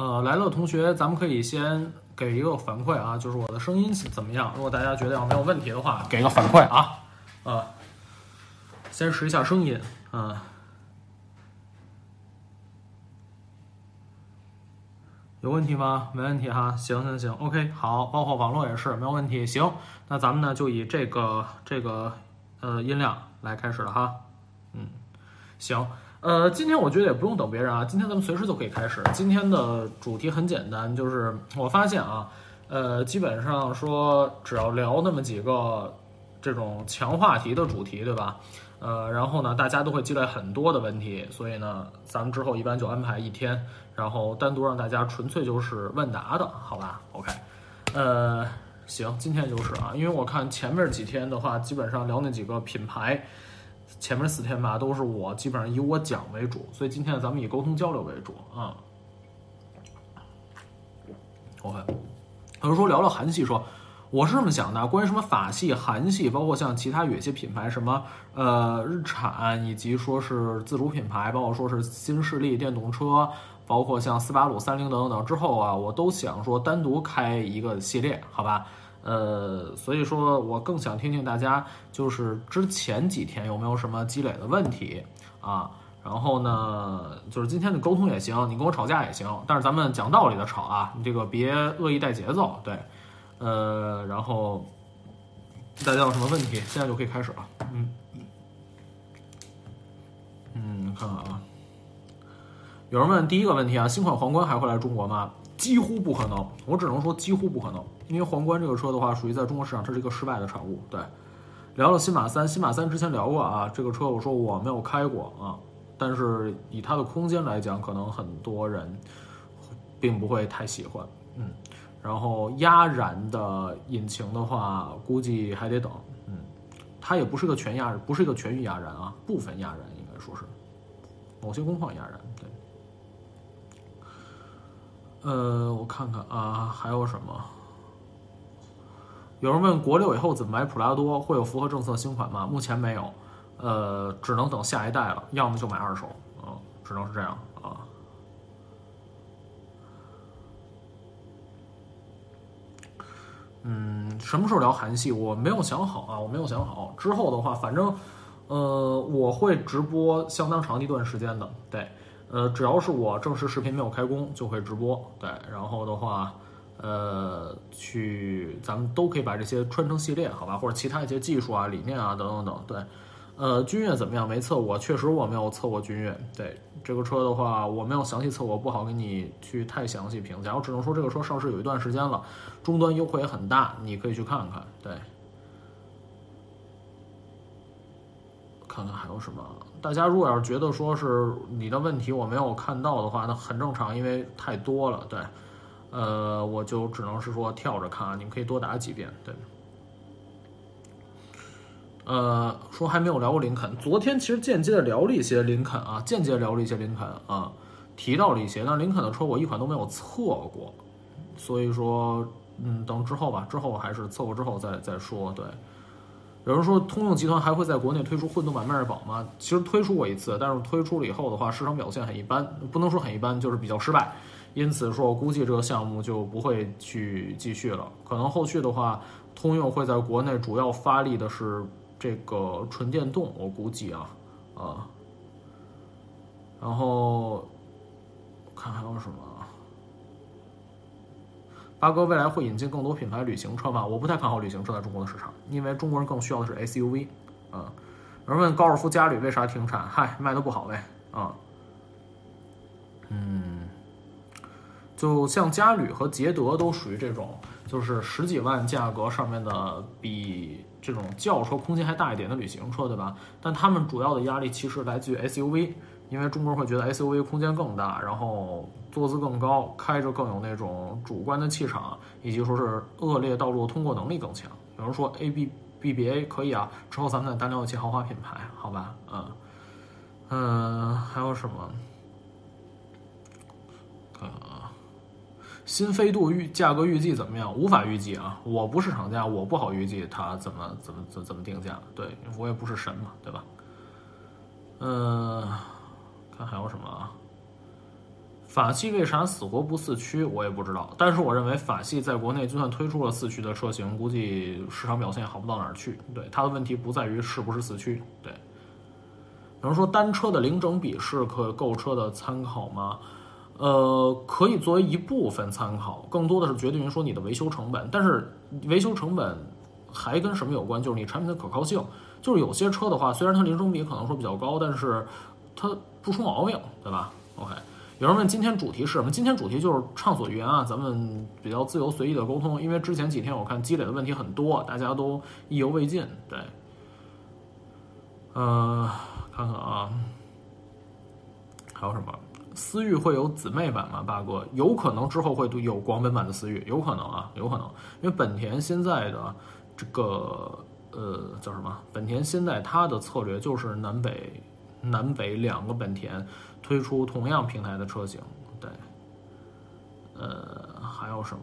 呃，来乐同学，咱们可以先给一个反馈啊，就是我的声音怎么样？如果大家觉得要没有问题的话，给个反馈啊。呃，先试一下声音，嗯。有问题吗？没问题哈，行行行，OK，好，包括网络也是没有问题。行，那咱们呢就以这个这个呃音量来开始了哈。嗯，行，呃，今天我觉得也不用等别人啊，今天咱们随时都可以开始。今天的主题很简单，就是 我发现啊，呃，基本上说只要聊那么几个这种强话题的主题，对吧？呃，然后呢，大家都会积累很多的问题，所以呢，咱们之后一般就安排一天，然后单独让大家纯粹就是问答的，好吧？OK，呃，行，今天就是啊，因为我看前面几天的话，基本上聊那几个品牌，前面四天吧，都是我基本上以我讲为主，所以今天咱们以沟通交流为主啊。OK，有人说聊聊韩系说。我是这么想的，关于什么法系、韩系，包括像其他有些品牌，什么呃日产，以及说是自主品牌，包括说是新势力电动车，包括像斯巴鲁、三菱等等等之后啊，我都想说单独开一个系列，好吧？呃，所以说我更想听听大家就是之前几天有没有什么积累的问题啊？然后呢，就是今天的沟通也行，你跟我吵架也行，但是咱们讲道理的吵啊，你这个别恶意带节奏，对。呃，然后大家有什么问题，现在就可以开始了。嗯，嗯，看看啊，有人问第一个问题啊，新款皇冠还会来中国吗？几乎不可能，我只能说几乎不可能，因为皇冠这个车的话，属于在中国市场，这是一个失败的产物。对，聊了新马三，新马三之前聊过啊，这个车我说我没有开过啊，但是以它的空间来讲，可能很多人并不会太喜欢。嗯。然后压燃的引擎的话，估计还得等。嗯，它也不是个全压，不是一个全域压燃啊，部分压燃应该说是某些工况压燃。呃，我看看啊，还有什么？有人问国六以后怎么买普拉多？会有符合政策新款吗？目前没有，呃，只能等下一代了，要么就买二手啊，只能是这样。嗯，什么时候聊韩系？我没有想好啊，我没有想好。之后的话，反正，呃，我会直播相当长一段时间的。对，呃，只要是我正式视频没有开工，就会直播。对，然后的话，呃，去咱们都可以把这些穿成系列，好吧？或者其他一些技术啊、理念啊等等等。对，呃，君越怎么样？没测过，确实我没有测过君越。对。这个车的话，我没有详细测过，不好给你去太详细评价。我只能说这个车上市有一段时间了，终端优惠也很大，你可以去看看。对，看看还有什么？大家如果要是觉得说是你的问题我没有看到的话，那很正常，因为太多了。对，呃，我就只能是说跳着看啊，你们可以多打几遍。对。呃，说还没有聊过林肯。昨天其实间接的聊了一些林肯啊，间接聊了一些林肯啊，提到了一些。但林肯的车我一款都没有测过，所以说，嗯，等之后吧，之后还是测过之后再再说。对，有人说通用集团还会在国内推出混动版迈锐宝吗？其实推出过一次，但是推出了以后的话，市场表现很一般，不能说很一般，就是比较失败。因此说，我估计这个项目就不会去继续了。可能后续的话，通用会在国内主要发力的是。这个纯电动，我估计啊，啊，然后看还有什么？八哥未来会引进更多品牌旅行车吗？我不太看好旅行车在中国的市场，因为中国人更需要的是 SUV。啊，有人问高尔夫嘉旅为啥停产？嗨，卖的不好呗。啊，嗯，就像嘉旅和捷德都属于这种，就是十几万价格上面的比。这种轿车空间还大一点的旅行车，对吧？但他们主要的压力其实来自于 SUV，因为中国人会觉得 SUV 空间更大，然后坐姿更高，开着更有那种主观的气场，以及说是恶劣道路通过能力更强。有人说 A B B B A 可以啊，之后咱们再单聊一些豪华品牌，好吧？嗯嗯，还有什么？啊。新飞度预价格预计怎么样？无法预计啊！我不是厂家，我不好预计它怎么怎么怎怎么定价。对我也不是神嘛，对吧？嗯，看还有什么啊？法系为啥死活不四驱？我也不知道。但是我认为法系在国内就算推出了四驱的车型，估计市场表现也好不到哪儿去。对它的问题不在于是不是四驱。对，有人说单车的零整比是可购车的参考吗？呃，可以作为一部分参考，更多的是决定于说你的维修成本。但是维修成本还跟什么有关？就是你产品的可靠性。就是有些车的话，虽然它零整比可能说比较高，但是它不出毛病，对吧？OK。有人问今天主题是什么？今天主题就是畅所欲言啊，咱们比较自由随意的沟通。因为之前几天我看积累的问题很多，大家都意犹未尽。对，呃，看看啊，还有什么？思域会有姊妹版吗？八哥，有可能之后会有广本版的思域，有可能啊，有可能。因为本田现在的这个呃叫什么？本田现在它的策略就是南北南北两个本田。推出同样平台的车型，对，呃，还有什么？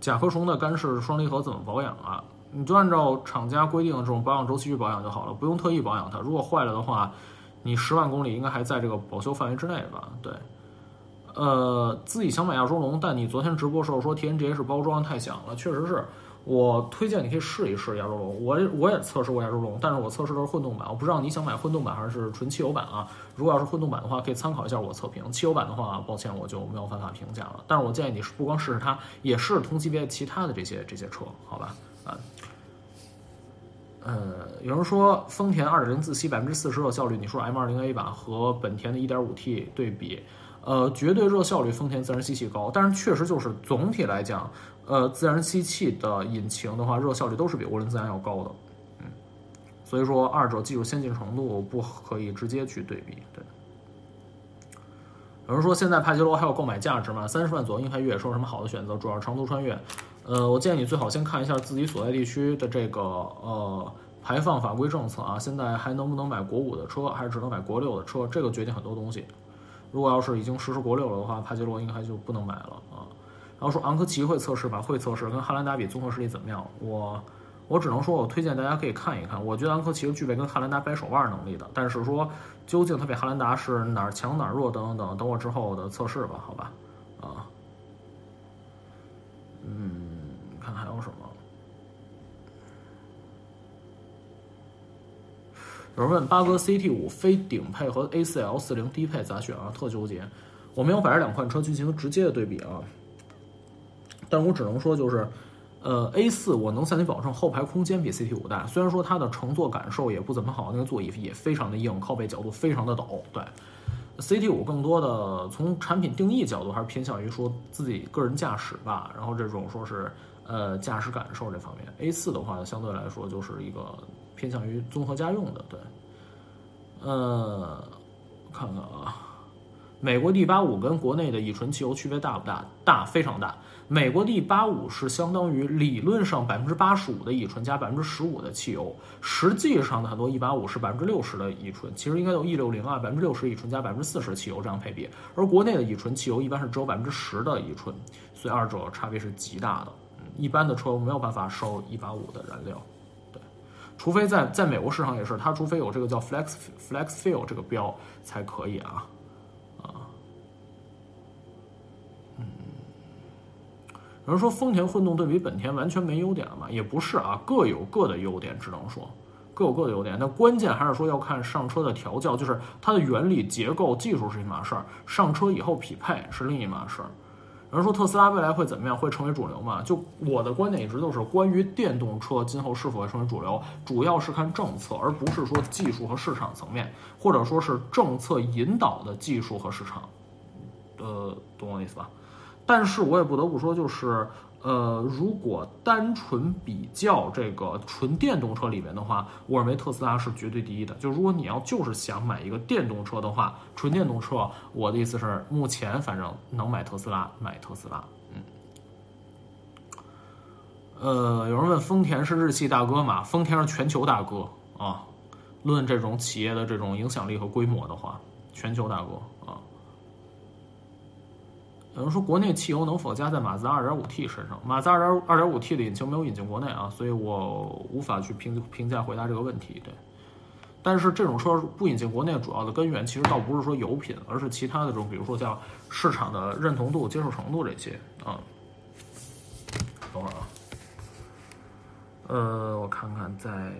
甲壳虫的干式双离合怎么保养啊？你就按照厂家规定的这种保养周期去保养就好了，不用特意保养它。如果坏了的话，你十万公里应该还在这个保修范围之内吧？对，呃，自己想买亚洲龙，但你昨天直播时候说 TNGA 是包装太响了，确实是。我推荐你可以试一试亚洲龙，我我也测试过亚洲龙，但是我测试的是混动版，我不知道你想买混动版还是纯汽油版啊？如果要是混动版的话，可以参考一下我测评；汽油版的话，抱歉我就没有办法评价了。但是我建议你是不光试试它，也试同级别其他的这些这些车，好吧？啊，呃，有人说丰田2.0自吸百分之四十热效率，你说 M20A 版和本田的 1.5T 对比？呃，绝对热效率丰田自然吸气高，但是确实就是总体来讲，呃，自然吸气的引擎的话，热效率都是比涡轮增压要高的，嗯，所以说二者技术先进程度不可以直接去对比。对，有人说现在帕杰罗还有购买价值吗？三十万左右硬派越野车有什么好的选择？主要是长途穿越，呃，我建议你最好先看一下自己所在地区的这个呃排放法规政策啊，现在还能不能买国五的车，还是只能买国六的车？这个决定很多东西。如果要是已经实施国六了的话，帕杰罗应该就不能买了啊。然后说昂科旗会测试吧，会测试，跟汉兰达比综合实力怎么样？我我只能说，我推荐大家可以看一看。我觉得昂科旗是具备跟汉兰达掰手腕能力的，但是说究竟它比汉兰达是哪儿强哪儿弱等等等，等我之后的测试吧，好吧？啊，嗯，看还有什么。有人问八哥 CT 五非顶配和 A 四 L 四零低配咋选啊？特纠结。我没有把这两款车进行直接的对比啊，但我只能说就是，呃，A 四我能向你保证后排空间比 CT 五大，虽然说它的乘坐感受也不怎么好，那个座椅也非常的硬，靠背角度非常的陡。对，CT 五更多的从产品定义角度还是偏向于说自己个人驾驶吧，然后这种说是呃驾驶感受这方面。A 四的话相对来说就是一个。偏向于综合家用的，对，呃，看看啊，美国 D 八五跟国内的乙醇汽油区别大不大？大，非常大。美国 D 八五是相当于理论上百分之八十五的乙醇加百分之十五的汽油，实际上的很多 E 八五是百分之六十的乙醇，其实应该有 E 六零啊，百分之六十乙醇加百分之四十汽油这样配比，而国内的乙醇汽油一般是只有百分之十的乙醇，所以二者差别是极大的。嗯，一般的车没有办法烧 E 八五的燃料。对除非在在美国市场也是，它除非有这个叫 flex flex fuel 这个标才可以，啊，有人说丰田混动对比本田完全没优点了吗？也不是啊，各有各的优点，只能说各有各的优点。那关键还是说要看上车的调教，就是它的原理、结构、技术是一码事儿，上车以后匹配是另一码事儿。有人说特斯拉未来会怎么样？会成为主流吗？就我的观点一直都是，关于电动车今后是否会成为主流，主要是看政策，而不是说技术和市场层面，或者说是政策引导的技术和市场。呃，懂我的意思吧？但是我也不得不说，就是。呃，如果单纯比较这个纯电动车里面的话，我认为特斯拉是绝对第一的。就如果你要就是想买一个电动车的话，纯电动车，我的意思是，目前反正能买特斯拉，买特斯拉。嗯。呃，有人问丰田是日系大哥吗？丰田是全球大哥啊。论这种企业的这种影响力和规模的话，全球大哥。有人说国内汽油能否加在马自达 2.5T 身上？马自达 2.5T 的引擎没有引进国内啊，所以我无法去评评价回答这个问题。对但是这种车不引进国内，主要的根源其实倒不是说油品，而是其他的这种，比如说叫市场的认同度、接受程度这些啊。等会儿啊，呃，我看看，在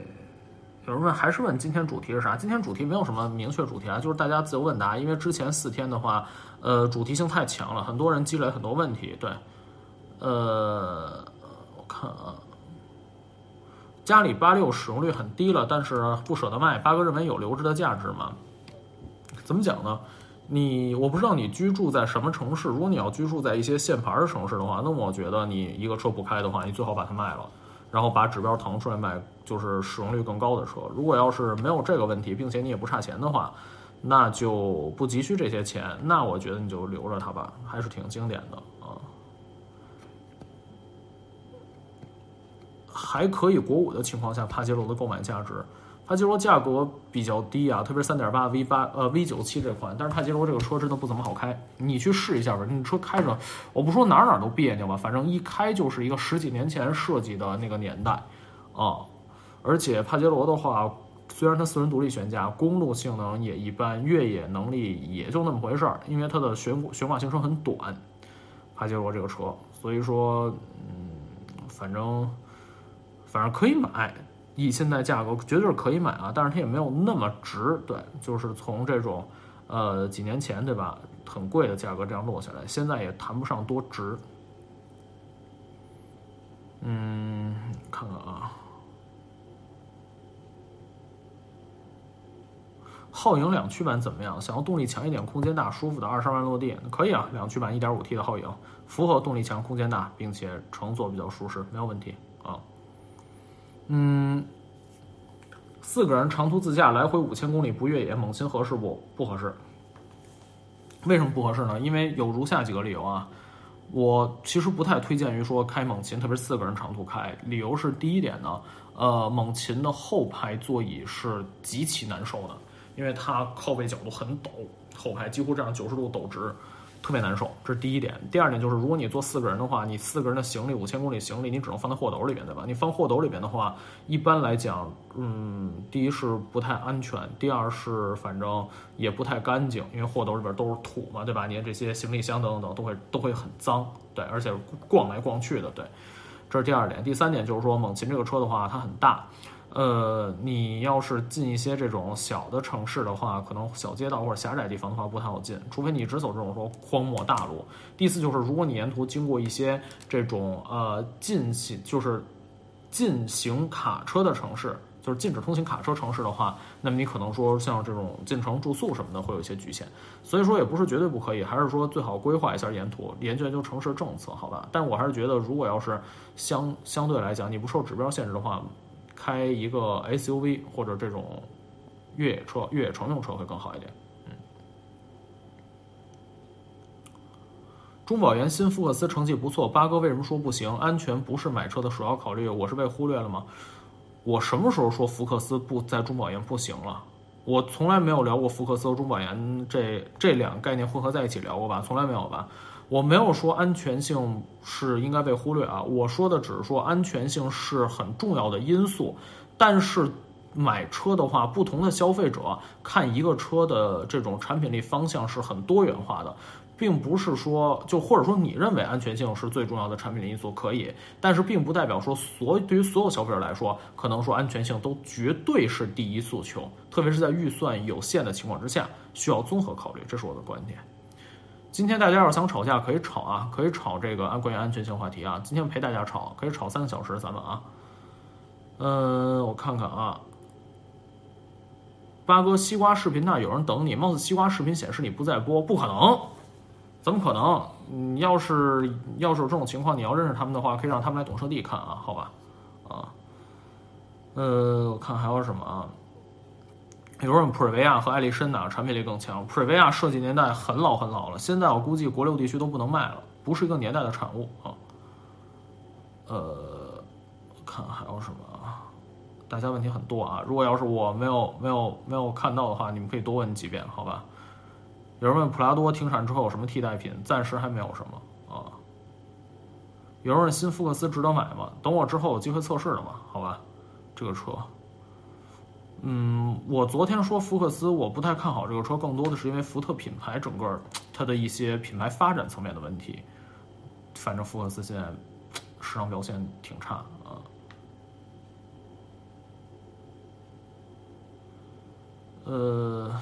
有人问还是问今天主题是啥？今天主题没有什么明确主题啊，就是大家自由问答。因为之前四天的话，呃，主题性太强了，很多人积累很多问题。对，呃，我看啊。家里八六使用率很低了，但是不舍得卖。八哥认为有留着的价值吗？怎么讲呢？你我不知道你居住在什么城市。如果你要居住在一些限牌的城市的话，那么我觉得你一个车不开的话，你最好把它卖了，然后把指标腾出来卖，就是使用率更高的车。如果要是没有这个问题，并且你也不差钱的话，那就不急需这些钱。那我觉得你就留着它吧，还是挺经典的啊。还可以国五的情况下，帕杰罗的购买价值，帕杰罗价格比较低啊，特别三点八 V 八呃 V 九七这款，但是帕杰罗这个车真的不怎么好开，你去试一下吧，你车开着，我不说哪哪都别扭吧，反正一开就是一个十几年前设计的那个年代啊，而且帕杰罗的话，虽然它四轮独立悬架，公路性能也一般，越野能力也就那么回事儿，因为它的悬悬挂行程很短，帕杰罗这个车，所以说嗯，反正。反正可以买，以现在价格绝对是可以买啊，但是它也没有那么值，对，就是从这种，呃，几年前对吧，很贵的价格这样落下来，现在也谈不上多值。嗯，看看啊，皓影两驱版怎么样？想要动力强一点、空间大、舒服的二十万落地，可以啊，两驱版一点五 T 的皓影，符合动力强、空间大，并且乘坐比较舒适，没有问题啊。嗯，四个人长途自驾来回五千公里不越野，猛禽合适不？不合适。为什么不合适呢？因为有如下几个理由啊。我其实不太推荐于说开猛禽，特别是四个人长途开。理由是第一点呢，呃，猛禽的后排座椅是极其难受的，因为它靠背角度很陡，后排几乎这样九十度陡直。特别难受，这是第一点。第二点就是，如果你坐四个人的话，你四个人的行李五千公里行李，你只能放在货斗里边，对吧？你放货斗里边的话，一般来讲，嗯，第一是不太安全，第二是反正也不太干净，因为货斗里边都是土嘛，对吧？你这些行李箱等等等都会都会很脏，对，而且逛来逛去的，对，这是第二点。第三点就是说，猛禽这个车的话，它很大。呃，你要是进一些这种小的城市的话，可能小街道或者狭窄地方的话不太好进，除非你只走这种说荒漠大路。第四就是，如果你沿途经过一些这种呃禁行就是禁行卡车的城市，就是禁止通行卡车城市的话，那么你可能说像这种进城住宿什么的会有一些局限。所以说也不是绝对不可以，还是说最好规划一下沿途，研究研究城市政策，好吧？但我还是觉得，如果要是相相对来讲你不受指标限制的话。开一个 SUV 或者这种越野车、越野乘用车会更好一点。嗯，中保研新福克斯成绩不错，八哥为什么说不行？安全不是买车的首要考虑，我是被忽略了吗？我什么时候说福克斯不在中保研不行了？我从来没有聊过福克斯和中保研这这两个概念混合在一起聊过吧？从来没有吧？我没有说安全性是应该被忽略啊，我说的只是说安全性是很重要的因素，但是买车的话，不同的消费者看一个车的这种产品力方向是很多元化的，并不是说就或者说你认为安全性是最重要的产品力因素可以，但是并不代表说所对于所有消费者来说，可能说安全性都绝对是第一诉求，特别是在预算有限的情况之下，需要综合考虑，这是我的观点。今天大家要是想吵架，可以吵啊，可以吵这个安关于安全性话题啊。今天陪大家吵，可以吵三个小时，咱们啊。嗯，我看看啊，八哥西瓜视频那有人等你，貌似西瓜视频显示你不在播，不可能，怎么可能？你要是要是有这种情况，你要认识他们的话，可以让他们来懂车帝看啊，好吧？啊，呃，我看还有什么啊？有人普瑞维亚和艾力绅哪个产品力更强？普瑞维亚设计年代很老很老了，现在我估计国六地区都不能卖了，不是一个年代的产物啊。呃，看还有什么？大家问题很多啊，如果要是我没有没有没有看到的话，你们可以多问几遍，好吧？有人问普拉多停产之后有什么替代品？暂时还没有什么啊。有人问新福克斯值得买吗？等我之后有机会测试的嘛，好吧？这个车。嗯，我昨天说福克斯，我不太看好这个车，更多的是因为福特品牌整个它的一些品牌发展层面的问题。反正福克斯现在市场表现挺差啊。呃，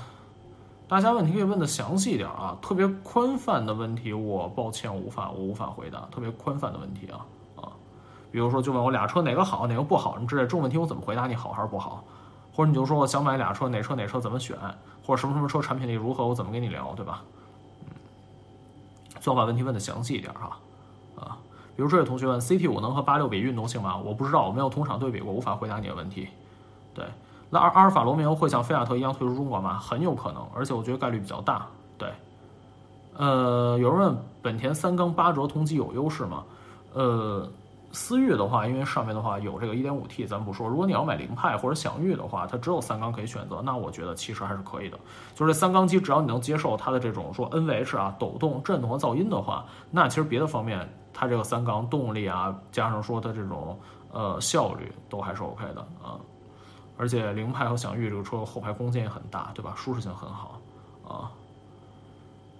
大家问题可以问的详细一点啊，特别宽泛的问题，我抱歉无法我无法回答。特别宽泛的问题啊啊，比如说就问我俩车哪个好哪个不好什么之类这种问题，我怎么回答你好还是不好？或者你就说我想买俩车哪车哪车怎么选，或者什么什么车产品力如何，我怎么跟你聊，对吧？嗯，最好把问题问的详细一点哈啊，比如这位同学问 CT 五能和八六比运动性吗？我不知道，我没有同场对比过，无法回答你的问题。对。那阿阿尔法罗密欧会像菲亚特一样退出中国吗？很有可能，而且我觉得概率比较大。对，呃，有人问本田三缸八折同级有优势吗？呃，思域的话，因为上面的话有这个 1.5T，咱不说。如果你要买凌派或者享域的话，它只有三缸可以选择，那我觉得其实还是可以的。就是这三缸机，只要你能接受它的这种说 NVH 啊、抖动、震动和噪音的话，那其实别的方面，它这个三缸动力啊，加上说它这种呃效率都还是 OK 的啊。而且凌派和享域这个车后排空间也很大，对吧？舒适性很好，啊，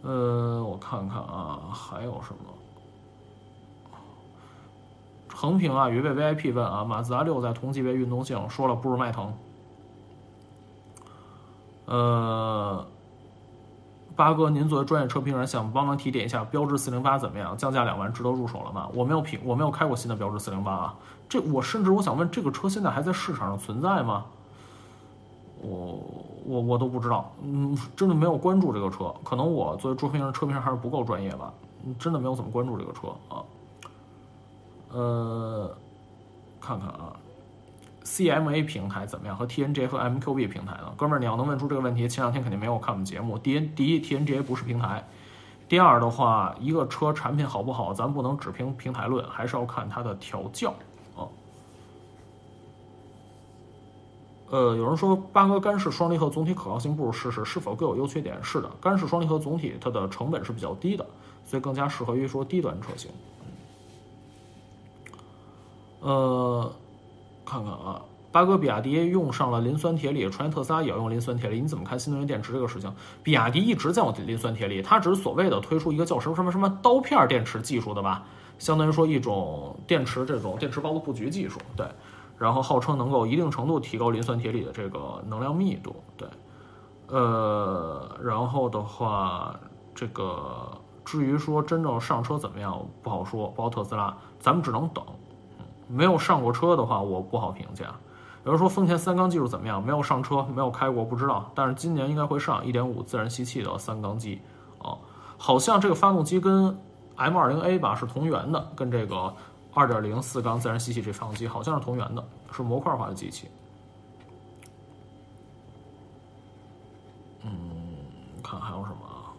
呃，我看看啊，还有什么？横屏啊，鱼贝 VIP 问啊，马自达六在同级别运动性说了不如迈腾。呃，八哥，您作为专业车评人，想帮忙提点一下，标致四零八怎么样？降价两万，值得入手了吗？我没有评，我没有开过新的标致四零八啊。这我甚至我想问，这个车现在还在市场上存在吗？我我我都不知道，嗯，真的没有关注这个车，可能我作为车评人，车评人还是不够专业吧，真的没有怎么关注这个车啊。呃，看看啊，CMA 平台怎么样？和 TNG 和 MQB 平台呢？哥们儿，你要能问出这个问题，前两天肯定没有看我们节目。第一第一，TNGA 不是平台；第二的话，一个车产品好不好，咱不能只凭平台论，还是要看它的调教。呃，有人说八哥干式双离合总体可靠性不如湿式，是否各有优缺点？是的，干式双离合总体它的成本是比较低的，所以更加适合于说低端车型。呃，看看啊，八哥，比亚迪用上了磷酸铁锂，传言特斯拉也要用磷酸铁锂，你怎么看新能源电池这个事情？比亚迪一直在用磷酸铁锂，它只是所谓的推出一个叫什么什么什么刀片电池技术的吧，相当于说一种电池这种电池包的布局技术，对。然后号称能够一定程度提高磷酸铁锂的这个能量密度，对，呃，然后的话，这个至于说真正上车怎么样不好说，包括特斯拉，咱们只能等。没有上过车的话，我不好评价。有人说丰田三缸技术怎么样？没有上车，没有开过，不知道。但是今年应该会上1.5自然吸气的三缸机，啊，好像这个发动机跟 M20A 吧是同源的，跟这个。二点零四缸自然吸气这发动机好像是同源的，是模块化的机器。嗯，看还有什么啊？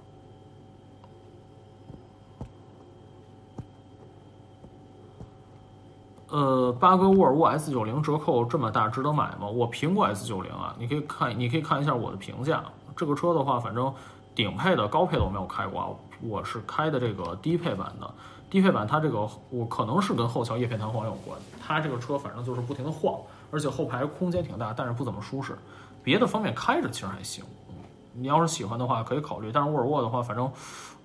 呃，八哥沃尔沃 S 九零折扣这么大，值得买吗？我评过 S 九零啊，你可以看，你可以看一下我的评价。这个车的话，反正顶配的、高配的我没有开过啊，我是开的这个低配版的。低配版它这个我可能是跟后桥叶片弹簧有关，它这个车反正就是不停的晃，而且后排空间挺大，但是不怎么舒适。别的方面开着其实还行，你要是喜欢的话可以考虑。但是沃尔沃的话，反正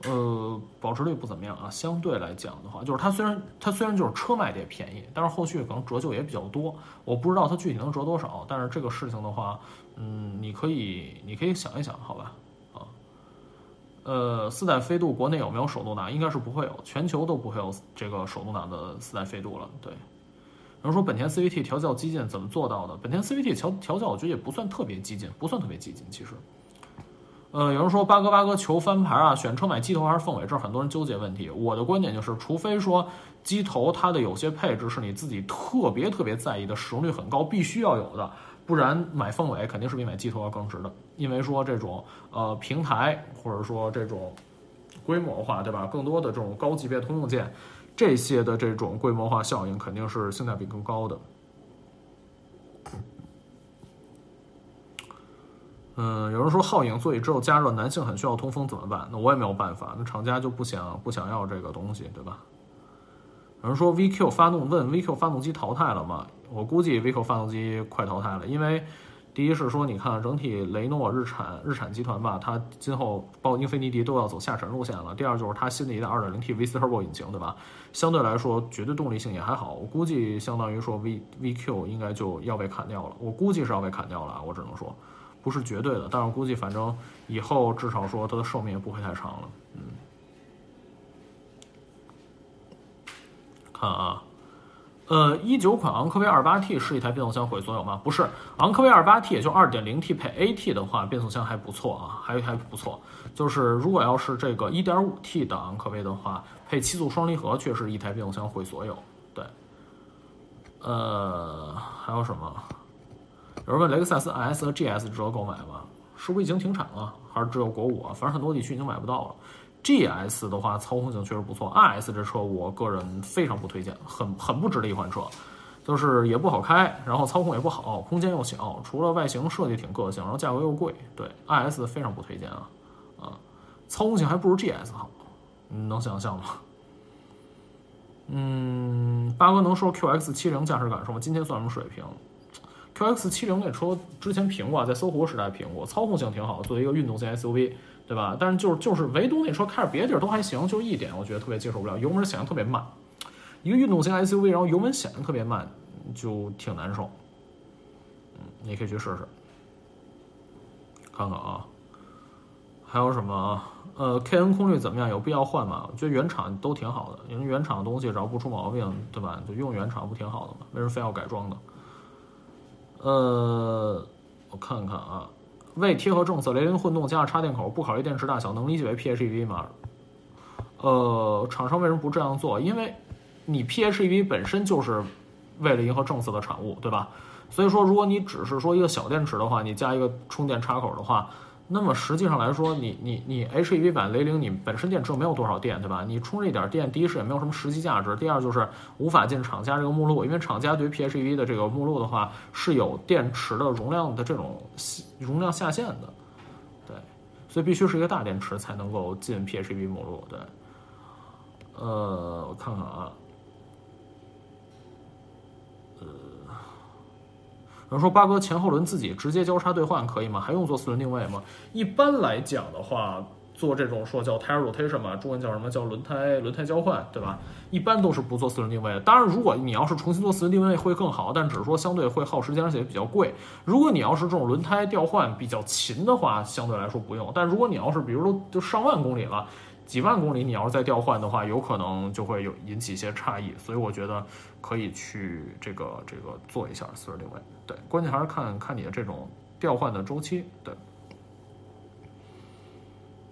呃保值率不怎么样啊。相对来讲的话，就是它虽然它虽然就是车卖的也便宜，但是后续可能折旧也比较多。我不知道它具体能折多少，但是这个事情的话，嗯，你可以你可以想一想，好吧。啊呃，四代飞度国内有没有手动挡？应该是不会有，全球都不会有这个手动挡的四代飞度了。对，有人说本田 CVT 调教激进怎么做到的？本田 CVT 调调教，我觉得也不算特别激进，不算特别激进。其实，呃，有人说八哥八哥求翻牌啊，选车买机头还是凤尾？这是很多人纠结问题。我的观点就是，除非说机头它的有些配置是你自己特别特别在意的，使用率很高，必须要有的。不然买凤尾肯定是比买机头要更值的，因为说这种呃平台或者说这种规模化，对吧？更多的这种高级别通用件，这些的这种规模化效应肯定是性价比更高的。嗯，有人说皓影座椅只有加热，男性很需要通风怎么办？那我也没有办法，那厂家就不想不想要这个东西，对吧？有人说 VQ 发动问 VQ 发动机淘汰了吗？我估计 VQ 发动机快淘汰了，因为第一是说，你看整体雷诺、日产、日产集团吧，它今后包括英菲尼迪都要走下沉路线了。第二就是它新的一代 2.0T V4 Turbo 引擎，对吧？相对来说，绝对动力性也还好。我估计相当于说 V VQ 应该就要被砍掉了。我估计是要被砍掉了，我只能说，不是绝对的，但是估计反正以后至少说它的寿命也不会太长了。嗯，看啊。呃，一九款昂科威二八 T 是一台变速箱毁所有吗？不是，昂科威二八 T 也就二点零 T 配 AT 的话，变速箱还不错啊，还还不错。就是如果要是这个一点五 T 的昂科威的话，配七速双离合，确实一台变速箱毁所有。对，呃，还有什么？有人问雷克萨斯 IS 和 GS 值得购买吗？是不是已经停产了？还是只有国五啊？反正很多地区已经买不到了。G S 的话，操控性确实不错。R S 这车，我个人非常不推荐，很很不值得一款车，就是也不好开，然后操控也不好，空间又小，除了外形设计挺个性，然后价格又贵。对，R S 非常不推荐啊啊，操控性还不如 G S 好，你能想象吗？嗯，八哥能说 Q X 七零驾驶感受吗？今天算什么水平？Q X 七零那车之前评过，在搜狐时代评过，操控性挺好，作为一个运动型 S U V。对吧？但是就是就是唯独那车开着别的地儿都还行，就一点我觉得特别接受不了，油门响应特别慢。一个运动型 SUV，然后油门显得特别慢，就挺难受。嗯，你可以去试试，看看啊。还有什么？呃，KN 空滤怎么样？有必要换吗？我觉得原厂都挺好的，因为原厂的东西只要不出毛病，对吧？就用原厂不挺好的吗？为什么非要改装呢？呃，我看看啊。为贴合政策，雷凌混动加上插电口，不考虑电池大小，能理解为 PHEV 吗？呃，厂商为什么不这样做？因为，你 PHEV 本身就是为了迎合政策的产物，对吧？所以说，如果你只是说一个小电池的话，你加一个充电插口的话。那么实际上来说，你你你 HEV 版雷凌，你本身电池没有多少电，对吧？你充这点电，第一是也没有什么实际价值，第二就是无法进厂家这个目录，因为厂家对于 PHEV 的这个目录的话是有电池的容量的这种容量下限的，对，所以必须是一个大电池才能够进 PHEV 目录，对。呃，我看看啊。有人说八哥前后轮自己直接交叉兑换可以吗？还用做四轮定位吗？一般来讲的话，做这种说叫 tire rotation 嘛，中文叫什么叫轮胎轮胎交换，对吧？一般都是不做四轮定位的。当然，如果你要是重新做四轮定位会更好，但只是说相对会耗时间，而且比较贵。如果你要是这种轮胎调换比较勤的话，相对来说不用。但如果你要是比如说就上万公里了。几万公里，你要是再调换的话，有可能就会有引起一些差异，所以我觉得可以去这个这个做一下四轮定位。对，关键还是看看你的这种调换的周期。对，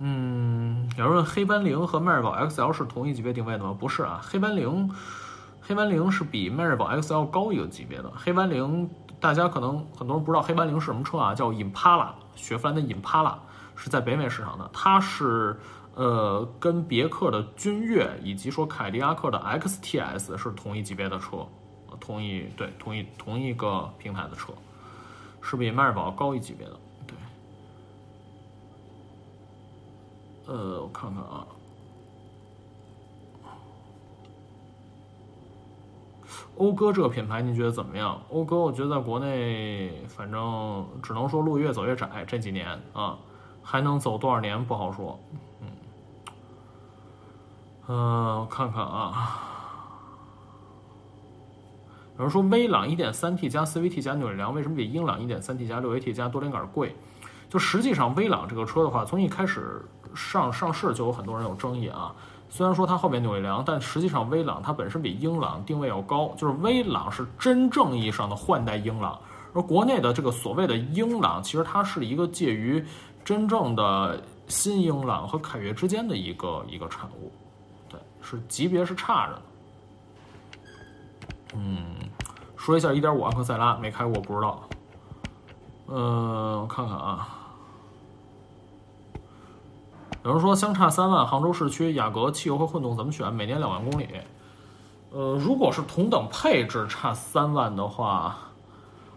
嗯，有人问黑斑羚和迈锐宝 XL 是同一级别定位的吗？不是啊，黑斑羚，黑斑羚是比迈锐宝 XL 高一个级别的。黑斑羚大家可能很多人不知道黑斑羚是什么车啊，叫 Impala，雪佛兰的 Impala 是在北美市场的，它是。呃，跟别克的君越以及说凯迪拉克的 XTS 是同一级别的车，同一对同一同一个平台的车，是比迈锐宝高一级别的。对，呃，我看看啊，讴歌这个品牌你觉得怎么样？讴歌我觉得在国内，反正只能说路越走越窄，这几年啊，还能走多少年不好说。嗯，我看看啊。有人说威朗 1.3T 加 CVT 加扭力梁为什么比英朗 1.3T 加 6AT 加多连杆贵？就实际上威朗这个车的话，从一开始上上市就有很多人有争议啊。虽然说它后面扭力梁，但实际上威朗它本身比英朗定位要高，就是威朗是真正意义上的换代英朗，而国内的这个所谓的英朗，其实它是一个介于真正的新英朗和凯越之间的一个一个产物。是级别是差着的，嗯，说一下1.5昂克赛拉没开过不知道，嗯，我看看啊，有人说相差三万，杭州市区雅阁汽油和混动怎么选？每年两万公里，呃，如果是同等配置差三万的话，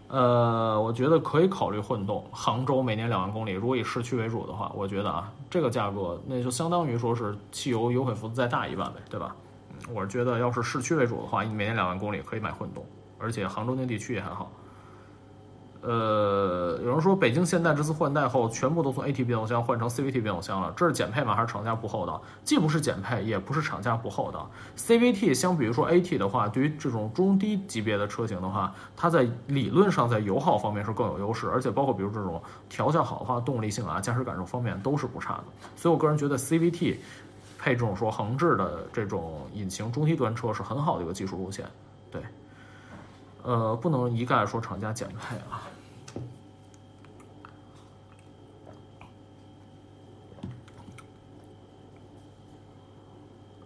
呃，我觉得可以考虑混动。杭州每年两万公里，如果以市区为主的话，我觉得啊。这个价格，那就相当于说是汽油优惠幅度再大一万呗，对吧？我是觉得要是市区为主的话，你每年两万公里可以买混动，而且杭州那地区也很好。呃，有人说北京现代这次换代后，全部都从 AT 变速箱换成 CVT 变速箱了，这是减配吗？还是厂家不厚道？既不是减配，也不是厂家不厚道。CVT 相比于说 AT 的话，对于这种中低级别的车型的话，它在理论上在油耗方面是更有优势，而且包括比如这种调教好的话，动力性啊、驾驶感受方面都是不差的。所以我个人觉得 CVT 配这种说横置的这种引擎中低端车是很好的一个技术路线。对，呃，不能一概说厂家减配啊。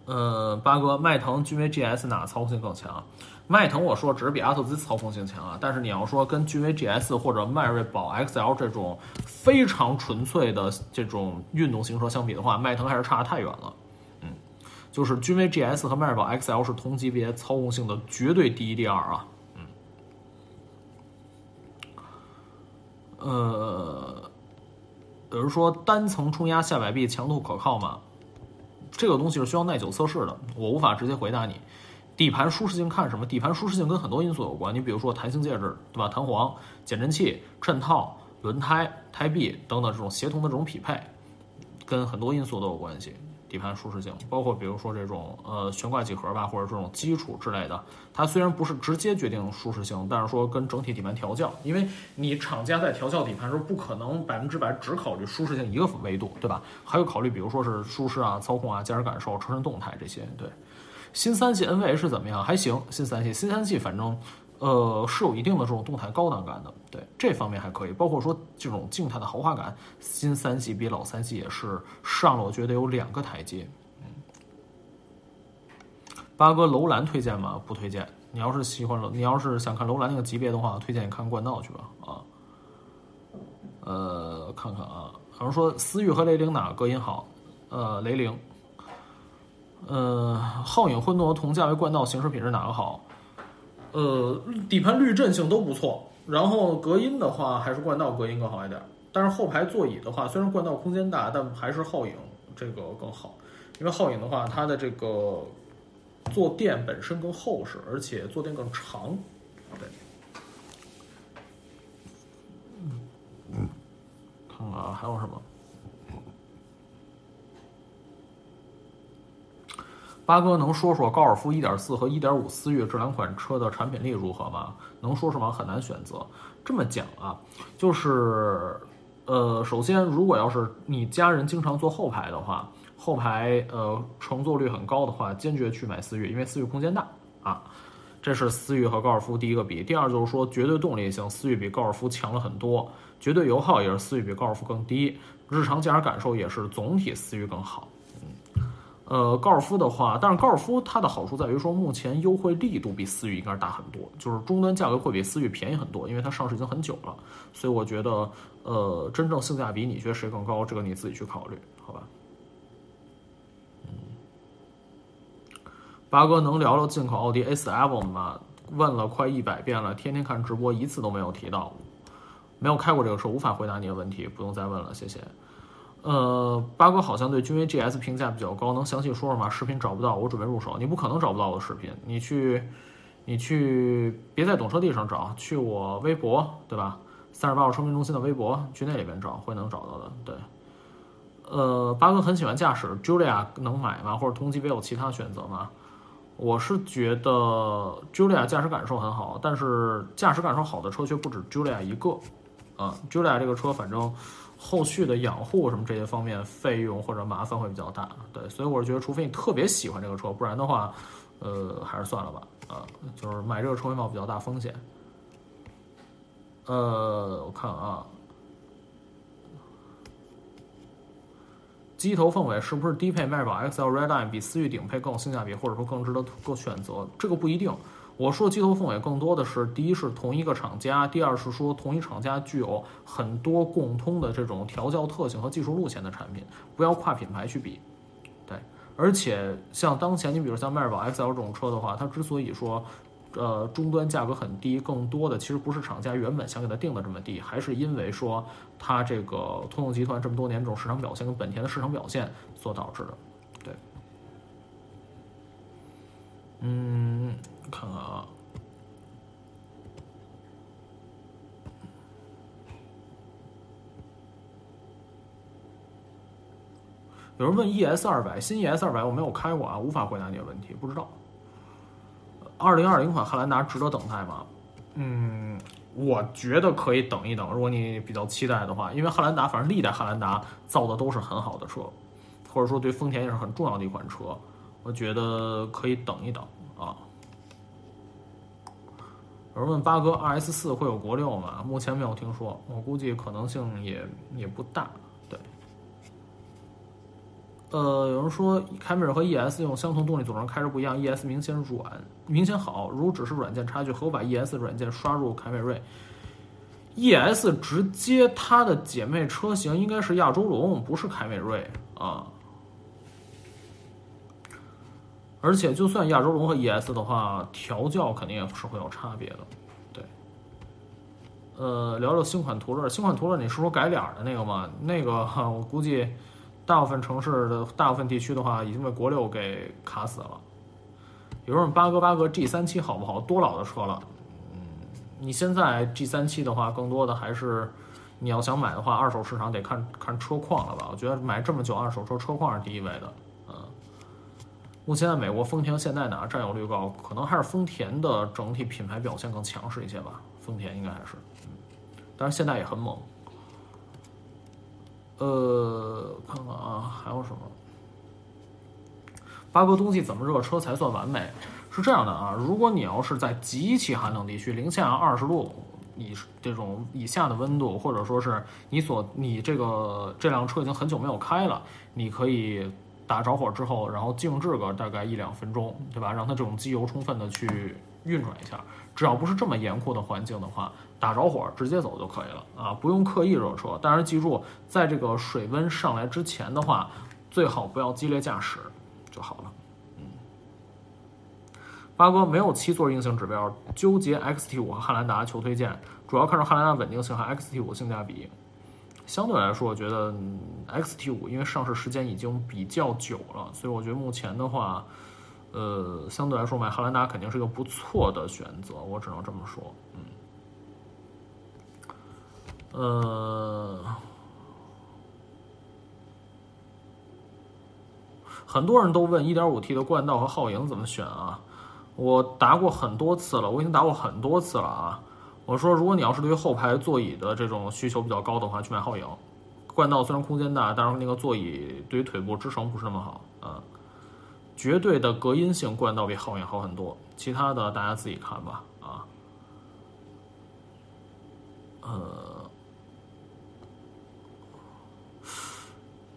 呃，八哥，迈腾、君威 GS 哪操控性更强？迈腾我说只是比阿特兹操控性强啊，但是你要说跟君威 GS 或者迈锐宝 XL 这种非常纯粹的这种运动型车相比的话，迈腾还是差得太远了。嗯，就是君威 GS 和迈锐宝 XL 是同级别操控性的绝对第一、第二啊。嗯，呃，有人说单层冲压下摆臂强度可靠吗？这个东西是需要耐久测试的，我无法直接回答你。底盘舒适性看什么？底盘舒适性跟很多因素有关，你比如说弹性介质，对吧？弹簧、减震器、衬套、轮胎、胎壁等等这种协同的这种匹配，跟很多因素都有关系。底盘舒适性，包括比如说这种呃悬挂几何吧，或者这种基础之类的，它虽然不是直接决定舒适性，但是说跟整体底盘调教，因为你厂家在调教底盘的时候不可能百分之百只考虑舒适性一个维度，对吧？还有考虑比如说是舒适啊、操控啊、驾驶感受、车身动态这些。对，新三系 NVH 怎么样？还行，新三系，新三系反正。呃，是有一定的这种动态高档感的，对这方面还可以，包括说这种静态的豪华感，新三系比老三系也是上了，我觉得有两个台阶。嗯，八哥楼兰推荐吗？不推荐。你要是喜欢楼，你要是想看楼兰那个级别的话，推荐你看冠道去吧。啊，呃，看看啊，有人说思域和雷凌哪个隔音好？呃，雷凌。呃，皓影混动和同价位冠道行驶品质哪个好？呃，底盘滤震性都不错，然后隔音的话还是冠道隔音更好一点。但是后排座椅的话，虽然冠道空间大，但还是皓影这个更好。因为皓影的话，它的这个坐垫本身更厚实，而且坐垫更长。对，嗯，看看啊，还有什么？八哥能说说高尔夫1.4和1.5思域这两款车的产品力如何吗？能说说吗？很难选择。这么讲啊，就是，呃，首先，如果要是你家人经常坐后排的话，后排呃乘坐率很高的话，坚决去买思域，因为思域空间大啊。这是思域和高尔夫第一个比。第二就是说，绝对动力性，思域比高尔夫强了很多；绝对油耗也是思域比高尔夫更低，日常驾驶感受也是总体思域更好。呃，高尔夫的话，但是高尔夫它的好处在于说，目前优惠力度比思域应该是大很多，就是终端价格会比思域便宜很多，因为它上市已经很久了，所以我觉得，呃，真正性价比，你觉得谁更高？这个你自己去考虑，好吧？嗯，八哥能聊聊进口奥迪 A4 吗？问了快一百遍了，天天看直播，一次都没有提到，没有开过这个车，无法回答你的问题，不用再问了，谢谢。呃，八哥好像对君威 GS 评价比较高，能详细说说吗？视频找不到，我准备入手。你不可能找不到我的视频，你去，你去，别在懂车帝上找，去我微博，对吧？三十八号车评中心的微博，去那里边找，会能找到的。对，呃，八哥很喜欢驾驶，Julia 能买吗？或者同级别有其他选择吗？我是觉得 Julia 驾驶感受很好，但是驾驶感受好的车却不止 Julia 一个。啊，Julia 这个车反正。后续的养护什么这些方面费用或者麻烦会比较大，对，所以我是觉得，除非你特别喜欢这个车，不然的话，呃，还是算了吧，啊，就是买这个车会冒比较大风险。呃，我看啊，机头凤尾是不是低配迈锐宝 XL Redline 比思域顶配更性价比，或者说更值得更选择？这个不一定。我说鸡头凤尾更多的是，第一是同一个厂家，第二是说同一厂家具有很多共通的这种调教特性和技术路线的产品，不要跨品牌去比。对，而且像当前你比如像迈锐宝 XL 这种车的话，它之所以说，呃，终端价格很低，更多的其实不是厂家原本想给它定的这么低，还是因为说它这个通用集团这么多年这种市场表现跟本田的市场表现所导致的。嗯看看啊。有人问 es 二百新 es 二百我没有开过啊无法回答你的问题不知道。二零二零款汉兰达值得等待吗？嗯我觉得可以等一等如果你比较期待的话因为汉兰达反正历代汉兰达造的都是很好的车或者说对丰田也是很重要的一款车。我觉得可以等一等啊。有人问八哥，RS 四会有国六吗？目前没有听说，我估计可能性也也不大。对呃，有人说凯美瑞和 ES 用相同动力组成开着不一样，ES 明显软，明显好。如只是软件差距，何把 ES 软件刷入凯美瑞？ES 直接它的姐妹车型应该是亚洲龙，不是凯美瑞啊。而且就算亚洲龙和 ES 的话，调教肯定也是会有差别的。对，呃，聊聊新款途乐，新款途乐你是说改脸的那个吗？那个 我估计。大部分城市的大部分地区的话，已经被国六给卡死了。有人问八哥八哥 G 三七好不好？多老的车了？嗯，你现在 G 三七的话，更多的还是你要想买的话，二手市场得看看车况了吧？我觉得买这么久二手车，车况是第一位的。目前在美国，丰田、现代哪占有率高？可能还是丰田的整体品牌表现更强势一些吧。丰田应该还是，嗯，但是现在也很猛。呃，看看啊，还有什么？八哥冬季怎么热车才算完美？是这样的啊，如果你要是在极其寒冷地区，零下二十度以这种以下的温度，或者说是你所你这个这辆车已经很久没有开了，你可以打着火之后，然后静置个大概一两分钟，对吧？让它这种机油充分的去运转一下。只要不是这么严酷的环境的话。打着火直接走就可以了啊，不用刻意热车。但是记住，在这个水温上来之前的话，最好不要激烈驾驶就好了。嗯，八哥没有七座硬性指标，纠结 XT 五和汉兰达，求推荐。主要看重汉兰达稳定性和 XT 五性价比。相对来说，我觉得 XT 五因为上市时间已经比较久了，所以我觉得目前的话，呃，相对来说买汉兰达肯定是个不错的选择。我只能这么说，嗯。呃，很多人都问 1.5T 的冠道和皓影怎么选啊？我答过很多次了，我已经答过很多次了啊！我说，如果你要是对于后排座椅的这种需求比较高的话，去买皓影。冠道虽然空间大，但是那个座椅对于腿部支撑不是那么好啊。绝对的隔音性，冠道比皓影好很多，其他的大家自己看吧啊。呃。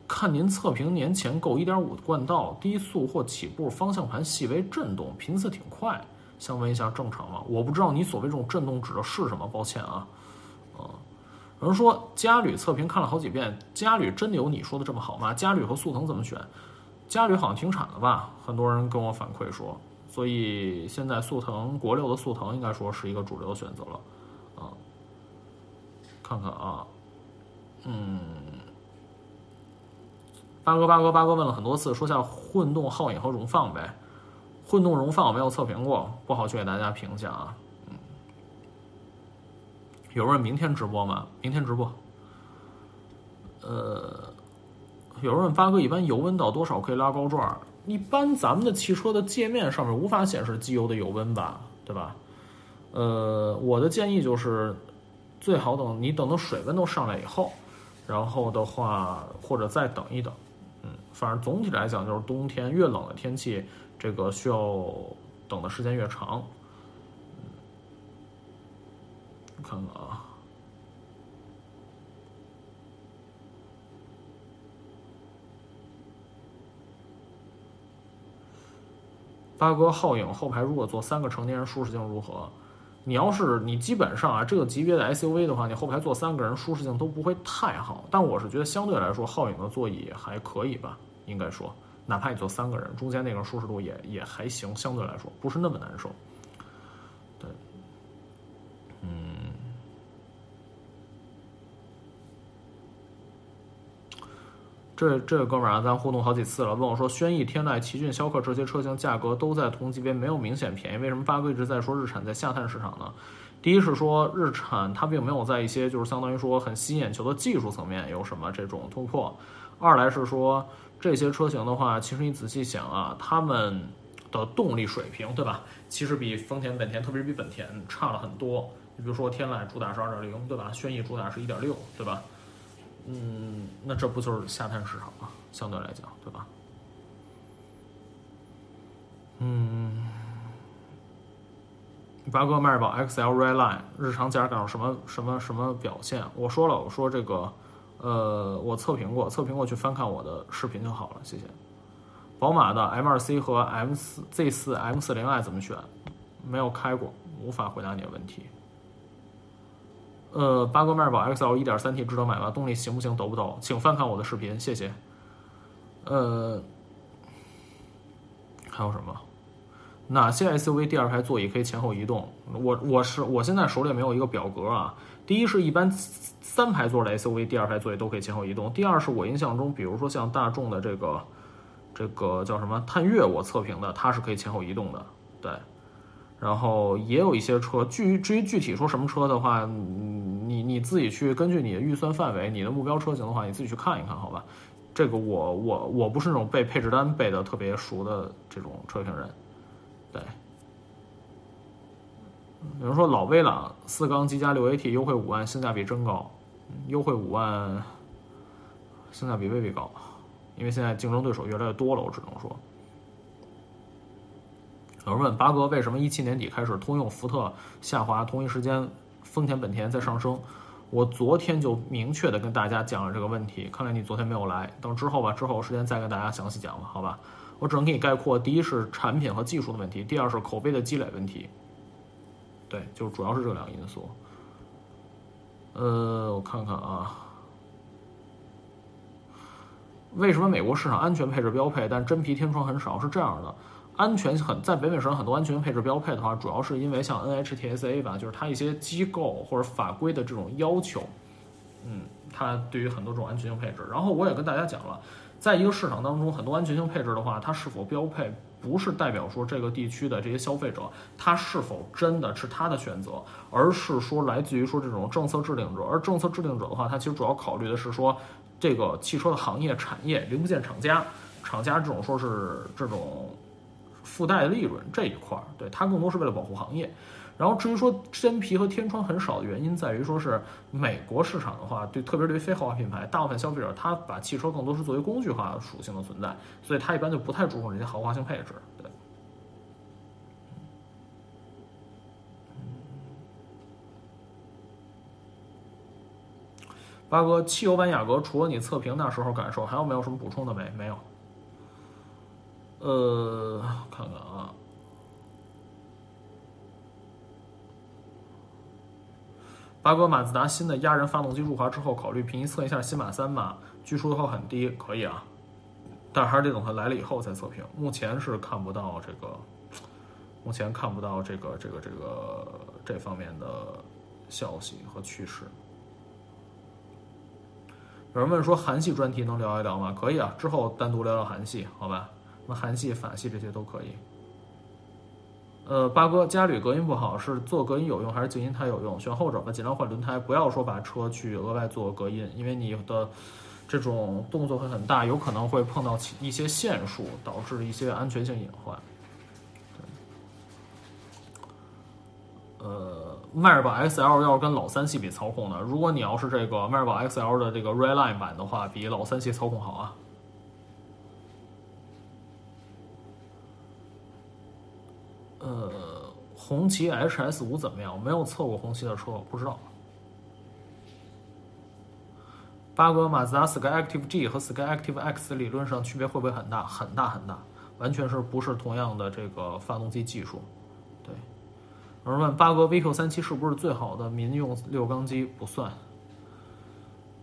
看您测评年前购1.5冠道，低速或起步方向盘细微震动，频次挺快，想问一下正常吗？我不知道你所谓这种震动指的是什么，抱歉啊。嗯，有人说嘉旅测评看了好几遍，嘉旅真的有你说的这么好吗？嘉旅和速腾怎么选？嘉旅好像停产了吧？很多人跟我反馈说，所以现在速腾国六的速腾应该说是一个主流选择了。啊，看看啊，嗯。八哥，八哥，八哥问了很多次，说下混动皓影和荣放呗。混动荣放我没有测评过，不好去给大家评价啊。嗯，有人问明天直播吗？明天直播。呃，有人问八哥，一般油温到多少可以拉高转？一般咱们的汽车的界面上面无法显示机油的油温吧，对吧？呃，我的建议就是，最好等你等到水温都上来以后，然后的话，或者再等一等。反正总体来讲，就是冬天越冷的天气，这个需要等的时间越长。看看啊，八哥皓影后排如果坐三个成年人，舒适性如何？你要是你基本上啊，这个级别的 SUV 的话，你后排坐三个人，舒适性都不会太好。但我是觉得相对来说，皓影的座椅还可以吧。应该说，哪怕你坐三个人，中间那个舒适度也也还行，相对来说不是那么难受。对，嗯，这这个哥们儿啊，咱互动好几次了，问我说，轩逸、天籁、奇骏、逍客这些车型价格都在同级别，没有明显便宜，为什么八哥一直在说日产在下探市场呢？第一是说日产它并没有在一些就是相当于说很吸引眼球的技术层面有什么这种突破，二来是说。这些车型的话，其实你仔细想啊，它们的动力水平，对吧？其实比丰田、本田，特别是比本田差了很多。你比如说天籁主打是二点零，对吧？轩逸主打是一点六，对吧？嗯，那这不就是下探市场吗？相对来讲，对吧？嗯，八哥迈锐宝 XL Redline 日常驾驶感受什么什么什么表现？我说了，我说这个，呃，我测评过，测评过去翻看我的视频就好了，谢谢。宝马的 M2C 和 M4 Z4 M40i 怎么选？没有开过，无法回答你的问题。呃，八哥迈锐宝 XL 1.3T 值得买吗？动力行不行？抖不抖？请翻看我的视频，谢谢。呃，还有什么？哪些 SUV 第二排座椅可以前后移动？我我是我现在手里没有一个表格啊。第一是一般三排座的 SUV 第二排座椅都可以前后移动。第二是我印象中，比如说像大众的这个这个叫什么探岳，我测评的它是可以前后移动的，对。然后也有一些车，具至于具体说什么车的话，你你自己去根据你的预算范围、你的目标车型的话，你自己去看一看，好吧？这个我我我不是那种背配置单背的特别熟的这种车评人，对。比如说老威朗四缸机加六 AT 优惠五万，性价比真高，优惠五万，性价比未必高，因为现在竞争对手越来越多了，我只能说。有人问八哥为什么一七年底开始通用、福特下滑，同一时间丰田、本田在上升？我昨天就明确的跟大家讲了这个问题，看来你昨天没有来，等之后吧，之后有时间再跟大家详细讲吧，好吧？我只能给你概括：第一是产品和技术的问题，第二是口碑的积累问题。对，就主要是这两个因素。呃，我看看啊，为什么美国市场安全配置标配，但真皮天窗很少？是这样的。安全很在北美市场很多安全配置标配的话，主要是因为像 NHTSA 吧，就是它一些机构或者法规的这种要求，嗯，它对于很多这种安全性配置。然后我也跟大家讲了，在一个市场当中，很多安全性配置的话，它是否标配，不是代表说这个地区的这些消费者他是否真的是他的选择，而是说来自于说这种政策制定者。而政策制定者的话，他其实主要考虑的是说这个汽车的行业、产业、零部件厂家、厂家这种说是这种。附带的利润这一块儿，对他更多是为了保护行业。然后至于说真皮和天窗很少的原因，在于说是美国市场的话，对特别对于非豪华品牌，大部分消费者他把汽车更多是作为工具化属性的存在，所以他一般就不太注重这些豪华性配置。对，八哥，汽油版雅阁除了你测评那时候感受，还有没有什么补充的没？没有。呃，看看啊，八哥，马自达新的压人发动机入华之后，考虑平移测一下新马三吧？据说的话很低，可以啊，但还是得等它来了以后再测评。目前是看不到这个，目前看不到这个这个这个这方面的消息和趋势。有人问说韩系专题能聊一聊吗？可以啊，之后单独聊聊韩系，好吧？那韩系、法系这些都可以。呃，八哥，家里隔音不好，是做隔音有用还是静音胎有用？选后者吧，尽量换轮胎，不要说把车去额外做隔音，因为你的这种动作会很大，有可能会碰到一些线束，导致一些安全性隐患。呃，迈锐宝 XL 要是跟老三系比操控呢？如果你要是这个迈锐宝 XL 的这个 Redline 版的话，比老三系操控好啊。呃，红旗 HS 五怎么样？我没有测过红旗的车，我不知道。八哥，马自达 Skyactiv G 和 Skyactiv X 理论上区别会不会很大？很大很大，完全是不是同样的这个发动机技术？对。有人问八哥，VQ 三七是不是最好的民用六缸机？不算。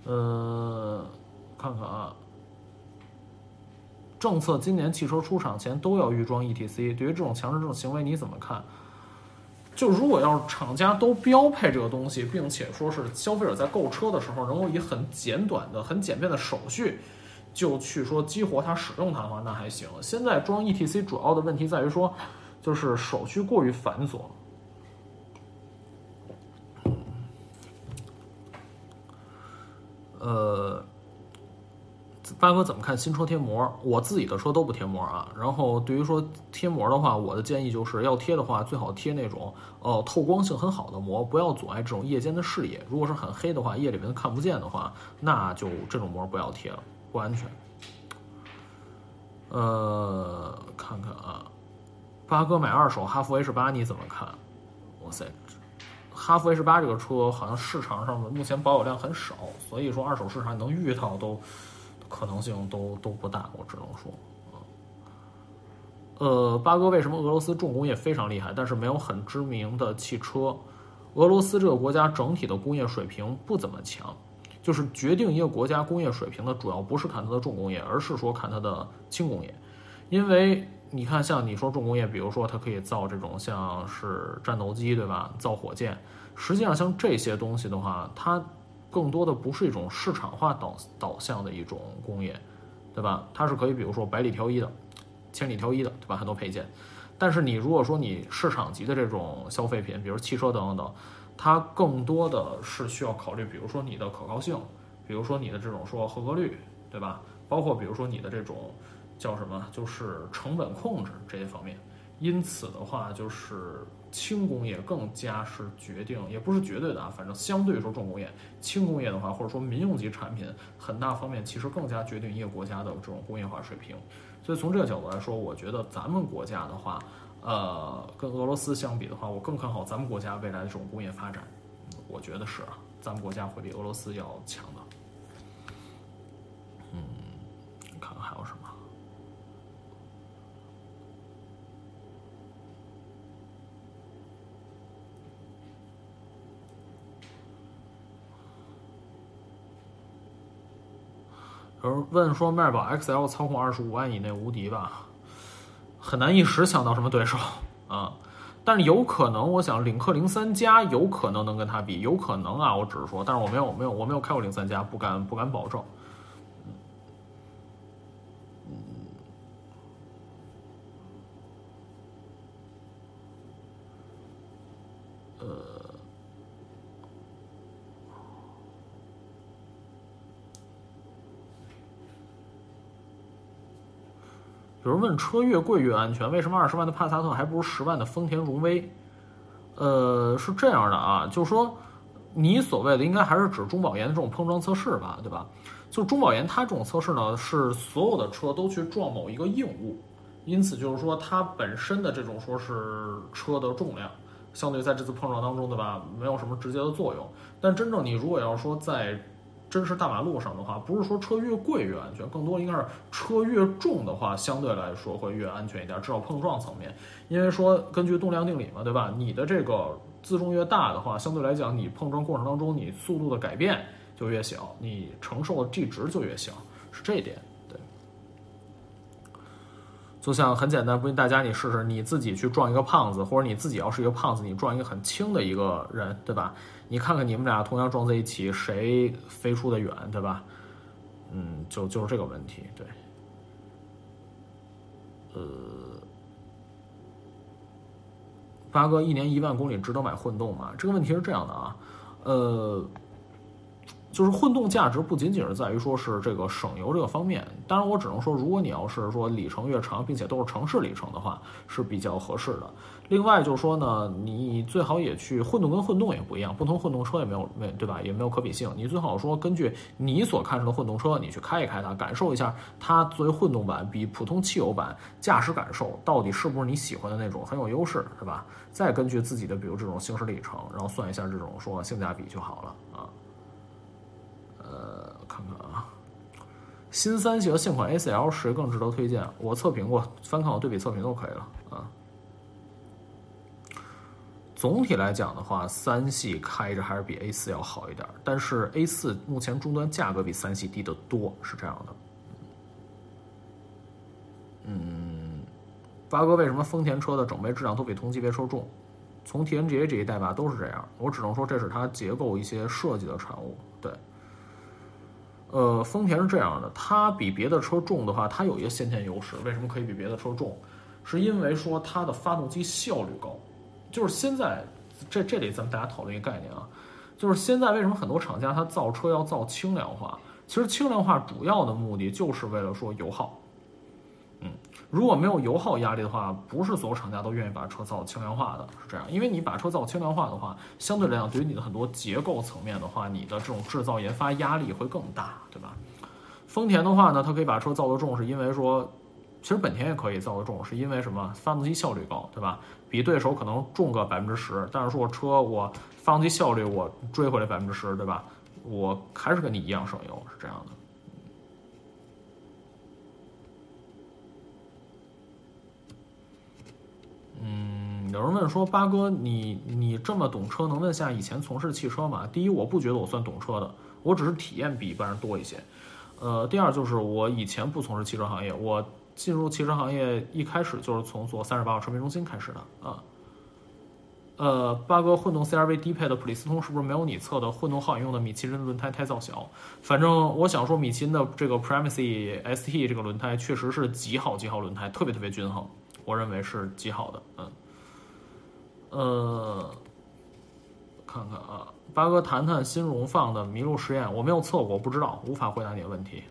呃，看看啊。政策今年汽车出厂前都要预装 ETC，对于这种强制这种行为你怎么看？就如果要是厂家都标配这个东西，并且说是消费者在购车的时候能够以很简短的、很简便的手续就去说激活它、使用它的话，那还行。现在装 ETC 主要的问题在于说，就是手续过于繁琐。呃。八哥怎么看新车贴膜？我自己的车都不贴膜啊。然后对于说贴膜的话，我的建议就是要贴的话，最好贴那种呃透光性很好的膜，不要阻碍这种夜间的视野。如果是很黑的话，夜里面看不见的话，那就这种膜不要贴了，不安全。呃，看看啊，八哥买二手哈弗 H 八你怎么看？哇塞，哈弗 H 八这个车好像市场上目前保有量很少，所以说二手市场能遇到都。可能性都都不大，我只能说，呃，八哥为什么俄罗斯重工业非常厉害，但是没有很知名的汽车？俄罗斯这个国家整体的工业水平不怎么强，就是决定一个国家工业水平的主要不是看它的重工业，而是说看它的轻工业，因为你看，像你说重工业，比如说它可以造这种像是战斗机，对吧？造火箭，实际上像这些东西的话，它。更多的不是一种市场化导导向的一种工业，对吧？它是可以，比如说百里挑一的，千里挑一的，对吧？很多配件。但是你如果说你市场级的这种消费品，比如汽车等等等，它更多的是需要考虑，比如说你的可靠性，比如说你的这种说合格率，对吧？包括比如说你的这种叫什么，就是成本控制这些方面。因此的话，就是。轻工业更加是决定，也不是绝对的啊，反正相对说重工业，轻工业的话，或者说民用级产品，很大方面其实更加决定一个国家的这种工业化水平。所以从这个角度来说，我觉得咱们国家的话，呃，跟俄罗斯相比的话，我更看好咱们国家未来的这种工业发展。我觉得是啊，咱们国家会比俄罗斯要强的。有人问说，迈宝 XL 操控二十五万以内无敌吧？很难一时想到什么对手啊，但是有可能，我想领克零三加有可能能跟它比，有可能啊，我只是说，但是我没有没有我没有开过零三加，不敢不敢保证。有人问车越贵越安全，为什么二十万的帕萨特还不如十万的丰田荣威？呃，是这样的啊，就是说，你所谓的应该还是指中保研的这种碰撞测试吧，对吧？就中保研它这种测试呢，是所有的车都去撞某一个硬物，因此就是说它本身的这种说是车的重量，相对在这次碰撞当中，对吧？没有什么直接的作用。但真正你如果要说在真实大马路上的话，不是说车越贵越安全，更多应该是车越重的话，相对来说会越安全一点，至少碰撞层面。因为说根据动量定理嘛，对吧？你的这个自重越大的话，相对来讲，你碰撞过程当中你速度的改变就越小，你承受的 G 值就越小，是这一点。对就像很简单，不信大家你试试，你自己去撞一个胖子，或者你自己要是一个胖子，你撞一个很轻的一个人，对吧？你看看你们俩同样撞在一起，谁飞出的远，对吧？嗯，就就是这个问题，对。呃，八哥，一年一万公里值得买混动吗？这个问题是这样的啊，呃。就是混动价值不仅仅是在于说是这个省油这个方面，当然我只能说，如果你要是说里程越长，并且都是城市里程的话，是比较合适的。另外就是说呢，你最好也去混动跟混动也不一样，不同混动车也没有没对吧，也没有可比性。你最好说根据你所看中的混动车，你去开一开它，感受一下它作为混动版比普通汽油版驾驶感受到底是不是你喜欢的那种很有优势，是吧？再根据自己的比如这种行驶里程，然后算一下这种说性价比就好了啊。呃，看看啊，新三系和现款 A4L 谁更值得推荐？我测评过，翻看我对比测评都可以了啊。总体来讲的话，三系开着还是比 A4 要好一点，但是 A4 目前终端价格比三系低得多，是这样的。嗯，八哥，为什么丰田车的整备质量都比同级别车重？从 TNGA 这一代吧，都是这样。我只能说这是它结构一些设计的产物，对。呃，丰田是这样的，它比别的车重的话，它有一个先天优势。为什么可以比别的车重？是因为说它的发动机效率高。就是现在，这这里咱们大家讨论一个概念啊，就是现在为什么很多厂家它造车要造轻量化，其实轻量化主要的目的就是为了说油耗。如果没有油耗压力的话，不是所有厂家都愿意把车造轻量化的，是这样。因为你把车造轻量化的话，相对来讲，对于你的很多结构层面的话，你的这种制造研发压力会更大，对吧？丰田的话呢，它可以把车造得重，是因为说，其实本田也可以造得重，是因为什么？发动机效率高，对吧？比对手可能重个百分之十，但是说我车我发动机效率我追回来百分之十，对吧？我还是跟你一样省油，是这样的。嗯，有人问说，八哥，你你这么懂车，能问下以前从事汽车吗？第一，我不觉得我算懂车的，我只是体验比一般人多一些。呃，第二就是我以前不从事汽车行业，我进入汽车行业一开始就是从做三十八号车评中心开始的啊。呃，八哥，混动 CRV 低配的普利司通是不是没有你测的混动皓影用的米其林轮胎胎噪小？反正我想说，米其林的这个 Primacy ST 这个轮胎确实是极好极好轮胎，特别特别均衡。我认为是极好的，嗯，呃，看看啊，八哥谈谈新荣放的麋鹿实验，我没有测过，不知道，无法回答你的问题。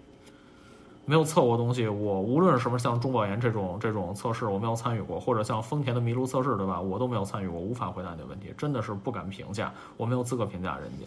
没有测过东西，我无论什么像中保研这种这种测试，我没有参与过，或者像丰田的麋鹿测试，对吧？我都没有参与过，无法回答你的问题，真的是不敢评价，我没有资格评价人家。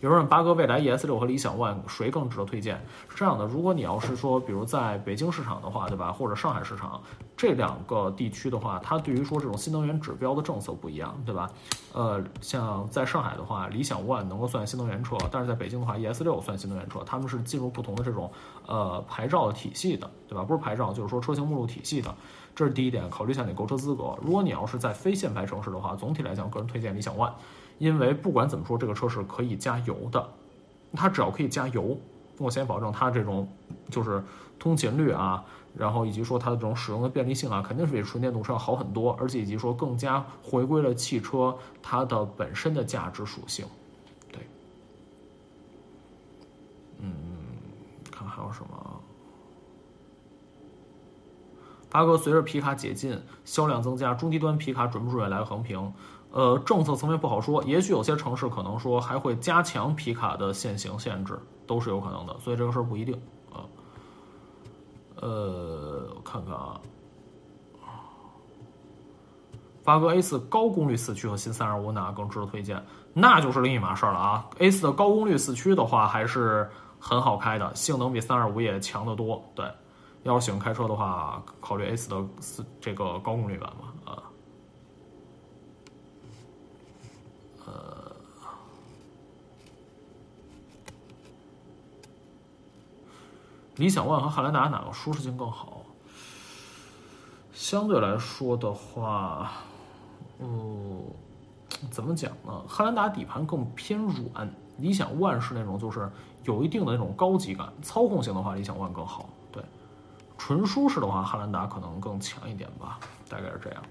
有人问八哥，未来 ES 六和理想 ONE 谁更值得推荐？是这样的，如果你要是说，比如在北京市场的话，对吧？或者上海市场这两个地区的话，它对于说这种新能源指标的政策不一样，对吧？呃，像在上海的话，理想 ONE 能够算新能源车，但是在北京的话，ES 六算新能源车，他们是进入不同的这种呃牌照体系的，对吧？不是牌照，就是说车型目录体系的，这是第一点，考虑一下你购车资格。如果你要是在非限牌城市的话，总体来讲，个人推荐理想 ONE。因为不管怎么说，这个车是可以加油的，它只要可以加油，我先保证它这种就是通勤率啊，然后以及说它的这种使用的便利性啊，肯定是比纯电动车要好很多，而且以及说更加回归了汽车它的本身的价值属性。对，嗯，看还有什么？八哥，随着皮卡解禁，销量增加，中低端皮卡准不准备来横屏？呃，政策层面不好说，也许有些城市可能说还会加强皮卡的限行限制，都是有可能的，所以这个事儿不一定啊。呃，我看看啊，八哥 A 四高功率四驱和新三二五哪更值得推荐？那就是另一码事儿了啊。A 四的高功率四驱的话还是很好开的，性能比三二五也强得多。对，要是喜欢开车的话，考虑 A 四的四这个高功率版吧。理想 ONE 和汉兰达哪个舒适性更好？相对来说的话，嗯，怎么讲呢？汉兰达底盘更偏软，理想 ONE 是那种就是有一定的那种高级感。操控性的话，理想 ONE 更好。对，纯舒适的话，汉兰达可能更强一点吧，大概是这样。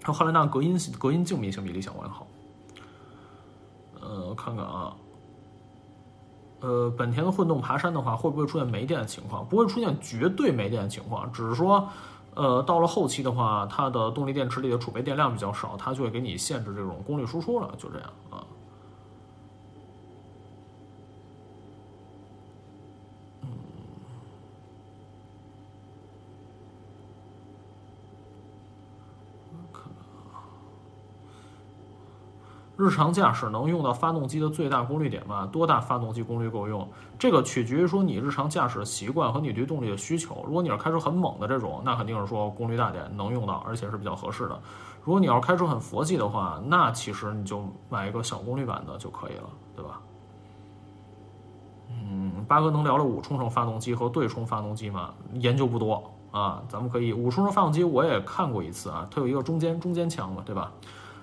然后汉兰达隔音隔音静谧性比理想 ONE 好。呃，看看啊。呃，本田的混动爬山的话，会不会出现没电的情况？不会出现绝对没电的情况，只是说，呃，到了后期的话，它的动力电池里的储备电量比较少，它就会给你限制这种功率输出了，就这样啊。日常驾驶能用到发动机的最大功率点吗？多大发动机功率够用？这个取决于说你日常驾驶的习惯和你对动力的需求。如果你要开车很猛的这种，那肯定是说功率大点能用到，而且是比较合适的。如果你要开车很佛系的话，那其实你就买一个小功率版的就可以了，对吧？嗯，八哥能聊聊五冲程发动机和对冲发动机吗？研究不多啊，咱们可以五冲程发动机我也看过一次啊，它有一个中间中间腔嘛，对吧？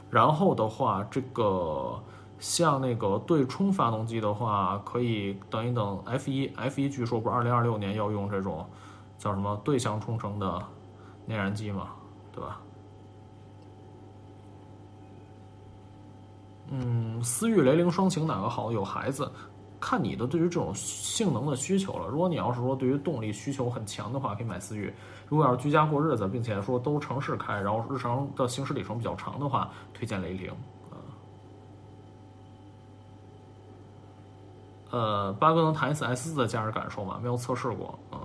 然后的话，这个像那个对冲发动机的话，可以等一等。F 一 F 一据说不是二零二六年要用这种叫什么对向冲程的内燃机嘛，对吧？嗯，思域雷凌双擎哪个好？有孩子，看你的对于这种性能的需求了。如果你要是说对于动力需求很强的话，可以买思域。如果要是居家过日子，并且说都城市开，然后日常的行驶里程比较长的话，推荐雷凌。啊，呃，八哥能谈一次 S 四的驾驶感受吗？没有测试过，嗯。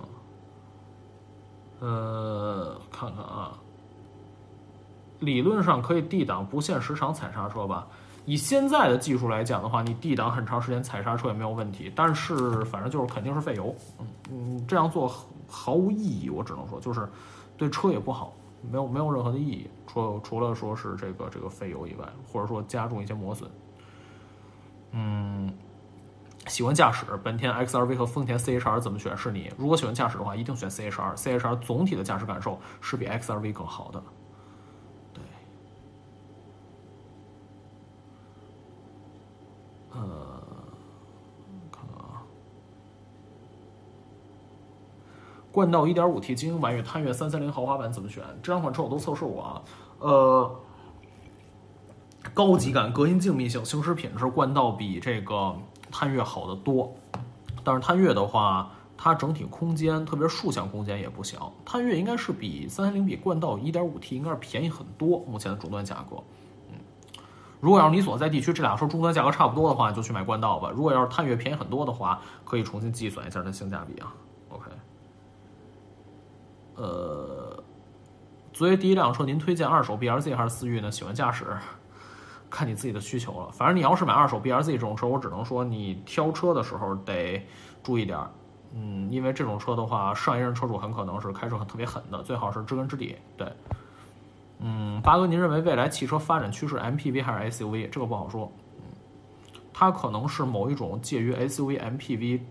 呃，看看啊，理论上可以 D 档不限时长踩刹车吧？以现在的技术来讲的话，你 D 档很长时间踩刹车也没有问题。但是反正就是肯定是费油，嗯嗯，这样做毫无意义，我只能说就是对车也不好，没有没有任何的意义，除除了说是这个这个费油以外，或者说加重一些磨损，嗯。喜欢驾驶，本田 XRV 和丰田 CHR 怎么选？是你。如果喜欢驾驶的话，一定选 CHR。CHR 总体的驾驶感受是比 XRV 更好的。对。呃，看看啊，冠道 1.5T 精英版与探岳330豪华版怎么选？这两款车我都测试过啊。呃，高级感、隔音静谧性、行驶品质，冠道比这个。探岳好的多，但是探岳的话，它整体空间，特别竖向空间也不小。探岳应该是比三三零比冠道 1.5T 应该是便宜很多，目前的终端价格。嗯，如果要是你所在地区这俩车终端价格差不多的话，就去买冠道吧。如果要是探岳便宜很多的话，可以重新计算一下它性价比啊。呃，作为第一辆车，您推荐二手 BRZ 还是思域呢？喜欢驾驶。看你自己的需求了，反正你要是买二手 B R Z 这种车，我只能说你挑车的时候得注意点儿，嗯，因为这种车的话，上一任车主很可能是开车很特别狠的，最好是知根知底。对，嗯，八哥，您认为未来汽车发展趋势 M P V 还是 S U V？这个不好说，嗯，它可能是某一种介于 S U V M P V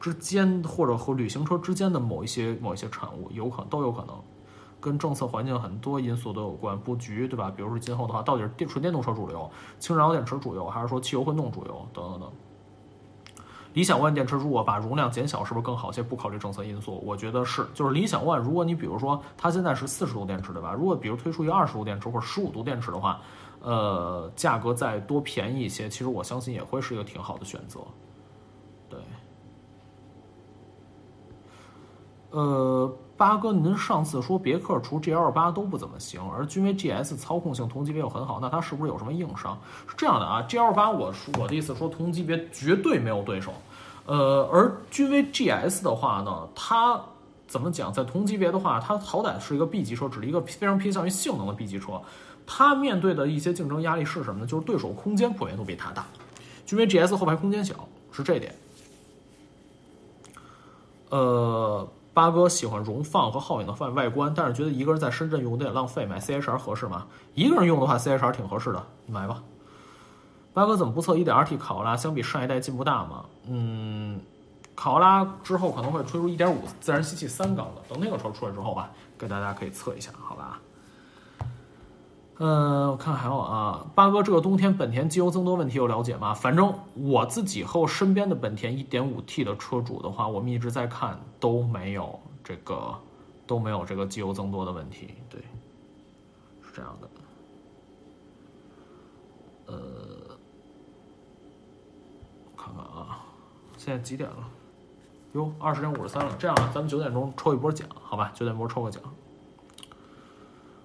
之间，或者和旅行车之间的某一些某一些产物，有可能都有可能。跟政策环境很多因素都有关，布局对吧？比如说今后的话，到底是电纯电动车主流、氢燃料电池主流，还是说汽油混动主流等等等。理想 ONE 电池如果把容量减小，是不是更好些？不考虑政策因素，我觉得是。就是理想 ONE，如果你比如说它现在是四十度电池对吧？如果比如推出一个二十度电池或者十五度电池的话，呃，价格再多便宜一些，其实我相信也会是一个挺好的选择。对，呃。八哥，您上次说别克除 GL 八都不怎么行，而君威 GS 操控性同级别又很好，那它是不是有什么硬伤？是这样的啊，GL 八我我的意思说同级别绝对没有对手，呃，而君威 GS 的话呢，它怎么讲，在同级别的话，它好歹是一个 B 级车，只是一个非常偏向于性能的 B 级车，它面对的一些竞争压力是什么呢？就是对手空间普遍都比它大，君威 GS 后排空间小，是这点，呃。八哥喜欢荣放和皓影的外外观，但是觉得一个人在深圳用有点浪费，买 CHR 合适吗？一个人用的话，CHR 挺合适的，买吧。八哥怎么不测 1.2T 卡罗拉？相比上一代进步大吗？嗯，卡罗拉之后可能会推出1.5自然吸气三缸的，等那个时候出来之后吧，给大家可以测一下，好吧？嗯，我看还有啊，八哥，这个冬天本田机油增多问题有了解吗？反正我自己和我身边的本田 1.5T 的车主的话，我们一直在看，都没有这个，都没有这个机油增多的问题。对，是这样的。呃，看看啊，现在几点了？哟，二十点五十三了。这样，咱们九点钟抽一波奖，好吧？九点钟抽个奖。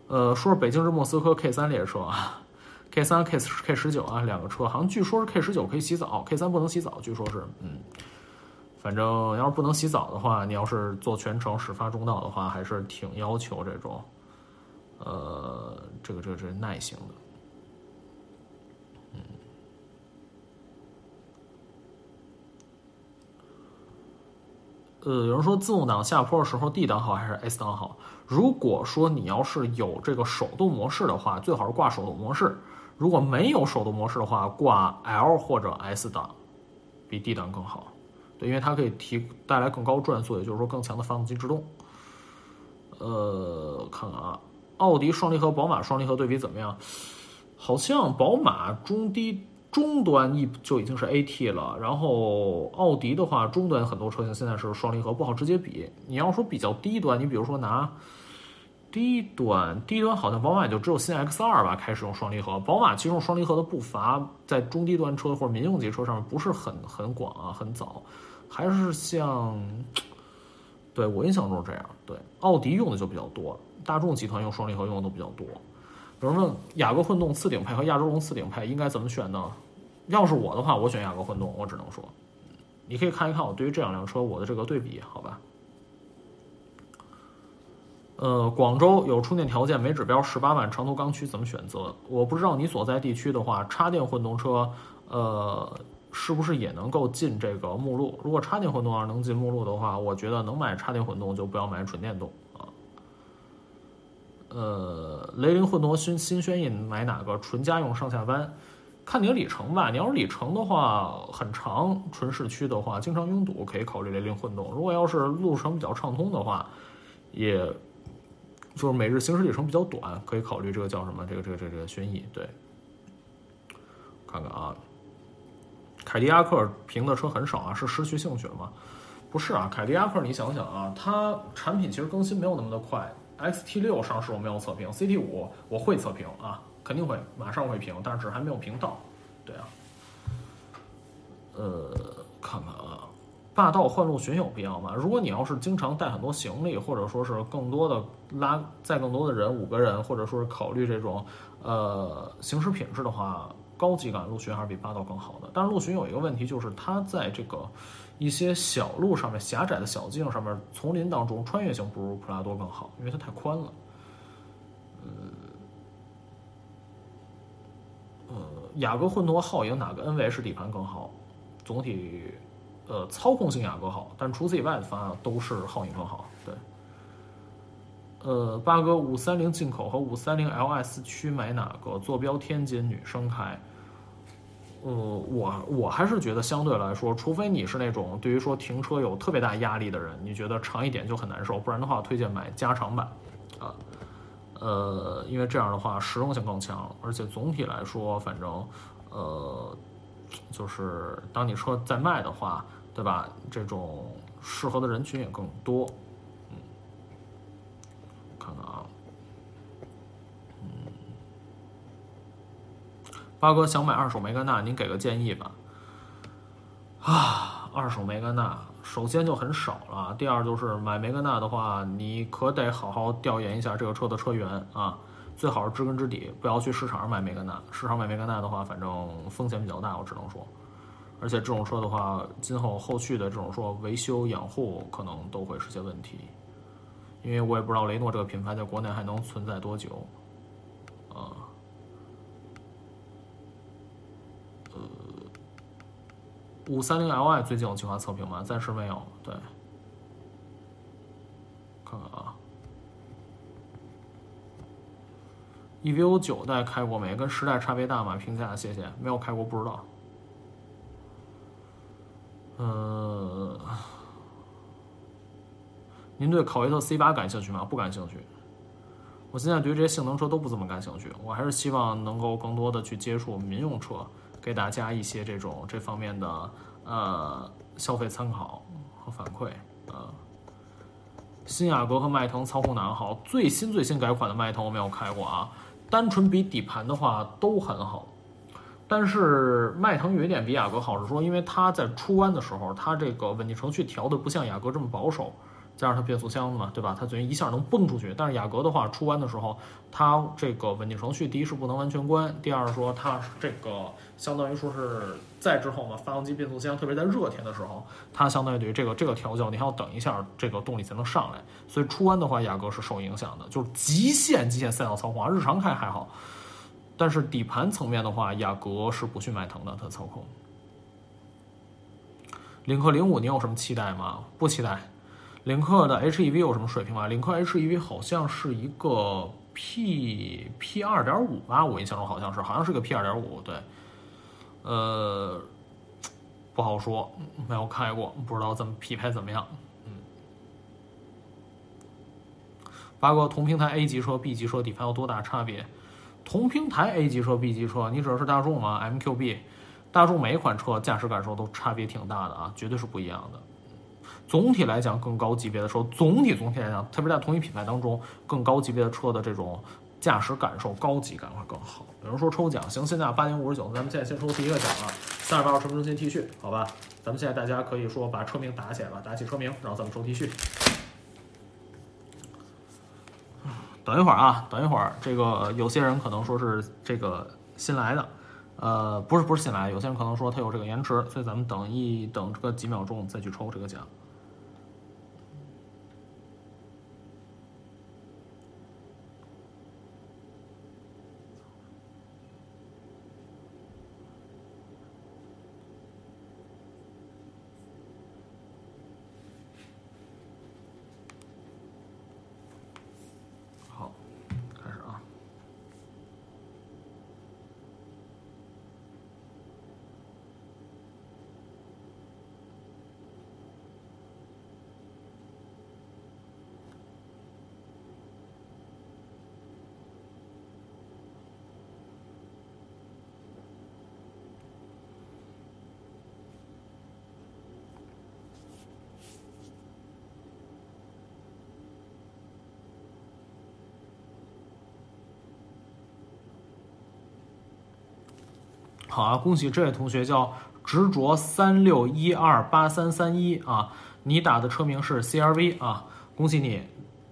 呃，说是北京至莫斯科 K 三列车啊，K 三 K K 十九啊，两个车，好像据说是 K 十九可以洗澡，K 三不能洗澡，据说是，嗯，反正要是不能洗澡的话，你要是做全程始发终到的话，还是挺要求这种，呃，这个这个这个耐性的，嗯，呃，有人说自动挡下坡的时候 D 档好还是 S 档好？如果说你要是有这个手动模式的话，最好是挂手动模式；如果没有手动模式的话，挂 L 或者 S 档，比 D 档更好。对，因为它可以提带来更高转速，也就是说更强的发动机制动。呃，看看啊，奥迪双离合、宝马双离合对比怎么样？好像宝马中低中端一就已经是 AT 了，然后奥迪的话，中端很多车型现在是双离合，不好直接比。你要说比较低端，你比如说拿。低端低端好像宝马也就只有新 X 二吧开始用双离合。宝马其实用双离合的步伐在中低端车或者民用级车上面不是很很广啊，很早，还是像，对我印象中是这样。对，奥迪用的就比较多，大众集团用双离合用的都比较多。有人问雅阁混动次顶配和亚洲龙次顶配应该怎么选呢？要是我的话，我选雅阁混动，我只能说。你可以看一看我对于这两辆车我的这个对比，好吧？呃，广州有充电条件，没指标，十八万，长途刚需怎么选择？我不知道你所在地区的话，插电混动车，呃，是不是也能够进这个目录？如果插电混动要能进目录的话，我觉得能买插电混动就不要买纯电动啊。呃，雷凌混动新新轩逸买哪个？纯家用上下班，看你的里程吧。你要是里程的话很长，纯市区的话经常拥堵，可以考虑雷凌混动。如果要是路程比较畅通的话，也。就是每日行驶里程比较短，可以考虑这个叫什么？这个这个这个这个轩逸。对，看看啊，凯迪拉克评的车很少啊，是失去兴趣了吗？不是啊，凯迪拉克你想想啊，它产品其实更新没有那么的快。XT 六上市我没有测评，CT 五我会测评啊，肯定会马上会评，但是还没有评到。对啊，呃，看看啊。霸道换陆巡有必要吗？如果你要是经常带很多行李，或者说是更多的拉载更多的人，五个人，或者说是考虑这种呃行驶品质的话，高级感陆巡还是比霸道更好的。但是陆巡有一个问题，就是它在这个一些小路上面、狭窄的小径上面、丛林当中，穿越性不如普拉多更好，因为它太宽了。呃，雅阁混动皓影哪个 NVH 底盘更好？总体。呃，操控性雅阁好，但除此以外的方案都是皓影更好。对，呃，八哥五三零进口和五三零 LS 区买哪个？坐标天津，女生开。呃，我我还是觉得相对来说，除非你是那种对于说停车有特别大压力的人，你觉得长一点就很难受，不然的话，推荐买加长版啊。呃，因为这样的话实用性更强，而且总体来说，反正呃。就是当你车在卖的话，对吧？这种适合的人群也更多。嗯，看看啊，嗯，八哥想买二手梅甘娜，您给个建议吧。啊，二手梅甘娜，首先就很少了，第二就是买梅甘娜的话，你可得好好调研一下这个车的车源啊。最好是知根知底，不要去市场上买梅甘娜。市场买梅甘娜的话，反正风险比较大，我只能说。而且这种车的话，今后后续的这种说维修养护可能都会是些问题，因为我也不知道雷诺这个品牌在国内还能存在多久。啊，呃，五三零 Li 最近有计划测评吗？暂时没有。对，看看啊。Evo 九代开过没？跟十代差别大吗？评价谢谢。没有开过，不知道。嗯，您对考威特 C 八感兴趣吗？不感兴趣。我现在对于这些性能车都不怎么感兴趣。我还是希望能够更多的去接触民用车，给大家一些这种这方面的呃消费参考和反馈啊。新雅阁和迈腾操控哪个好？最新最新改款的迈腾我没有开过啊。单纯比底盘的话都很好，但是迈腾有一点比雅阁好是说，因为它在出弯的时候，它这个稳定程序调的不像雅阁这么保守。加上它变速箱嘛，对吧？它等于一下能蹦出去。但是雅阁的话，出弯的时候，它这个稳定程序，第一是不能完全关，第二说它这个相当于说是在之后嘛，发动机、变速箱，特别在热天的时候，它相当于对于这个这个调教，你还要等一下，这个动力才能上来。所以出弯的话，雅阁是受影响的，就是极限极限赛道操控啊。日常开还好，但是底盘层面的话，雅阁是不逊迈腾的，它操控。领克零五，你有什么期待吗？不期待。领克的 HEV 有什么水平吗？领克 HEV 好像是一个 P P 二点五吧，我印象中好像是，好像是个 P 二点五。对，呃，不好说，没有开过，不知道怎么匹配怎么样。嗯，八哥，同平台 A 级车、B 级车底盘有多大差别？同平台 A 级车、B 级车，你指的是大众吗？MQB，大众每一款车驾驶感受都差别挺大的啊，绝对是不一样的。总体来讲，更高级别的车，总体总体来讲，特别在同一品牌当中，更高级别的车的这种驾驶感受、高级感会更好。有人说抽奖，行，现在八点五十九，咱们现在先抽第一个奖啊，三十八号车中心 T 恤，好吧？咱们现在大家可以说把车名打起来吧，打起车名，然后咱们抽 T 恤。等一会儿啊，等一会儿，这个有些人可能说是这个新来的，呃，不是不是新来，有些人可能说他有这个延迟，所以咱们等一等这个几秒钟再去抽这个奖。好，开始啊。好啊，恭喜这位同学叫执着三六一二八三三一啊，你打的车名是 CRV 啊，恭喜你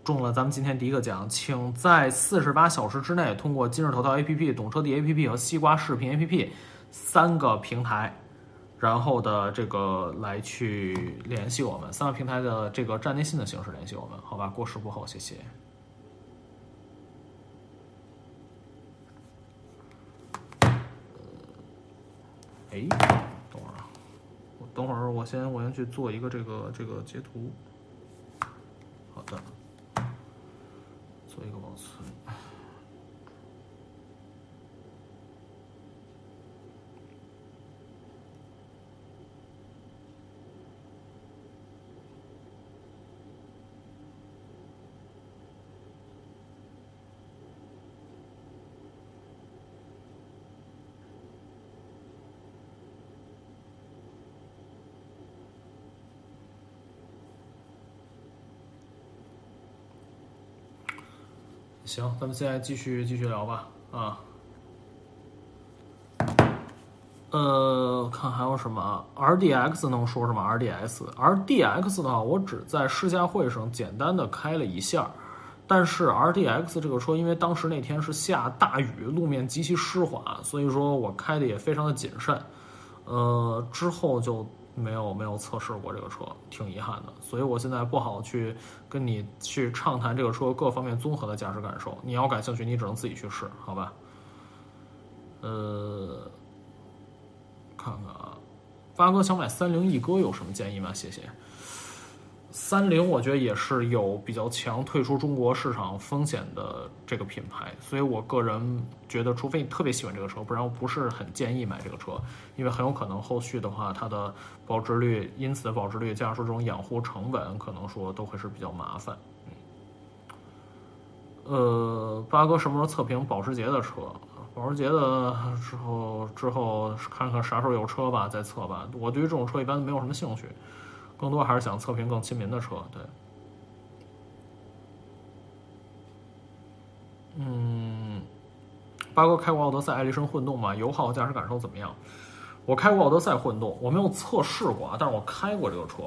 中了咱们今天第一个奖，请在四十八小时之内通过今日头条 APP、懂车帝 APP 和西瓜视频 APP 三个平台，然后的这个来去联系我们，三个平台的这个站内信的形式联系我们，好吧？过时不候，谢谢。哎，等会儿啊，我等会儿我先我先去做一个这个这个截图。好的，做一个保存。行，咱们现在继续继续聊吧，啊，呃，看还有什么啊？RDX 能说什么？RDX，RDX 的话，我只在试驾会上简单的开了一下，但是 RDX 这个车，因为当时那天是下大雨，路面极其湿滑，所以说我开的也非常的谨慎，呃，之后就。没有没有测试过这个车，挺遗憾的，所以我现在不好去跟你去畅谈这个车各方面综合的驾驶感受。你要感兴趣，你只能自己去试，好吧？呃，看看啊，八哥想买三菱翼哥有什么建议吗？谢谢。三菱我觉得也是有比较强退出中国市场风险的这个品牌，所以我个人觉得，除非你特别喜欢这个车，不然我不是很建议买这个车，因为很有可能后续的话，它的保值率，因此的保值率加上说这种养护成本，可能说都会是比较麻烦。嗯，呃，八哥什么时候测评保时捷的车？保时捷的之后之后看看啥时候有车吧，再测吧。我对于这种车一般没有什么兴趣。更多还是想测评更亲民的车，对。嗯，八哥开过奥德赛、艾力绅混动吗？油耗驾驶感受怎么样？我开过奥德赛混动，我没有测试过啊，但是我开过这个车，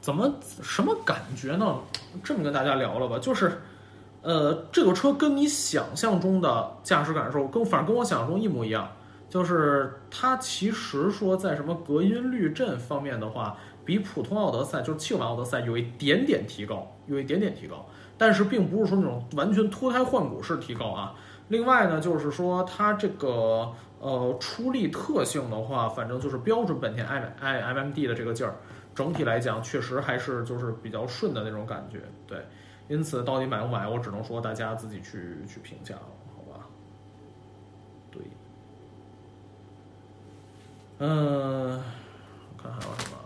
怎么什么感觉呢？这么跟大家聊了吧，就是，呃，这个车跟你想象中的驾驶感受，跟反正跟我想象中一模一样，就是它其实说在什么隔音滤震方面的话。比普通奥德赛就是汽油版奥德赛有一点点提高，有一点点提高，但是并不是说那种完全脱胎换骨式提高啊。另外呢，就是说它这个呃出力特性的话，反正就是标准本田 i i m m d 的这个劲儿，整体来讲确实还是就是比较顺的那种感觉。对，因此到底买不买，我只能说大家自己去去评价了，好吧？对，嗯，看还有什么？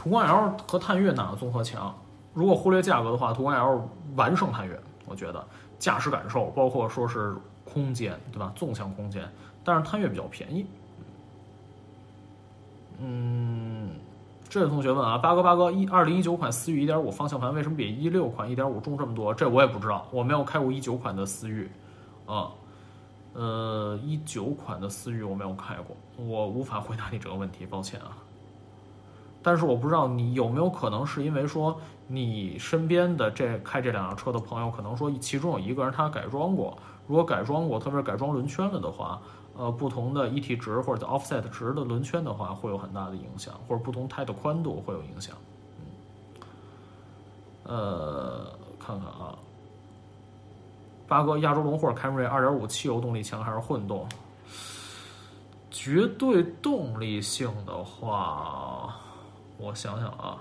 途观 L 和探岳哪个综合强？如果忽略价格的话，途观 L 完胜探岳，我觉得驾驶感受，包括说是空间，对吧？纵向空间，但是探岳比较便宜。嗯，这位同学问啊，八哥八哥，一二零一九款思域一点五方向盘为什么比一六款一点五重这么多？这我也不知道，我没有开过一九款的思域，啊，呃，一九款的思域我没有开过，我无法回答你这个问题，抱歉啊。但是我不知道你有没有可能是因为说你身边的这开这两辆车的朋友，可能说其中有一个人他改装过。如果改装过，特别是改装轮圈了的话，呃，不同的 ET 值或者 offset 值的轮圈的话，会有很大的影响，或者不同胎的宽度会有影响。嗯，呃，看看啊，八哥，亚洲龙或者凯美瑞2.5汽油动力强还是混动？绝对动力性的话，我想想啊，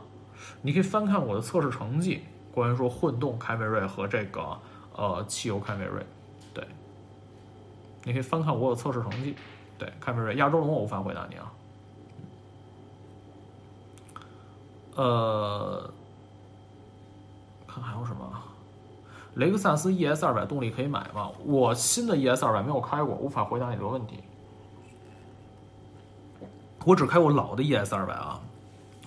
你可以翻看我的测试成绩，关于说混动凯美瑞和这个呃汽油凯美瑞。对你可以翻看我有测试成绩，对，凯美瑞、亚洲龙我无法回答你啊。呃，看还有什么？雷克萨斯 ES 二百动力可以买吗？我新的 ES 二百没有开过，无法回答你这个问题。我只开过老的 ES 二百啊，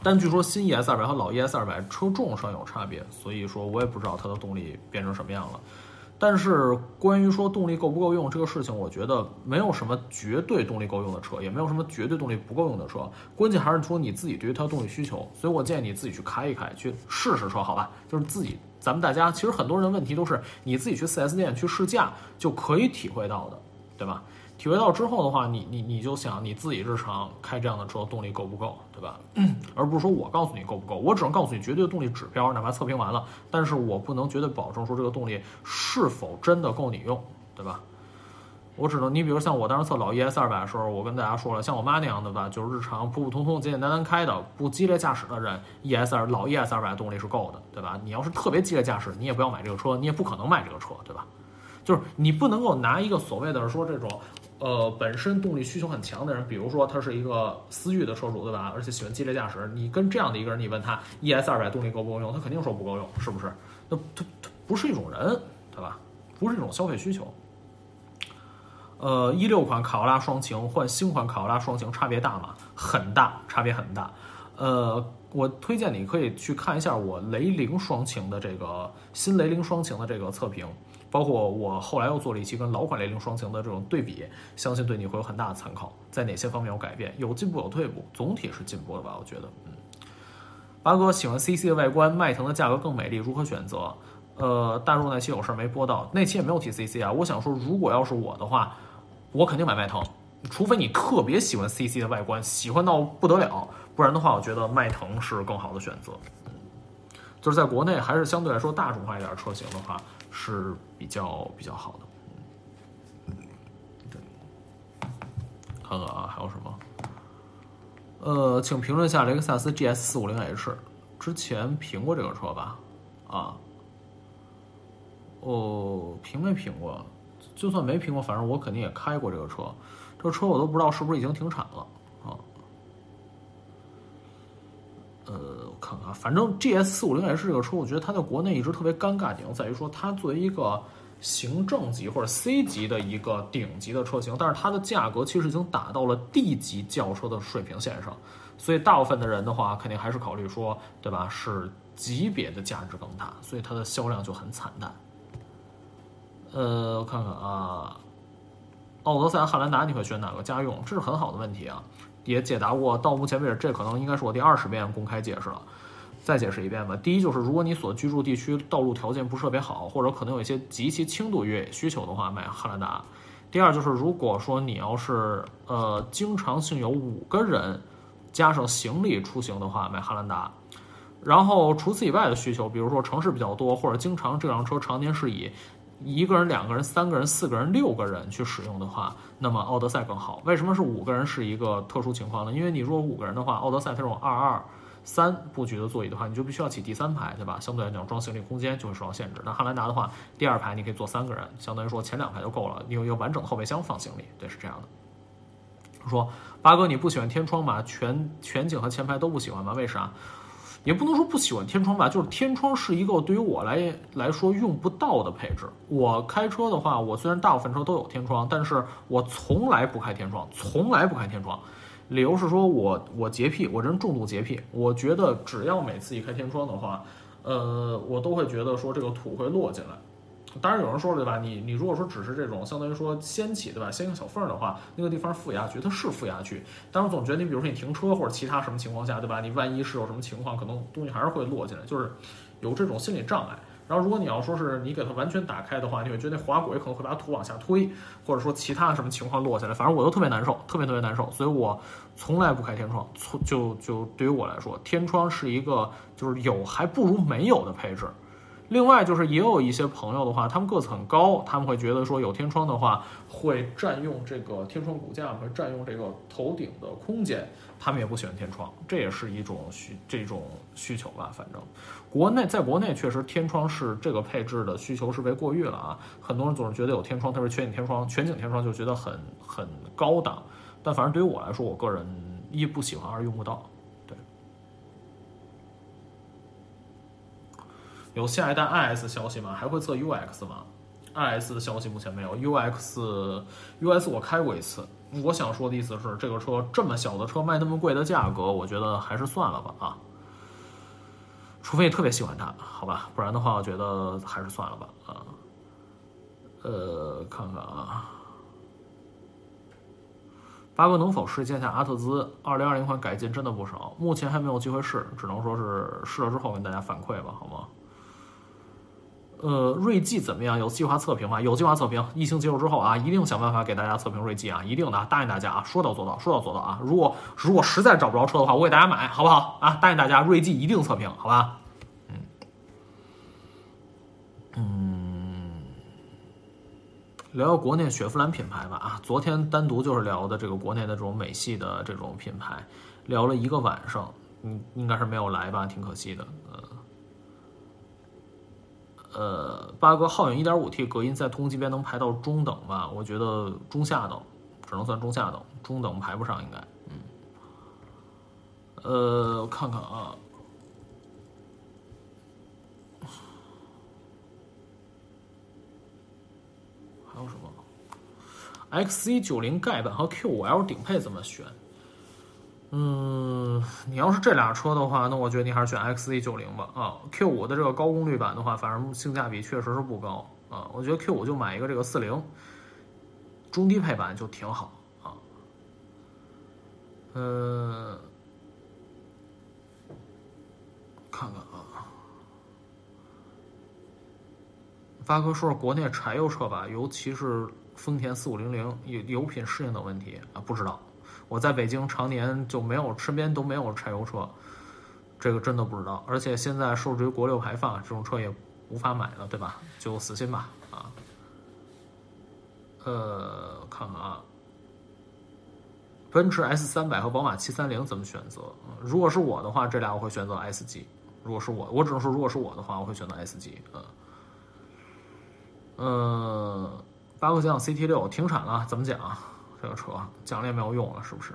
但据说新 ES 二百和老 ES 二百车重上有差别，所以说我也不知道它的动力变成什么样了。但是关于说动力够不够用这个事情，我觉得没有什么绝对动力够用的车，也没有什么绝对动力不够用的车，关键还是说你自己对于它的动力需求。所以我建议你自己去开一开，去试试车，好吧？就是自己，咱们大家其实很多人的问题都是你自己去 4S 店去试驾就可以体会到的，对吧？体会到之后的话，你你你就想你自己日常开这样的车动力够不够，对吧？而不是说我告诉你够不够，我只能告诉你绝对的动力指标，哪怕测评完了，但是我不能绝对保证说这个动力是否真的够你用，对吧？我只能，你比如像我当时测老 ES 二百的时候，我跟大家说了，像我妈那样的吧，就是日常普普通通、简简单单开的，不激烈驾驶的人，ES 二老 ES 二百动力是够的，对吧？你要是特别激烈驾驶，你也不要买这个车，你也不可能买这个车，对吧？就是你不能够拿一个所谓的说这种。呃，本身动力需求很强的人，比如说他是一个思域的车主，对吧？而且喜欢激烈驾驶，你跟这样的一个人，你问他 ES 二百动力够不够用，他肯定说不够用，是不是？那他他不是一种人，对吧？不是一种消费需求。呃，一六款卡罗拉双擎换新款卡罗拉双擎差别大吗？很大，差别很大。呃，我推荐你可以去看一下我雷凌双擎的这个新雷凌双擎的这个测评。包括我后来又做了一期跟老款雷凌双擎的这种对比，相信对你会有很大的参考。在哪些方面有改变？有进步有退步，总体是进步的吧？我觉得，嗯。八哥喜欢 CC 的外观，迈腾的价格更美丽，如何选择？呃，大众那期有事儿没播到，那期也没有提 CC 啊。我想说，如果要是我的话，我肯定买迈腾，除非你特别喜欢 CC 的外观，喜欢到不得了，不然的话，我觉得迈腾是更好的选择。嗯就是在国内还是相对来说大众化一点车型的话。是比较比较好的，嗯，对，看看啊，还有什么？呃，请评论一下雷克萨斯 GS 四五零 H，之前评过这个车吧？啊，哦，评没评过？就算没评过，反正我肯定也开过这个车。这个车我都不知道是不是已经停产了呃，我。看看啊，反正 G S 四五零 H 这个车，我觉得它在国内一直特别尴尬点在于说，它作为一个行政级或者 C 级的一个顶级的车型，但是它的价格其实已经打到了 D 级轿车的水平线上，所以大部分的人的话，肯定还是考虑说，对吧？是级别的价值更大，所以它的销量就很惨淡。呃，我看看啊，奥德赛、汉兰达，你会选哪个家用？这是很好的问题啊。也解答过，到目前为止，这可能应该是我第二十遍公开解释了。再解释一遍吧。第一就是，如果你所居住地区道路条件不是特别好，或者可能有一些极其轻度越野需求的话，买汉兰达。第二就是，如果说你要是呃经常性有五个人加上行李出行的话，买汉兰达。然后除此以外的需求，比如说城市比较多，或者经常这辆车常年是以一个人、两个人、三个人、四个人、六个人去使用的话，那么奥德赛更好。为什么是五个人是一个特殊情况呢？因为你如果五个人的话，奥德赛这种二二三布局的座椅的话，你就必须要起第三排，对吧？相对来讲装行李空间就会受到限制。那汉兰达的话，第二排你可以坐三个人，相当于说前两排就够了，你有一个完整的后备箱放行李，对，是这样的。说八哥你不喜欢天窗吗？全全景和前排都不喜欢吗？为啥？也不能说不喜欢天窗吧，就是天窗是一个对于我来来说用不到的配置。我开车的话，我虽然大部分车都有天窗，但是我从来不开天窗，从来不开天窗。理由是说我我洁癖，我这人重度洁癖。我觉得只要每次一开天窗的话，呃，我都会觉得说这个土会落进来。当然有人说了对吧？你你如果说只是这种相当于说掀起对吧，掀个小缝的话，那个地方负压区它是负压区。但是总觉得你比如说你停车或者其他什么情况下对吧？你万一是有什么情况，可能东西还是会落进来，就是有这种心理障碍。然后如果你要说是你给它完全打开的话，你会觉得滑轨可能会把土往下推，或者说其他什么情况落下来，反正我都特别难受，特别特别难受，所以我从来不开天窗。从就就对于我来说，天窗是一个就是有还不如没有的配置。另外就是也有一些朋友的话，他们个子很高，他们会觉得说有天窗的话会占用这个天窗骨架，会占用这个头顶的空间，他们也不喜欢天窗，这也是一种需这种需求吧。反正国内在国内确实天窗是这个配置的需求是被过誉了啊，很多人总是觉得有天窗，特别是全景天窗，全景天窗就觉得很很高档，但反正对于我来说，我个人一不喜欢，二用不到。有下一代 IS 消息吗？还会测 UX 吗？IS 的消息目前没有。UX，US 我开过一次。我想说的意思是，这个车这么小的车卖那么贵的价格，我觉得还是算了吧啊。除非你特别喜欢它，好吧，不然的话，我觉得还是算了吧啊。呃，看看啊，八哥能否试驾下阿特兹2020款改进真的不少，目前还没有机会试，只能说是试了之后跟大家反馈吧，好吗？呃，锐际怎么样？有计划测评吗？有计划测评，疫情结束之后啊，一定想办法给大家测评锐际啊，一定的，答应大家啊，说到做到，说到做到啊。如果如果实在找不着车的话，我给大家买，好不好啊？答应大家，锐际一定测评，好吧？嗯嗯，聊聊国内雪佛兰品牌吧啊，昨天单独就是聊的这个国内的这种美系的这种品牌，聊了一个晚上，嗯，应该是没有来吧，挺可惜的，呃。呃，八哥皓影 1.5T 隔音在同级别能排到中等吧？我觉得中下等，只能算中下等，中等排不上应该。嗯。呃，我看看啊，还有什么？XC90 盖板和 Q5L 顶配怎么选？嗯，你要是这俩车的话，那我觉得你还是选 XZ 九零吧。啊，Q 五的这个高功率版的话，反正性价比确实是不高啊。我觉得 Q 五就买一个这个四零中低配版就挺好啊。嗯，看看啊，发哥说说国内柴油车吧，尤其是丰田四五零零油油品适应的问题啊，不知道。我在北京常年就没有身边都没有柴油车，这个真的不知道。而且现在受制于国六排放，这种车也无法买了，对吧？就死心吧，啊。呃，看看啊，奔驰 S 三百和宝马七三零怎么选择？如果是我的话，这俩我会选择 S 级。如果是我，我只能说，如果是我的话，我会选择 S 级。嗯，嗯，八个讲 CT 六停产了，怎么讲？这个车讲了也没有用了，是不是？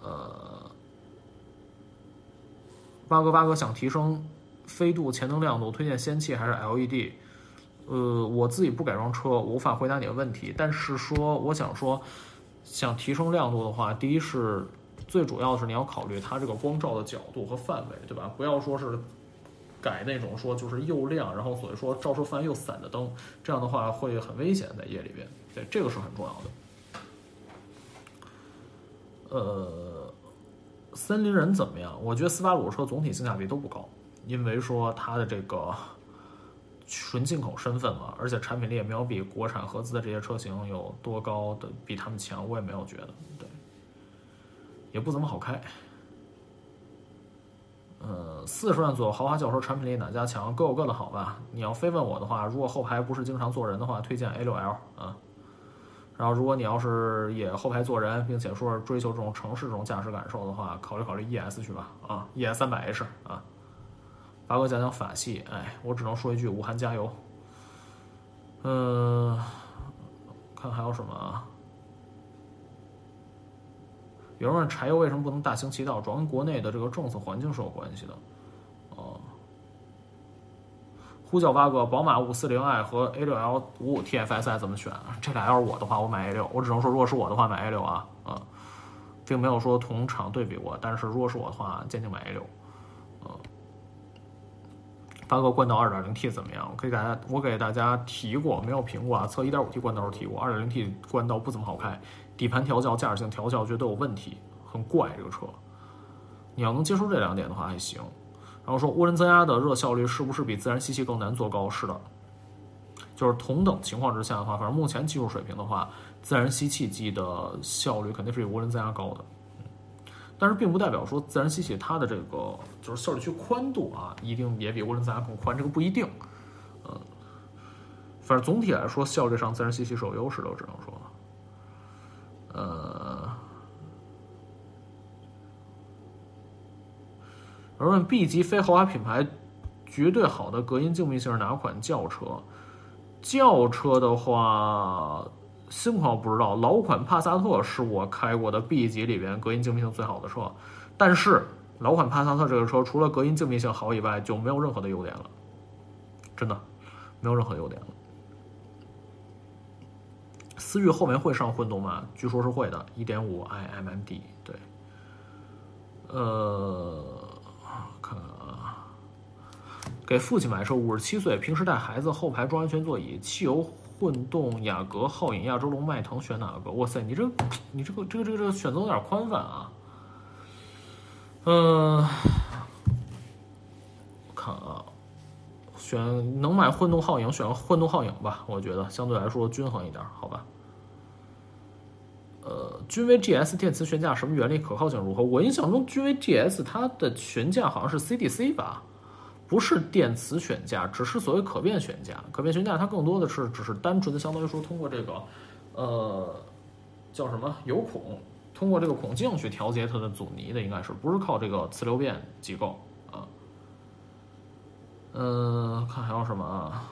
呃，八哥八哥想提升飞度前灯亮度，推荐氙气还是 LED？呃，我自己不改装车，无法回答你的问题。但是说，我想说，想提升亮度的话，第一是最主要的是你要考虑它这个光照的角度和范围，对吧？不要说是改那种说就是又亮，然后所以说照射范围又散的灯，这样的话会很危险在夜里边。这个是很重要的。呃，森林人怎么样？我觉得斯巴鲁车总体性价比都不高，因为说它的这个纯进口身份嘛，而且产品力也没有比国产合资的这些车型有多高的比他们强，我也没有觉得，对，也不怎么好开。呃，四十万左右豪华轿车产品力哪家强？各有各的好吧。你要非问我的话，如果后排不是经常坐人的话，推荐 A6L 啊。然后，如果你要是也后排坐人，并且说是追求这种城市这种驾驶感受的话，考虑考虑 ES 去吧。啊，ES 三百 H 啊。八哥讲讲法系，哎，我只能说一句：武汉加油。嗯，看还有什么啊？有人问柴油为什么不能大行其道，主要跟国内的这个政策环境是有关系的。呼叫八哥，宝马五四零 i 和 A 六 L 五五 TFSI 怎么选？这俩要是我的话，我买 A 六。我只能说，如果是我的话，买 A 六啊，嗯，并没有说同场对比过。但是如果是我的话，坚定买 A 六。嗯，八哥冠道二点零 T 怎么样？我可以给大家，我给大家提过，没有评过啊。测一点五 T 冠道时提过，二点零 T 冠道不怎么好开，底盘调教、驾驶性调教觉得有问题，很怪这个车。你要能接受这两点的话还行。然后说涡轮增压的热效率是不是比自然吸气更难做高？是的，就是同等情况之下的话，反正目前技术水平的话，自然吸气机的效率肯定是比涡轮增压高的。但是并不代表说自然吸气它的这个就是效率区宽度啊，一定也比涡轮增压更宽，这个不一定。呃，反正总体来说，效率上自然吸气是有优势的，我只能说。呃，而问 B 级非豪华品牌绝对好的隔音静谧性是哪款轿车？轿车的话。新款我不知道，老款帕萨特是我开过的 B 级里边隔音静谧性最好的车，但是老款帕萨特这个车除了隔音静谧性好以外，就没有任何的优点了，真的没有任何优点了。思域后面会上混动吗？据说是会的，1.5 iMMD，对，呃，给父亲买车，五十七岁，平时带孩子，后排装安全座椅，汽油。混动雅阁、皓影、亚洲龙、迈腾选哪个？哇塞，你这、你这个、这个、这个、这个选择有点宽泛啊。嗯，我看啊，选能买混动皓影，选个混动皓影吧。我觉得相对来说均衡一点，好吧。呃，君威 GS 电磁悬架什么原理？可靠性如何？我印象中君威 GS 它的悬架好像是 CDC 吧。不是电磁悬架，只是所谓可变悬架。可变悬架它更多的是只是单纯的，相当于说通过这个，呃，叫什么油孔，通过这个孔径去调节它的阻尼的，应该是不是靠这个磁流变机构啊？嗯，看还有什么啊？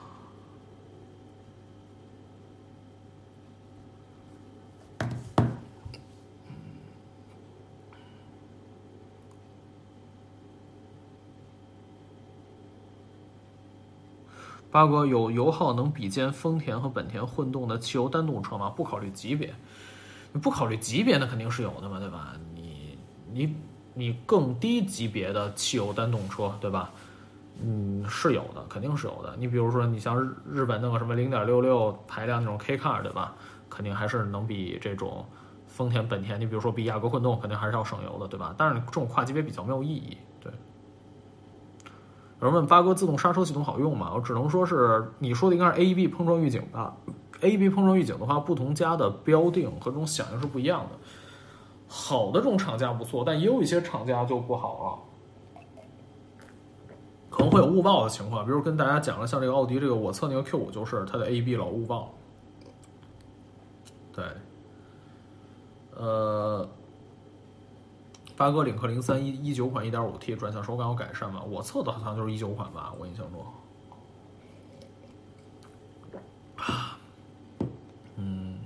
八哥有油耗能比肩丰田和本田混动的汽油单动车吗？不考虑级别，你不考虑级别那肯定是有的嘛，对吧？你你你更低级别的汽油单动车，对吧？嗯，是有的，肯定是有的。你比如说，你像日日本那个什么零点六六排量那种 K car，对吧？肯定还是能比这种丰田、本田，你比如说比雅阁混动，肯定还是要省油的，对吧？但是这种跨级别比较没有意义，有人问八哥自动刹车系统好用吗？我只能说是你说的应该是 AEB 碰撞预警吧。AEB 碰撞预警的话，不同家的标定和这种响应是不一样的。好的这种厂家不错，但也有一些厂家就不好了，可能会有误报的情况。比如跟大家讲了，像这个奥迪这个，我测那个 Q 五就是它的 AEB 老误报。对，呃。八哥领克零三一一九款一点五 T 转向手感有改善吗？我测的好像就是一九款吧，我印象中。嗯，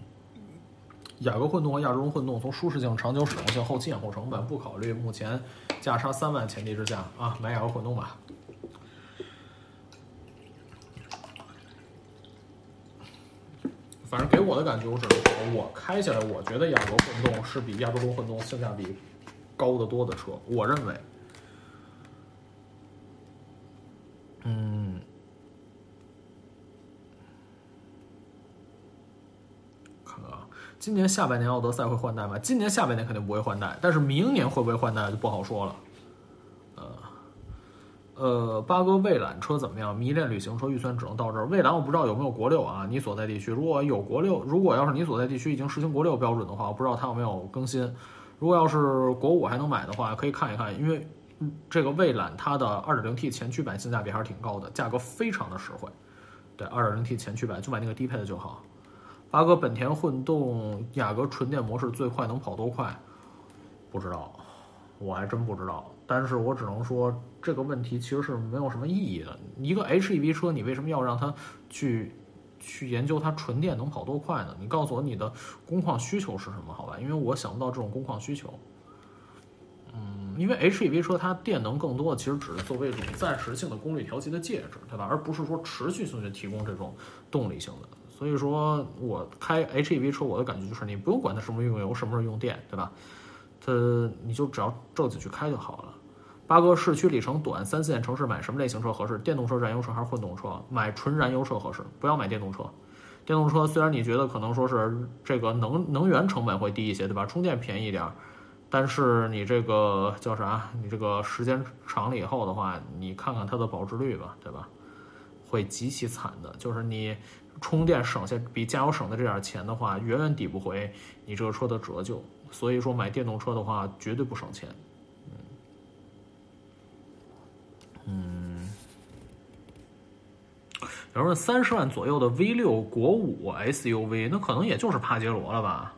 雅阁混动和亚洲龙混动，从舒适性、长久使用性、后期养护成本不考虑，目前价差三万前提之下啊，买雅阁混动吧。反正给我的感觉，我只能说，我开起来，我觉得雅阁混动是比亚洲龙混动性价比。高得多的车，我认为，嗯，看看啊，今年下半年奥德赛会换代吗？今年下半年肯定不会换代，但是明年会不会换代就不好说了。呃，呃，八哥蔚揽车怎么样？迷恋旅行车，预算只能到这儿。蔚揽我不知道有没有国六啊？你所在地区如果有国六，如果要是你所在地区已经实行国六标准的话，我不知道它有没有更新。如果要是国五还能买的话，可以看一看，因为这个蔚揽它的 2.0T 前驱版性价比还是挺高的，价格非常的实惠。对，2.0T 前驱版就买那个低配的就好。八哥，本田混动雅阁纯电模式最快能跑多快？不知道，我还真不知道。但是我只能说这个问题其实是没有什么意义的。一个 HEV 车，你为什么要让它去？去研究它纯电能跑多快呢？你告诉我你的工况需求是什么？好吧，因为我想不到这种工况需求。嗯，因为 HEV 车它电能更多的其实只是作为一种暂时性的功率调节的介质，对吧？而不是说持续性的提供这种动力性的。所以说我开 HEV 车，我的感觉就是你不用管它什么用油，什么时候用电，对吧？它你就只要正进去开就好了。八哥，市区里程短，三四线城市买什么类型车合适？电动车、燃油车还是混动车？买纯燃油车合适，不要买电动车。电动车虽然你觉得可能说是这个能能源成本会低一些，对吧？充电便宜一点，但是你这个叫啥？你这个时间长了以后的话，你看看它的保值率吧，对吧？会极其惨的。就是你充电省下比加油省的这点钱的话，远远抵不回你这个车的折旧。所以说买电动车的话，绝对不省钱。嗯，有人问三十万左右的 V 六国五 SUV，那可能也就是帕杰罗了吧？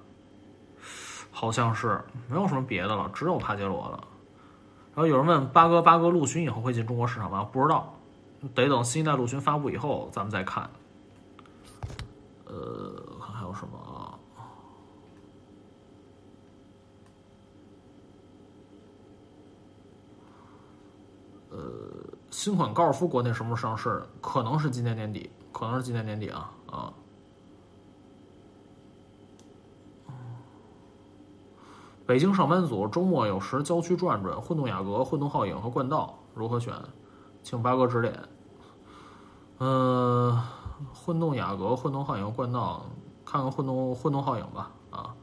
好像是没有什么别的了，只有帕杰罗了。然后有人问八哥，八哥陆巡以后会进中国市场吗？不知道，得等新一代陆巡发布以后咱们再看。呃，看还有什么啊？呃，新款高尔夫国内什么时候上市？可能是今年年底，可能是今年年底啊啊。北京上班族周末有时郊区转转，混动雅阁、混动皓影和冠道如何选？请八哥指点。嗯，混动雅阁、混动皓影、冠道，看看混动混动皓影吧。啊，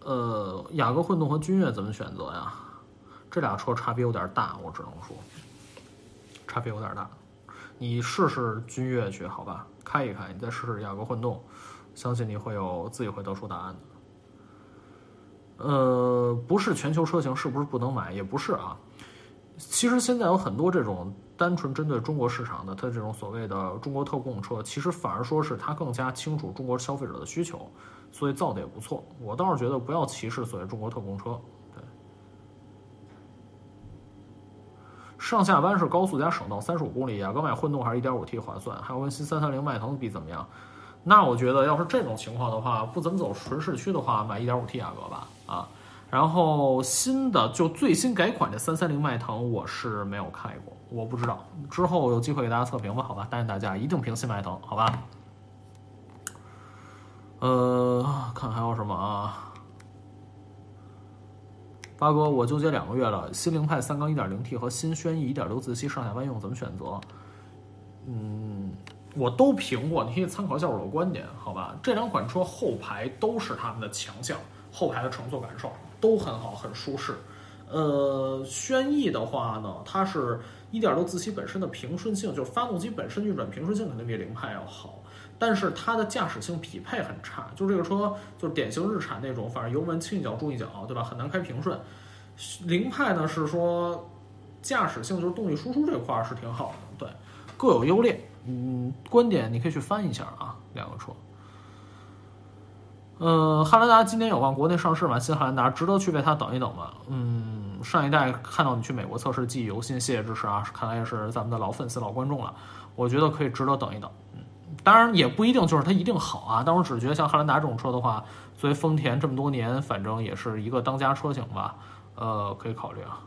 呃，雅阁混动和君越怎么选择呀？这俩车差别有点大，我只能说差别有点大。你试试君越去，好吧，开一开，你再试试雅阁混动，相信你会有自己会得出答案的。呃，不是全球车型是不是不能买？也不是啊。其实现在有很多这种单纯针对中国市场的，它这种所谓的中国特供车，其实反而说是它更加清楚中国消费者的需求，所以造的也不错。我倒是觉得不要歧视所谓中国特供车。对，上下班是高速加省道三十五公里，雅阁买混动还是一点五 T 划算？还有跟新三三零迈腾比怎么样？那我觉得要是这种情况的话，不怎么走纯市区的话，买一点五 T 雅阁吧。啊，然后新的就最新改款的三三零迈腾，我是没有开过，我不知道。之后有机会给大家测评吧，好吧？答应大家一定评新迈腾，好吧？呃，看还有什么啊？八哥，我纠结两个月了，新凌派三缸一点零 T 和新轩逸一点六自吸上下班用怎么选择？嗯，我都评过，你可以参考一下我的观点，好吧？这两款车后排都是他们的强项。后排的乘坐感受都很好，很舒适。呃，轩逸的话呢，它是一点六自吸本身的平顺性，就是发动机本身运转平顺性肯定比凌派要好，但是它的驾驶性匹配很差。就这个车就是典型日产那种，反正油门轻一脚重一脚，对吧？很难开平顺。凌派呢是说驾驶性就是动力输出这块儿是挺好的，对，各有优劣。嗯，观点你可以去翻一下啊，两个车。嗯，汉兰达今年有望国内上市吗？新汉兰达值得去为它等一等吗？嗯，上一代看到你去美国测试记忆犹新，谢谢支持啊！看来也是咱们的老粉丝、老观众了。我觉得可以值得等一等。当然也不一定就是它一定好啊。但我只觉得像汉兰达这种车的话，作为丰田这么多年，反正也是一个当家车型吧。呃，可以考虑啊。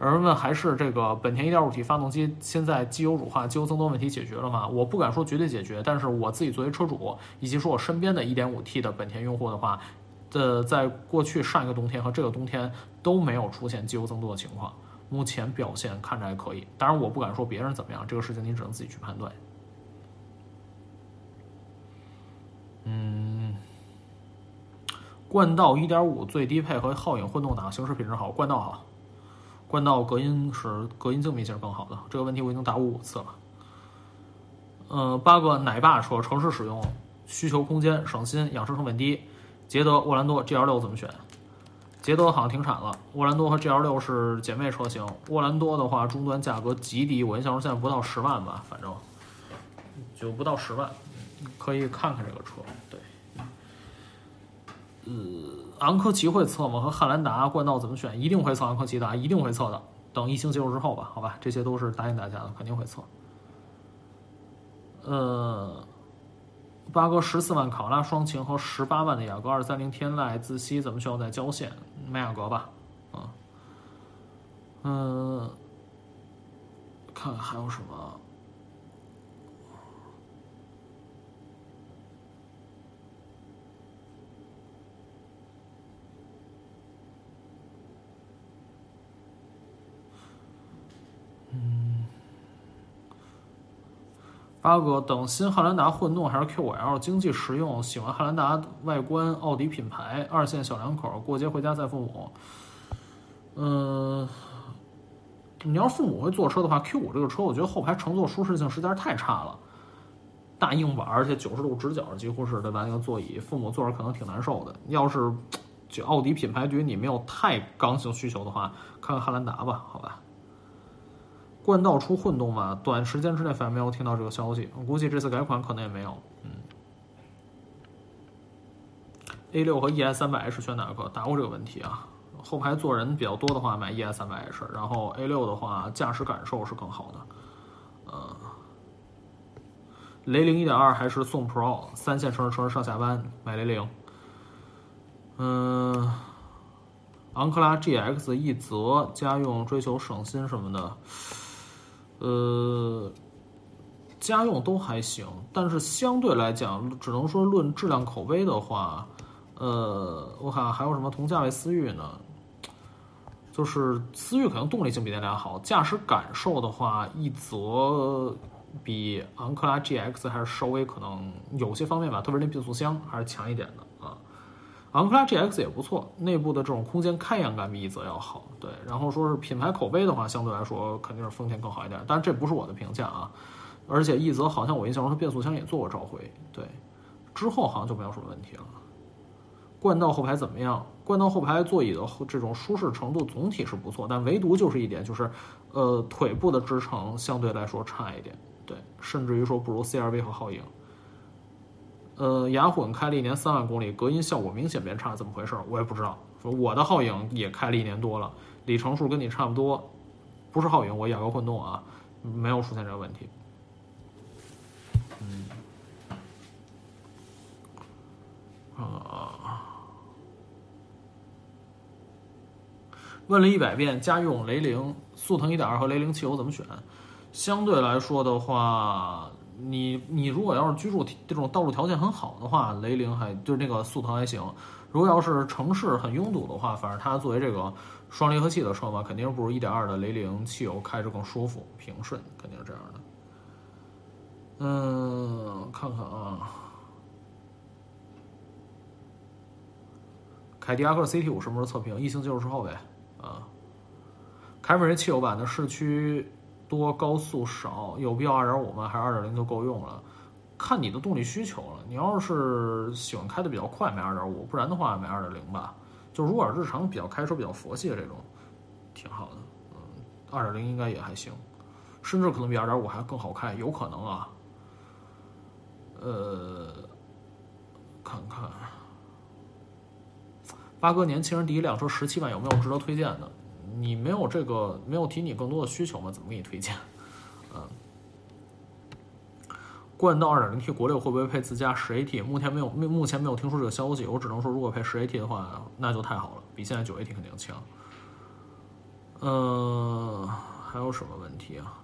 有人问，还是这个本田 1.5T 发动机现在机油乳化、机油增多问题解决了吗？我不敢说绝对解决，但是我自己作为车主，以及说我身边的 1.5T 的本田用户的话，呃，在过去上一个冬天和这个冬天都没有出现机油增多的情况，目前表现看着还可以。当然，我不敢说别人怎么样，这个事情你只能自己去判断。嗯，冠道1.5最低配和皓影混动哪个行驶品质好？冠道好。冠道隔音是隔音静谧性更好的，这个问题我已经答过五次了。呃，八个奶爸车城市使用需求空间省心养车成本低，捷德沃兰多 GL 六怎么选？捷德好像停产了，沃兰多和 GL 六是姐妹车型。沃兰多的话终端价格极低，我印象中现在不到十万吧，反正就不到十万，可以看看这个车。对，呃。昂科旗会测吗？和汉兰达、冠道怎么选？一定会测昂科旗的，一定会测的。等疫情结束之后吧，好吧，这些都是答应大家的，肯定会测。呃，八哥十四万考拉双擎和十八万的雅阁二三零天籁自吸怎么选？在郊县买雅阁吧，嗯，嗯，看看还有什么。嗯八哥，等新汉兰达混动还是 Q5L 经济实用？喜欢汉兰达外观，奥迪品牌，二线小两口，过节回家载父母。嗯，你要父母会坐车的话，Q5 这个车，我觉得后排乘坐舒适性实在是太差了，大硬板，而且九十度直角，几乎是对吧？那个座椅，父母坐着可能挺难受的。要是就奥迪品牌对于你没有太刚性需求的话，看看汉兰达吧，好吧。冠道出混动吗？短时间之内反正没有听到这个消息，我估计这次改款可能也没有。嗯，A 六和 ES 三百 H 选哪个？答过这个问题啊。后排坐人比较多的话，买 ES 三百 H，然后 A 六的话，驾驶感受是更好的。呃，雷凌一点二还是宋 Pro？三线城市城市上下班买雷凌。嗯，昂克拉 GX 一泽家用追求省心什么的。呃，家用都还行，但是相对来讲，只能说论质量口碑的话，呃，我看还有什么同价位思域呢？就是思域可能动力性比那俩好，驾驶感受的话，一泽比昂克拉 GX 还是稍微可能有些方面吧，特别是那变速箱还是强一点的。昂克拉 GX 也不错，内部的这种空间开扬感比一泽要好。对，然后说是品牌口碑的话，相对来说肯定是丰田更好一点。但是这不是我的评价啊。而且一泽好像我印象中它变速箱也做过召回，对，之后好像就没有什么问题了。冠道后排怎么样？冠道后排座椅的这种舒适程度总体是不错，但唯独就是一点就是，呃，腿部的支撑相对来说差一点。对，甚至于说不如 CRV 和皓影。呃，雅混开了一年三万公里，隔音效果明显变差，怎么回事？我也不知道。说我的皓影也开了一年多了，里程数跟你差不多，不是皓影，我雅阁混动啊，没有出现这个问题。嗯，啊，问了一百遍，家用雷凌速腾一点二和雷凌汽油怎么选？相对来说的话。你你如果要是居住这种道路条件很好的话，雷凌还就是那个速腾还行。如果要是城市很拥堵的话，反正它作为这个双离合器的车嘛，肯定不如1.2的雷凌汽油开着更舒服、平顺，肯定是这样的。嗯，看看啊，凯迪拉克 CT 五什么时候测评？疫情结束之后呗。啊，凯美瑞汽油版的市区。多高速少，有必要二点五吗？还是二点零就够用了？看你的动力需求了。你要是喜欢开的比较快，买二点五；不然的话，买二点零吧。就如果日常比较开车比较佛系的这种，挺好的。嗯，二点零应该也还行，甚至可能比二点五还更好开，有可能啊。呃，看看，八哥年轻人第一辆车十七万，有没有值得推荐的？你没有这个，没有提你更多的需求吗？怎么给你推荐？嗯，冠道 2.0T 国六会不会配自家十 AT？目前没有，目目前没有听说这个消息。我只能说，如果配十 AT 的话，那就太好了，比现在九 AT 肯定强。嗯，还有什么问题啊？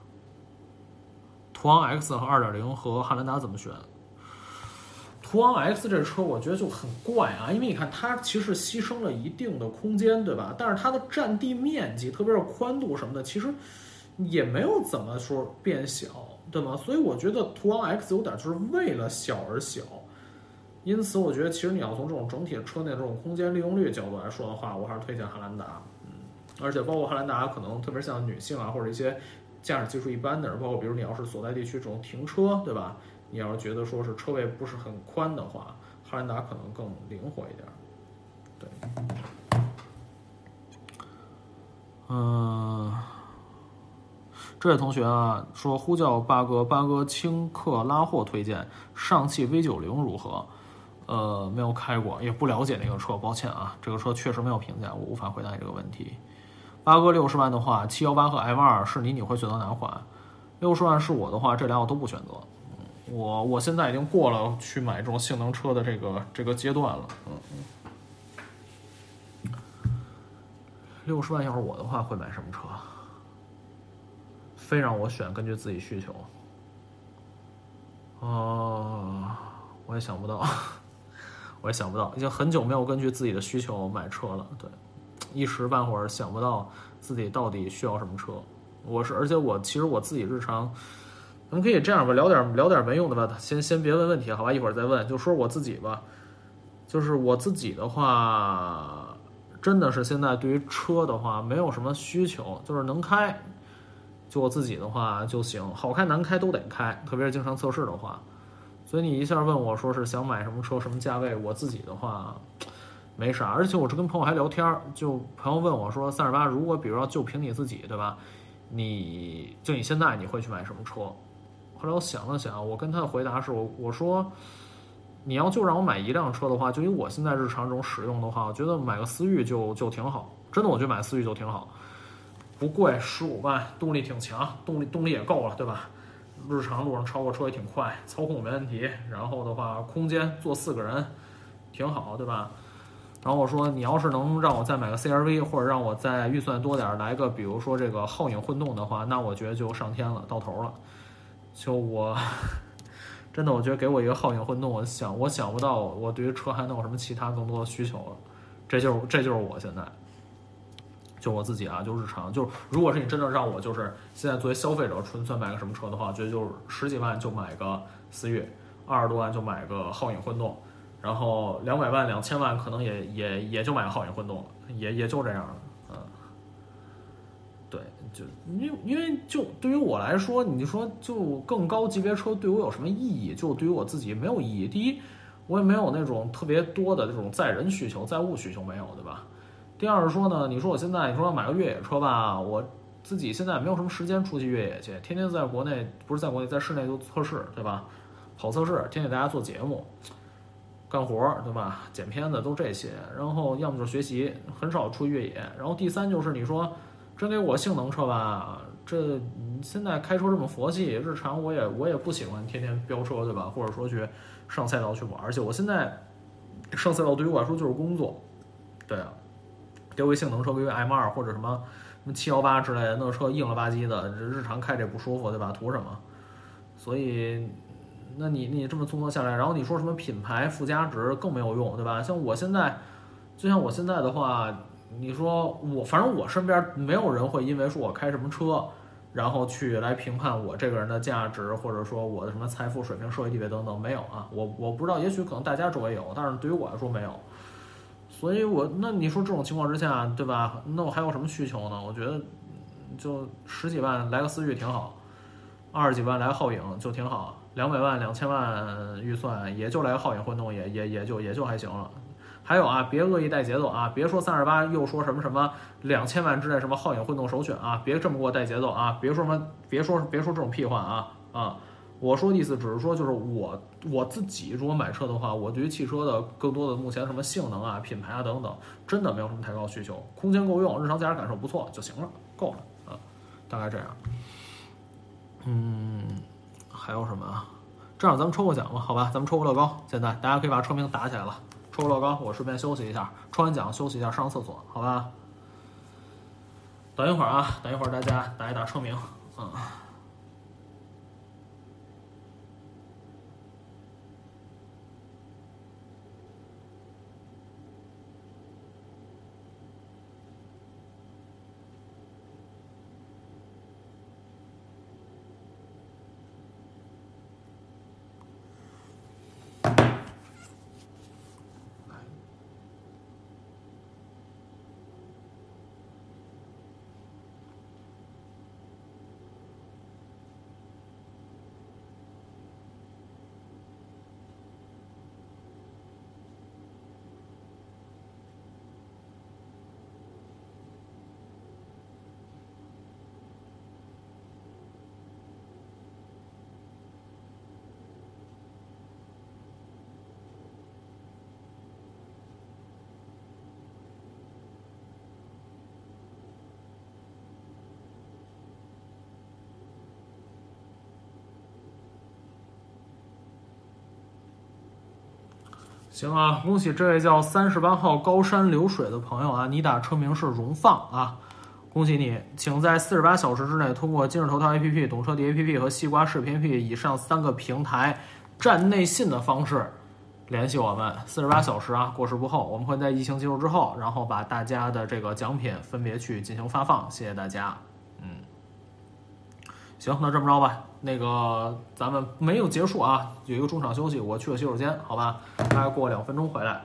途昂 X 和2.0和汉兰达怎么选？途昂 X 这车我觉得就很怪啊，因为你看它其实牺牲了一定的空间，对吧？但是它的占地面积，特别是宽度什么的，其实也没有怎么说变小，对吗？所以我觉得途昂 X 有点就是为了小而小。因此，我觉得其实你要从这种整体的车内这种空间利用率角度来说的话，我还是推荐汉兰达。嗯，而且包括汉兰达，可能特别像女性啊，或者一些驾驶技术一般的人，包括比如你要是所在地区这种停车，对吧？你要是觉得说是车位不是很宽的话，汉兰达可能更灵活一点。对，嗯，这位同学啊说呼叫八哥，八哥轻客拉货推荐上汽 V 九零如何？呃，没有开过，也不了解那个车，抱歉啊，这个车确实没有评价，我无法回答你这个问题。八哥六十万的话，七幺八和 M 二是你，你会选择哪款？六十万是我的话，这俩我都不选择。我我现在已经过了去买这种性能车的这个这个阶段了，嗯嗯。六十万要是我的话，会买什么车？非让我选，根据自己需求。哦，我也想不到，我也想不到，已经很久没有根据自己的需求买车了。对，一时半会儿想不到自己到底需要什么车。我是，而且我其实我自己日常。咱们可以这样吧，聊点聊点没用的吧，先先别问问题，好吧？一会儿再问，就说我自己吧。就是我自己的话，真的是现在对于车的话没有什么需求，就是能开，就我自己的话就行，好开难开都得开，特别是经常测试的话。所以你一下问我说是想买什么车，什么价位，我自己的话没啥，而且我这跟朋友还聊天，就朋友问我说三十八，如果比如说就凭你自己，对吧？你就你现在你会去买什么车？后来我想了想，我跟他的回答是我我说。你要就让我买一辆车的话，就以我现在日常这种使用的话，我觉得买个思域就就挺好。真的，我觉得买思域就挺好，不贵，十五万，动力挺强，动力动力也够了，对吧？日常路上超过车也挺快，操控没问题。然后的话，空间坐四个人，挺好，对吧？然后我说，你要是能让我再买个 CRV，或者让我再预算多点来个，比如说这个皓影混动的话，那我觉得就上天了，到头了。就我。真的，我觉得给我一个皓影混动，我想我想不到，我对于车还能有什么其他更多的需求了。这就是这就是我现在，就我自己啊，就日常，就如果是你真正让我就是现在作为消费者纯粹买个什么车的话，我觉得就是十几万就买个思域，二十多万就买个皓影混动，然后两百万两千万可能也也也就买个皓影混动了，也也就这样了。就因因为就对于我来说，你说就更高级别车对我有什么意义？就对于我自己没有意义。第一，我也没有那种特别多的这种载人需求、载物需求没有，对吧？第二是说呢，你说我现在你说要买个越野车吧，我自己现在没有什么时间出去越野去，天天在国内不是在国内，在室内做测试，对吧？跑测试，天天给大家做节目、干活，对吧？剪片子都这些，然后要么就是学习，很少出去越野。然后第三就是你说。真给我性能车吧，这现在开车这么佛系，日常我也我也不喜欢天天飙车，对吧？或者说去上赛道去玩，而且我现在上赛道对于我来说就是工作，对啊，给我性能车，给我 M 二或者什么什么七幺八之类的那车硬了吧唧的，这日常开着不舒服，对吧？图什么？所以，那你你这么综合下来，然后你说什么品牌附加值更没有用，对吧？像我现在，就像我现在的话。你说我，反正我身边没有人会因为说我开什么车，然后去来评判我这个人的价值，或者说我的什么财富水平、社会地位等等，没有啊。我我不知道，也许可能大家周围有，但是对于我来说没有。所以，我那你说这种情况之下，对吧？那我还有什么需求呢？我觉得就十几万来个思域挺好，二十几万来个皓影就挺好，两百万、两千万预算也就来个皓影混动，也也也就也就还行了。还有啊，别恶意带节奏啊！别说三十八又说什么什么两千万之内什么皓影混动首选啊！别这么给我带节奏啊！别说什么，别说别说这种屁话啊啊！我说的意思只是说，就是我我自己如果买车的话，我对于汽车的更多的目前什么性能啊、品牌啊等等，真的没有什么太高需求，空间够用，日常驾驶感受不错就行了，够了啊！大概这样。嗯，还有什么啊？这样咱们抽个奖吧，好吧？咱们抽个乐高，现在大家可以把车名打起来了。抽乐高，我顺便休息一下，抽完奖休息一下，上厕所，好吧？等一会儿啊，等一会儿大家打一打车名，嗯。行啊，恭喜这位叫三十八号高山流水的朋友啊！你打车名是荣放啊，恭喜你，请在四十八小时之内通过今日头条 APP、懂车帝 APP 和西瓜视频 APP 以上三个平台站内信的方式联系我们。四十八小时啊，过时不候，我们会在疫情结束之后，然后把大家的这个奖品分别去进行发放。谢谢大家。嗯，行，那这么着吧，那个咱们没有结束啊，有一个中场休息，我去了洗手间，好吧？大概过两分钟回来。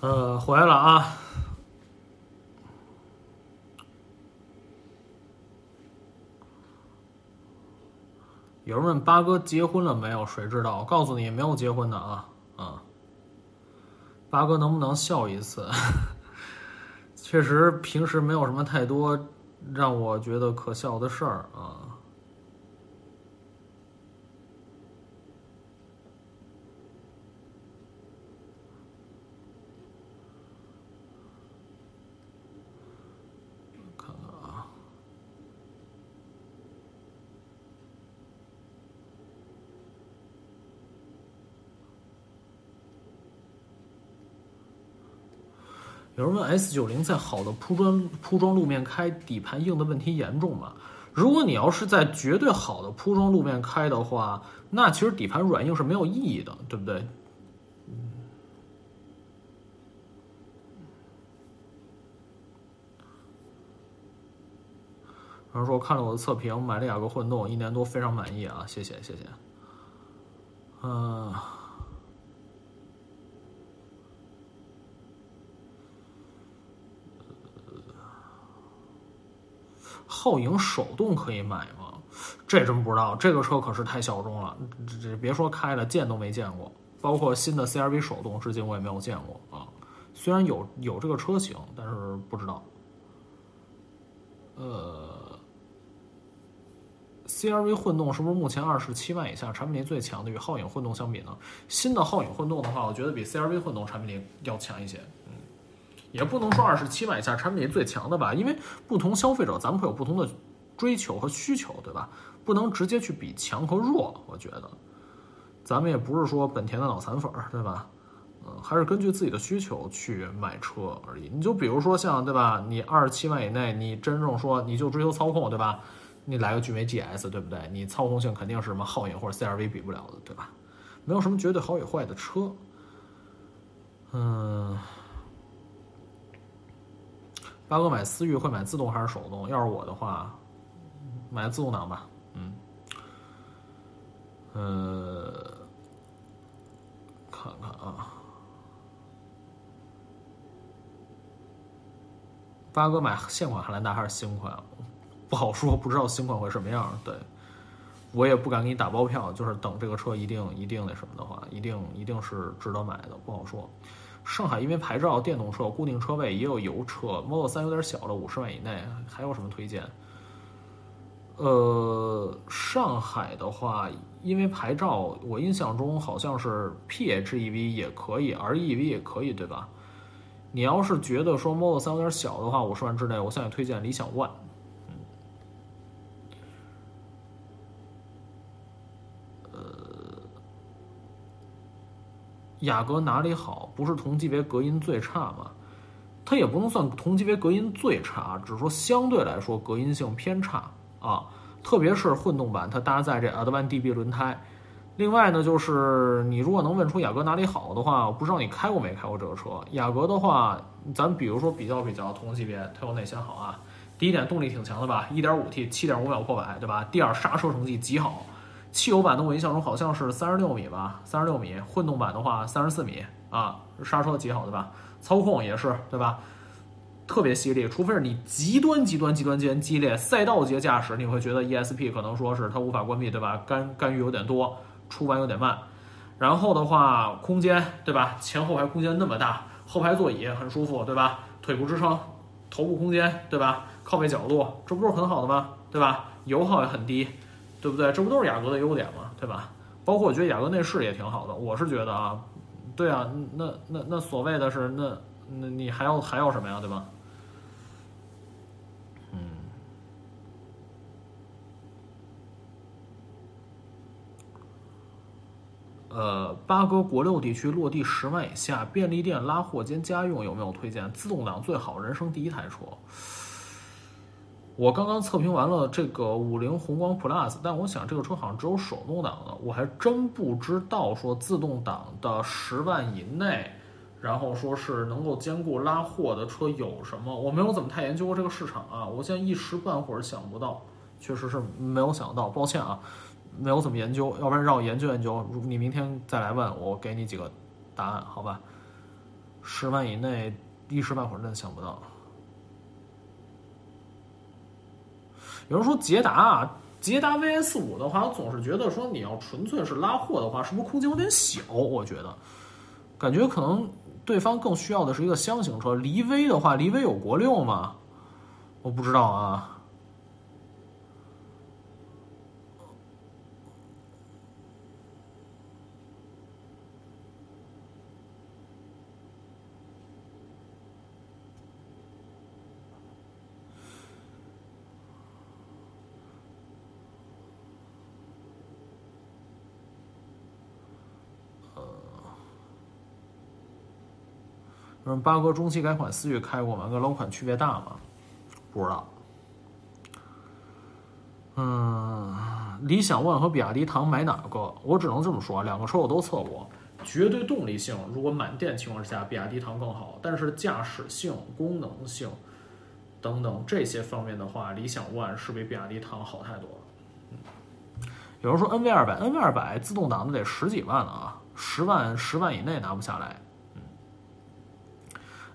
呃，回来了啊。有人问八哥结婚了没有？谁知道？我告诉你，没有结婚的啊啊！八哥能不能笑一次？确实，平时没有什么太多让我觉得可笑的事儿啊。有人问 S 九零在好的铺装铺装路面开，底盘硬的问题严重吗？如果你要是在绝对好的铺装路面开的话，那其实底盘软硬是没有意义的，对不对？有人说看了我的测评，买了雅阁混动，一年多非常满意啊，谢谢谢谢。嗯、皓影手动可以买吗？这真不知道，这个车可是太小众了，这这别说开了，见都没见过。包括新的 CRV 手动，至今我也没有见过啊。虽然有有这个车型，但是不知道。呃，CRV 混动是不是目前二十七万以下产品力最强的？与皓影混动相比呢？新的皓影混动的话，我觉得比 CRV 混动产品力要强一些。嗯，也不能说二十七万以下产品最强的吧，因为不同消费者咱们会有不同的追求和需求，对吧？不能直接去比强和弱，我觉得，咱们也不是说本田的脑残粉儿，对吧？嗯，还是根据自己的需求去买车而已。你就比如说像对吧，你二十七万以内，你真正说你就追求操控，对吧？你来个骏威 GS，对不对？你操控性肯定是什么皓影或者 CRV 比不了的，对吧？没有什么绝对好与坏的车。嗯，八哥买思域会买自动还是手动？要是我的话，买自动挡吧。嗯，呃，看看啊。八哥买现款汉兰达还是新款？不好说，不知道新款会什么样。对，我也不敢给你打包票，就是等这个车一定一定那什么的话，一定一定是值得买的，不好说。上海因为牌照，电动车固定车位也有油车，Model 3有点小了，五十万以内，还有什么推荐？呃，上海的话，因为牌照，我印象中好像是 PHEV 也可以，REV 也可以，对吧？你要是觉得说 Model 3有点小的话，五十万之内，我现在推荐理想 ONE。嗯，雅阁哪里好？不是同级别隔音最差吗？它也不能算同级别隔音最差，只是说相对来说隔音性偏差啊。特别是混动版，它搭载这 Advan DB 轮胎。另外呢，就是你如果能问出雅阁哪里好的话，我不知道你开过没开过这个车。雅阁的话，咱比如说比较比较同级别，它有哪些好啊？第一点，动力挺强的吧，1.5T，7.5 秒破百，对吧？第二，刹车成绩极好。汽油版的我印象中好像是三十六米吧，三十六米。混动版的话，三十四米啊，刹车极好，对吧？操控也是，对吧？特别犀利，除非是你极端极端极端极端激烈赛道级驾驶，你会觉得 ESP 可能说是它无法关闭，对吧？干干预有点多，出弯有点慢。然后的话，空间，对吧？前后排空间那么大，后排座椅很舒服，对吧？腿部支撑，头部空间，对吧？靠背角度，这不是很好的吗？对吧？油耗也很低。对不对？这不都是雅阁的优点吗？对吧？包括我觉得雅阁内饰也挺好的。我是觉得啊，对啊，那那那所谓的是那那你还要还要什么呀？对吧？嗯。呃，八哥国六地区落地十万以下便利店拉货兼家用有没有推荐？自动挡最好，人生第一台车。我刚刚测评完了这个五菱宏光 Plus，但我想这个车好像只有手动挡的，我还真不知道说自动挡的十万以内，然后说是能够兼顾拉货的车有什么？我没有怎么太研究过这个市场啊，我现在一时半会儿想不到，确实是没有想到，抱歉啊，没有怎么研究，要不然让我研究研究，如你明天再来问我，给你几个答案，好吧？十万以内一时半会儿真的想不到。有人说捷达啊，捷达 VS 五的话，我总是觉得说你要纯粹是拉货的话，是不是空间有点小？我觉得，感觉可能对方更需要的是一个箱型车。骊威的话，骊威有国六吗？我不知道啊。八哥中期改款思域开过吗？跟老款区别大吗？不知道。嗯，理想 ONE 和比亚迪唐买哪个？我只能这么说，两个车我都测过，绝对动力性，如果满电情况之下，比亚迪唐更好。但是驾驶性、功能性等等这些方面的话，理想 ONE 是比比亚迪唐好太多了。有人说 NV 二百，NV 二百自动挡的得十几万了啊，十万十万以内拿不下来。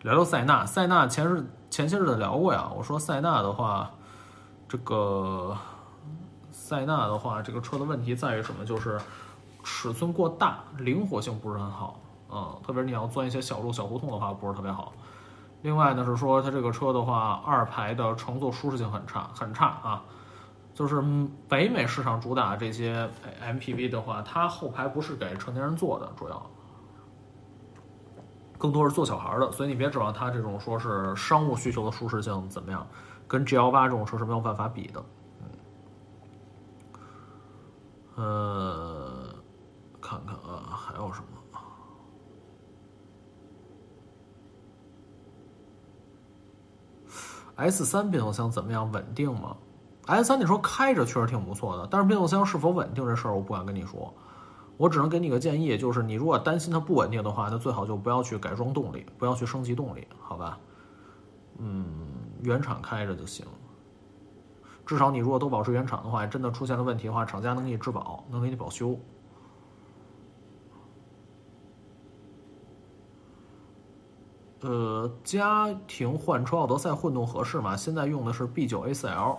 聊聊塞纳，塞纳前日前些日子聊过呀。我说塞纳的话，这个塞纳的话，这个车的问题在于什么？就是尺寸过大，灵活性不是很好。嗯，特别是你要钻一些小路、小胡同的话，不是特别好。另外呢，是说它这个车的话，二排的乘坐舒适性很差，很差啊。就是北美市场主打这些 MPV 的话，它后排不是给成年人坐的，主要。更多是做小孩的，所以你别指望它这种说是商务需求的舒适性怎么样，跟 G L 八这种车是没有办法比的。嗯，看看啊，还有什么？S 三变速箱怎么样？稳定吗？S 三你说开着确实挺不错的，但是变速箱是否稳定这事儿，我不敢跟你说。我只能给你个建议，就是你如果担心它不稳定的话，那最好就不要去改装动力，不要去升级动力，好吧？嗯，原厂开着就行。至少你如果都保持原厂的话，真的出现了问题的话，厂家能给你质保，能给你保修。呃，家庭换车奥德赛混动合适吗？现在用的是 B 九 A 四 L。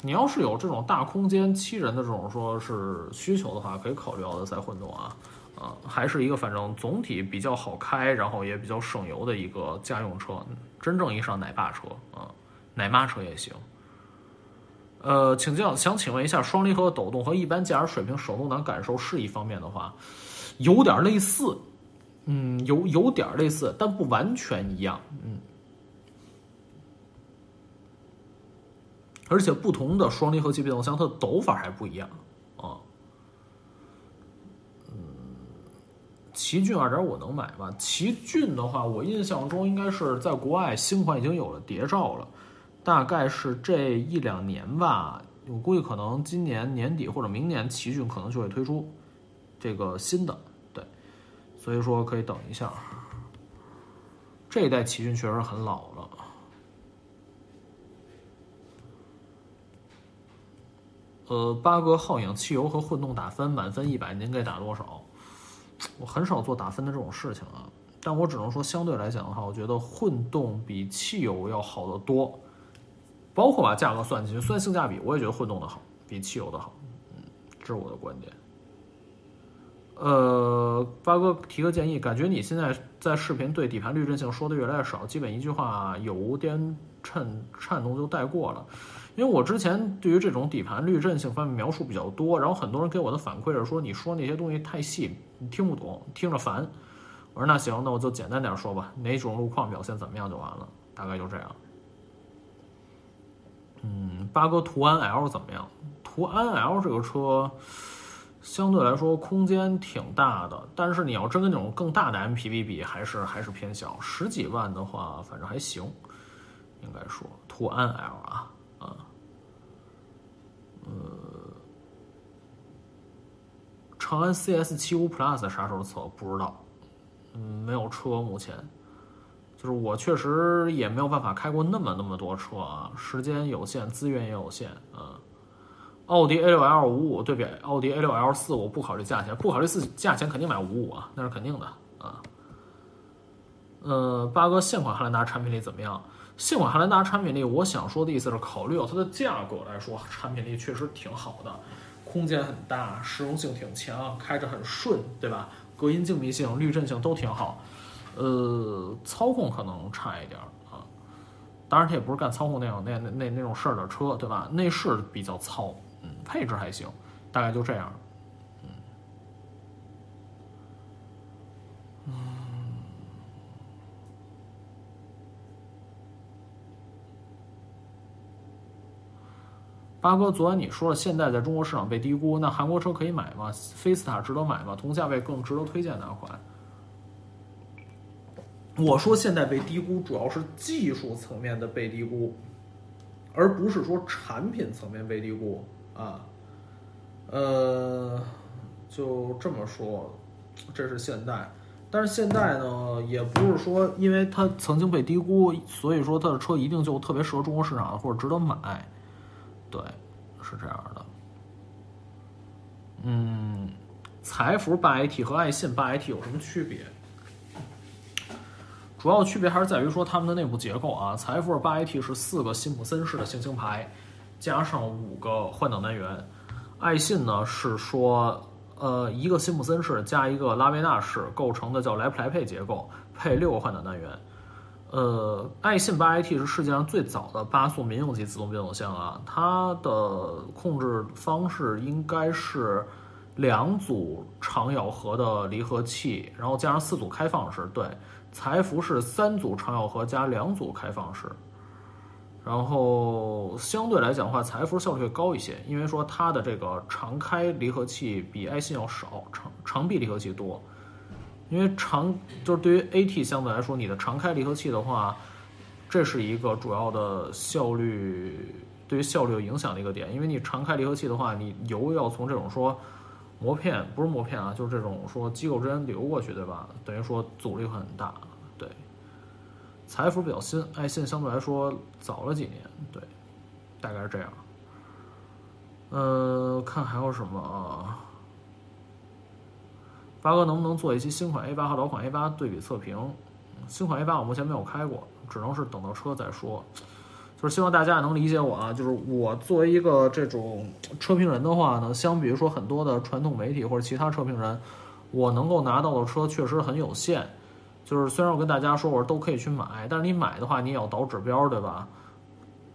你要是有这种大空间、七人的这种说是需求的话，可以考虑奥德赛混动啊，啊，还是一个反正总体比较好开，然后也比较省油的一个家用车，真正意义上奶爸车啊，奶妈车也行。呃，请教想请问一下，双离合抖动和一般驾驶水平手动挡感受是一方面的话，有点类似，嗯，有有点类似，但不完全一样，嗯。而且不同的双离合器变速箱，它的抖法还不一样啊。嗯，奇骏二点五能买吗？奇骏的话，我印象中应该是在国外新款已经有了谍照了，大概是这一两年吧。我估计可能今年年底或者明年奇骏可能就会推出这个新的，对，所以说可以等一下。这一代奇骏确实很老了。呃，八哥皓影汽油和混动打分，满分一百，您给打多少？我很少做打分的这种事情啊，但我只能说，相对来讲的话，我觉得混动比汽油要好得多，包括把价格算进去，算性价比，我也觉得混动的好，比汽油的好，嗯，这是我的观点。呃，八哥提个建议，感觉你现在在视频对底盘滤震性说的越来越少，基本一句话油颠衬颤动就带过了。因为我之前对于这种底盘滤震性方面描述比较多，然后很多人给我的反馈是说你说那些东西太细，你听不懂，听着烦。我说那行，那我就简单点说吧，哪种路况表现怎么样就完了，大概就这样。嗯，八哥途安 L 怎么样？途安 L 这个车相对来说空间挺大的，但是你要真跟那种更大的 MPV 比，还是还是偏小。十几万的话，反正还行，应该说途安 L 啊。呃，长安 CS 七五 Plus 啥时候测？不知道，嗯，没有车，目前，就是我确实也没有办法开过那么那么多车啊，时间有限，资源也有限啊。奥迪 A 六 L 五五对比奥迪 A 六 L 四，我不考虑价钱，不考虑四价钱，肯定买五五啊，那是肯定的啊。呃，八哥现款汉兰达产品力怎么样？新款汉兰达产品力，我想说的意思是，考虑到它的价格来说，产品力确实挺好的，空间很大，实用性挺强，开着很顺，对吧？隔音、静谧性、滤震性都挺好，呃，操控可能差一点啊。当然，它也不是干操控那种那那那那种事儿的车，对吧？内饰比较糙，嗯，配置还行，大概就这样。八哥，昨晚你说了，现代在中国市场被低估，那韩国车可以买吗？菲斯塔值得买吗？同价位更值得推荐哪款？我说现在被低估，主要是技术层面的被低估，而不是说产品层面被低估啊。呃，就这么说，这是现代，但是现代呢，也不是说因为它曾经被低估，所以说它的车一定就特别适合中国市场或者值得买。对，是这样的。嗯，财富八 AT 和爱信八 AT 有什么区别？主要区别还是在于说它们的内部结构啊。财富八 AT 是四个辛普森式的行星牌，加上五个换挡单元。爱信呢是说，呃，一个辛普森式加一个拉维纳式构成的叫莱普莱佩结构，配六个换挡单元。呃，爱信八 AT 是世界上最早的八速民用级自动变速箱啊，它的控制方式应该是两组长咬合的离合器，然后加上四组开放式。对，财富是三组长咬合加两组开放式，然后相对来讲的话，财富效率会高一些，因为说它的这个长开离合器比爱信要少，长长臂离合器多。因为长就是对于 AT 相对来说，你的常开离合器的话，这是一个主要的效率对于效率有影响的一个点。因为你常开离合器的话，你油要从这种说膜片不是膜片啊，就是这种说机构之间流过去，对吧？等于说阻力会很大。对，财富比较新，爱信相对来说早了几年，对，大概是这样。呃，看还有什么啊？八哥能不能做一期新款 A 八和老款 A 八对比测评？新款 A 八我目前没有开过，只能是等到车再说。就是希望大家也能理解我啊，就是我作为一个这种车评人的话呢，相比于说很多的传统媒体或者其他车评人，我能够拿到的车确实很有限。就是虽然我跟大家说我说都可以去买，但是你买的话你也要导指标，对吧？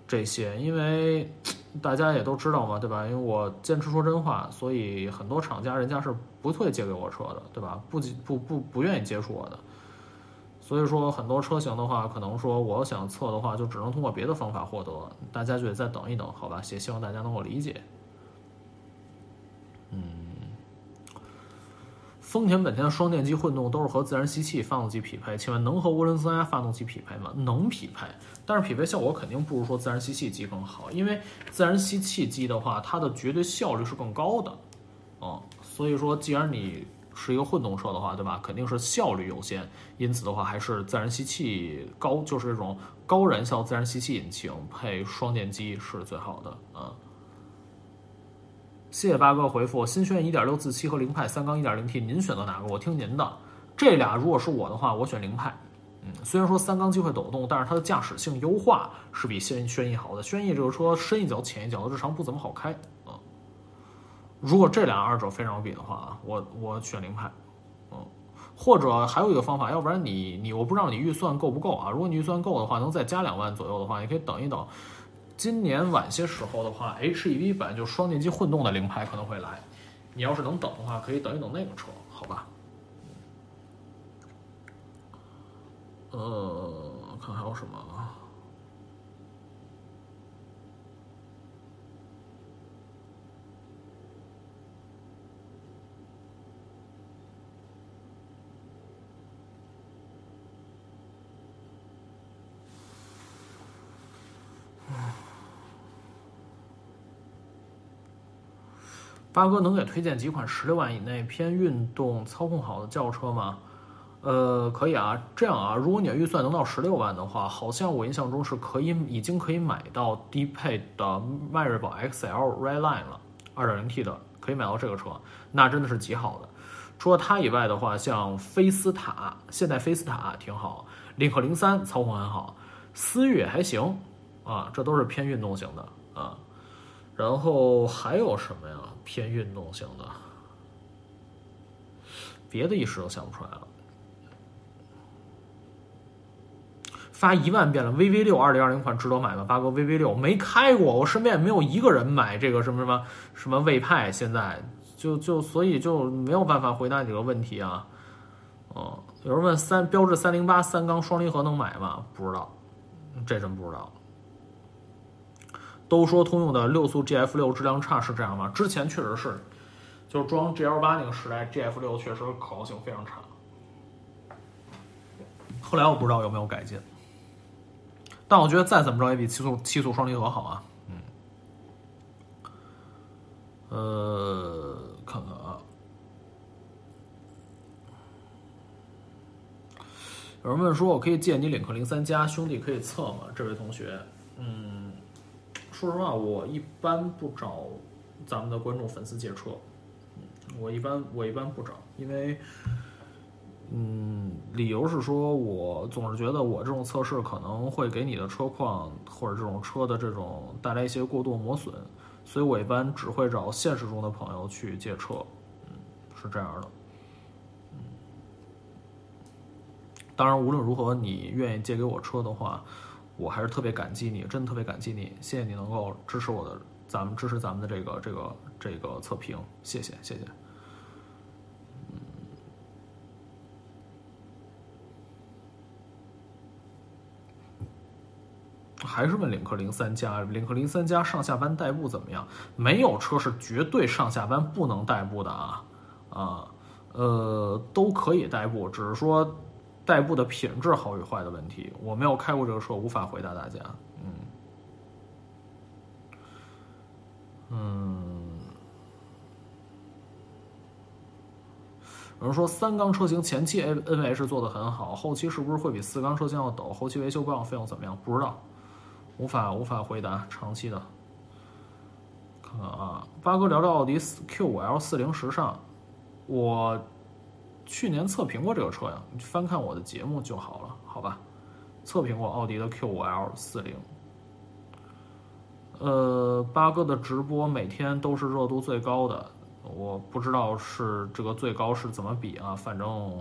这些因为。大家也都知道嘛，对吧？因为我坚持说真话，所以很多厂家人家是不会借给我车的，对吧？不不不不愿意接触我的。所以说很多车型的话，可能说我想测的话，就只能通过别的方法获得。大家就得再等一等，好吧？也希望大家能够理解。嗯，丰田、本田的双电机混动都是和自然吸气发动机匹配，请问能和涡轮增压发动机匹配吗？能匹配，但是匹配效果肯定不如说自然吸气机更好，因为自然吸气机的话，它的绝对效率是更高的，嗯，所以说既然你是一个混动车的话，对吧？肯定是效率优先，因此的话还是自然吸气高，就是这种高燃效自然吸气引擎配双电机是最好的，啊。谢谢八哥回复：新轩1.6自吸和凌派三缸 1.0T，您选择哪个？我听您的。这俩如果是我的话，我选凌派。嗯，虽然说三缸机会抖动，但是它的驾驶性优化是比轩轩逸好的。轩逸这个车深一脚浅一脚的，日常不怎么好开啊。如果这俩二者非常比的话啊，我我选凌派。嗯，或者还有一个方法，要不然你你我不知道你预算够不够啊？如果你预算够的话，能再加两万左右的话，你可以等一等。今年晚些时候的话，HEV 版就双电机混动的凌派可能会来。你要是能等的话，可以等一等那个车，好吧？呃，看还有什么。八哥能给推荐几款十六万以内偏运动、操控好的轿车吗？呃，可以啊。这样啊，如果你的预算能到十六万的话，好像我印象中是可以已经可以买到低配的迈锐宝 XL Redline 了，二点零 T 的可以买到这个车，那真的是极好的。除了它以外的话，像菲斯塔、现代菲斯塔挺好，领克零三操控很好，思域还行啊，这都是偏运动型的啊。然后还有什么呀？偏运动型的，别的一时都想不出来了。发一万遍了，VV 六二零二零款值得买吗？八哥，VV 六没开过，我身边也没有一个人买这个什么什么什么魏派，现在就就所以就没有办法回答你这个问题啊。哦，有人问三标致三零八三缸双离合能买吗？不知道，这真不知道。都说通用的六速 GF 六质量差是这样吗？之前确实是，就是装 GL 八那个时代，GF 六确实可靠性非常差。后来我不知道有没有改进，但我觉得再怎么着也比七速七速双离合好啊。嗯，呃，看看啊，有人问说我可以借你领克零三加，兄弟可以测吗？这位同学，嗯。说实话，我一般不找咱们的观众粉丝借车，我一般我一般不找，因为，嗯，理由是说我总是觉得我这种测试可能会给你的车况或者这种车的这种带来一些过度磨损，所以我一般只会找现实中的朋友去借车，嗯，是这样的，嗯，当然无论如何，你愿意借给我车的话。我还是特别感激你，真的特别感激你，谢谢你能够支持我的，咱们支持咱们的这个这个这个测评，谢谢谢谢。还是问领克零三加，领克零三加上下班代步怎么样？没有车是绝对上下班不能代步的啊啊，呃，都可以代步，只是说。代步的品质好与坏的问题，我没有开过这个车，无法回答大家。嗯，嗯，有人说三缸车型前期 N N H 做的很好，后期是不是会比四缸车型要陡？后期维修保养费用怎么样？不知道，无法无法回答。长期的，看看啊，八哥聊聊奥迪 Q5L 四零时尚，我。去年测评过这个车呀，你翻看我的节目就好了，好吧？测评过奥迪的 Q5L 四零。呃，八哥的直播每天都是热度最高的，我不知道是这个最高是怎么比啊，反正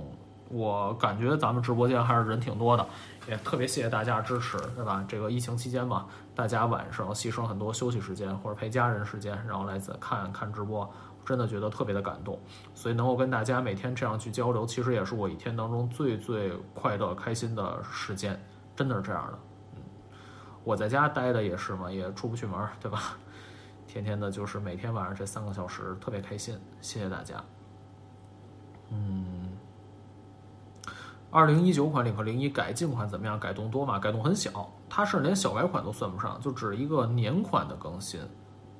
我感觉咱们直播间还是人挺多的，也特别谢谢大家支持，对吧？这个疫情期间嘛，大家晚上牺牲很多休息时间或者陪家人时间，然后来自看看直播。真的觉得特别的感动，所以能够跟大家每天这样去交流，其实也是我一天当中最最快乐、开心的时间，真的是这样的。嗯，我在家待的也是嘛，也出不去门，对吧？天天的就是每天晚上这三个小时特别开心，谢谢大家。嗯，二零一九款领克零一改进款怎么样？改动多吗？改动很小，它是连小改款都算不上，就只一个年款的更新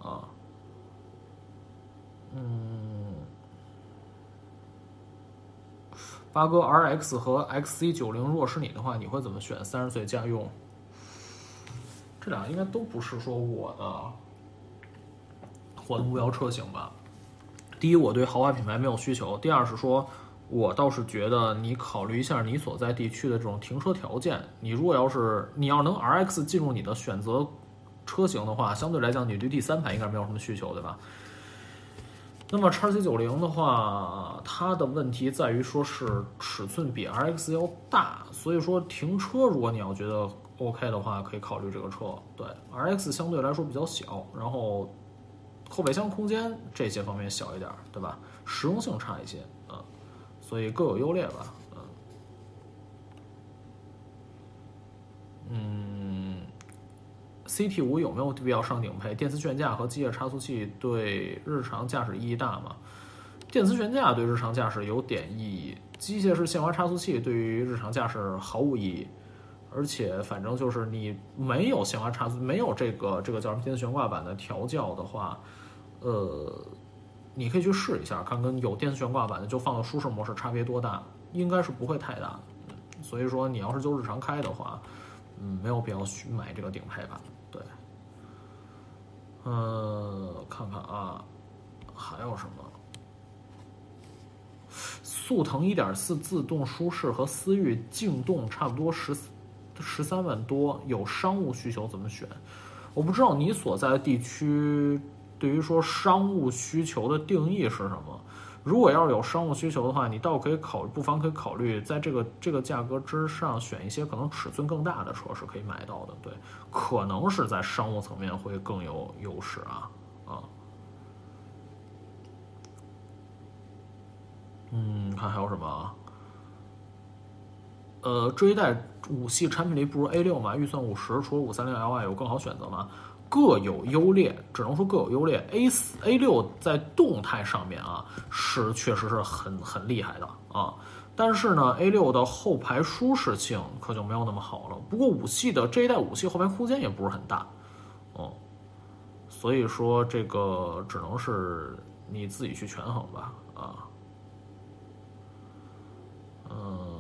啊。嗯，八哥 RX 和 XC 九零，如果是你的话，你会怎么选？三十岁家用，这俩应该都不是说我的我的目标车型吧。第一，我对豪华品牌没有需求；第二是说，我倒是觉得你考虑一下你所在地区的这种停车条件。你如果要是你要能 RX 进入你的选择车型的话，相对来讲，你对第三排应该没有什么需求，对吧？那么叉 C 九零的话，它的问题在于说是尺寸比 RX 要大，所以说停车如果你要觉得 OK 的话，可以考虑这个车。对，RX 相对来说比较小，然后后备箱空间这些方面小一点，对吧？实用性差一些，嗯，所以各有优劣吧，嗯，嗯。CT 五有没有必要上顶配？电磁悬架和机械差速器对日常驾驶意义大吗？电磁悬架对日常驾驶有点意义，机械式限滑差速器对于日常驾驶毫无意义。而且反正就是你没有限滑差速，没有这个这个叫什么电子悬挂板的调教的话，呃，你可以去试一下，看跟有电子悬挂板的就放到舒适模式差别多大，应该是不会太大。所以说你要是就日常开的话，嗯，没有必要去买这个顶配版。嗯，看看啊，还有什么？速腾一点四自动舒适和思域静动差不多十十三万多，有商务需求怎么选？我不知道你所在的地区对于说商务需求的定义是什么。如果要是有商务需求的话，你倒可以考，不妨可以考虑在这个这个价格之上选一些可能尺寸更大的车是可以买到的，对，可能是在商务层面会更有优势啊啊。嗯，看还有什么？呃，这一代五系产品力不如 A 六嘛？预算五十，除了五三零 L 外，有更好选择吗？各有优劣，只能说各有优劣。A 四 A 六在动态上面啊，是确实是很很厉害的啊。但是呢，A 六的后排舒适性可就没有那么好了。不过五系的这一代五系后排空间也不是很大，哦，所以说这个只能是你自己去权衡吧，啊，嗯。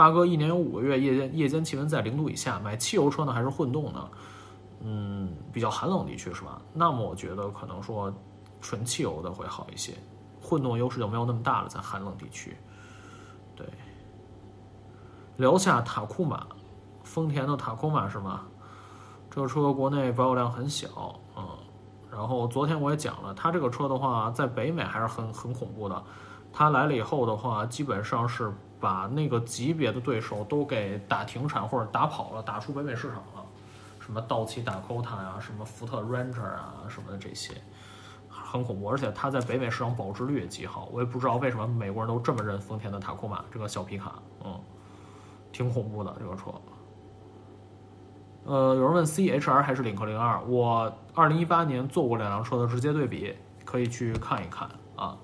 八哥一年有五个月，夜间夜间气温在零度以下，买汽油车呢还是混动呢？嗯，比较寒冷地区是吧？那么我觉得可能说纯汽油的会好一些，混动优势就没有那么大了，在寒冷地区。对，聊下塔库马，丰田的塔库马是吗？这个车国内保有量很小，嗯，然后昨天我也讲了，它这个车的话，在北美还是很很恐怖的，它来了以后的话，基本上是。把那个级别的对手都给打停产或者打跑了，打出北美市场了。什么道奇 Dakota 呀，什么福特 Ranger 啊，什么的这些，很恐怖。而且它在北美市场保值率也极好。我也不知道为什么美国人都这么认丰田的塔库玛这个小皮卡，嗯，挺恐怖的这个车。呃，有人问 CHR 还是领克零二？我二零一八年做过两辆车的直接对比，可以去看一看啊。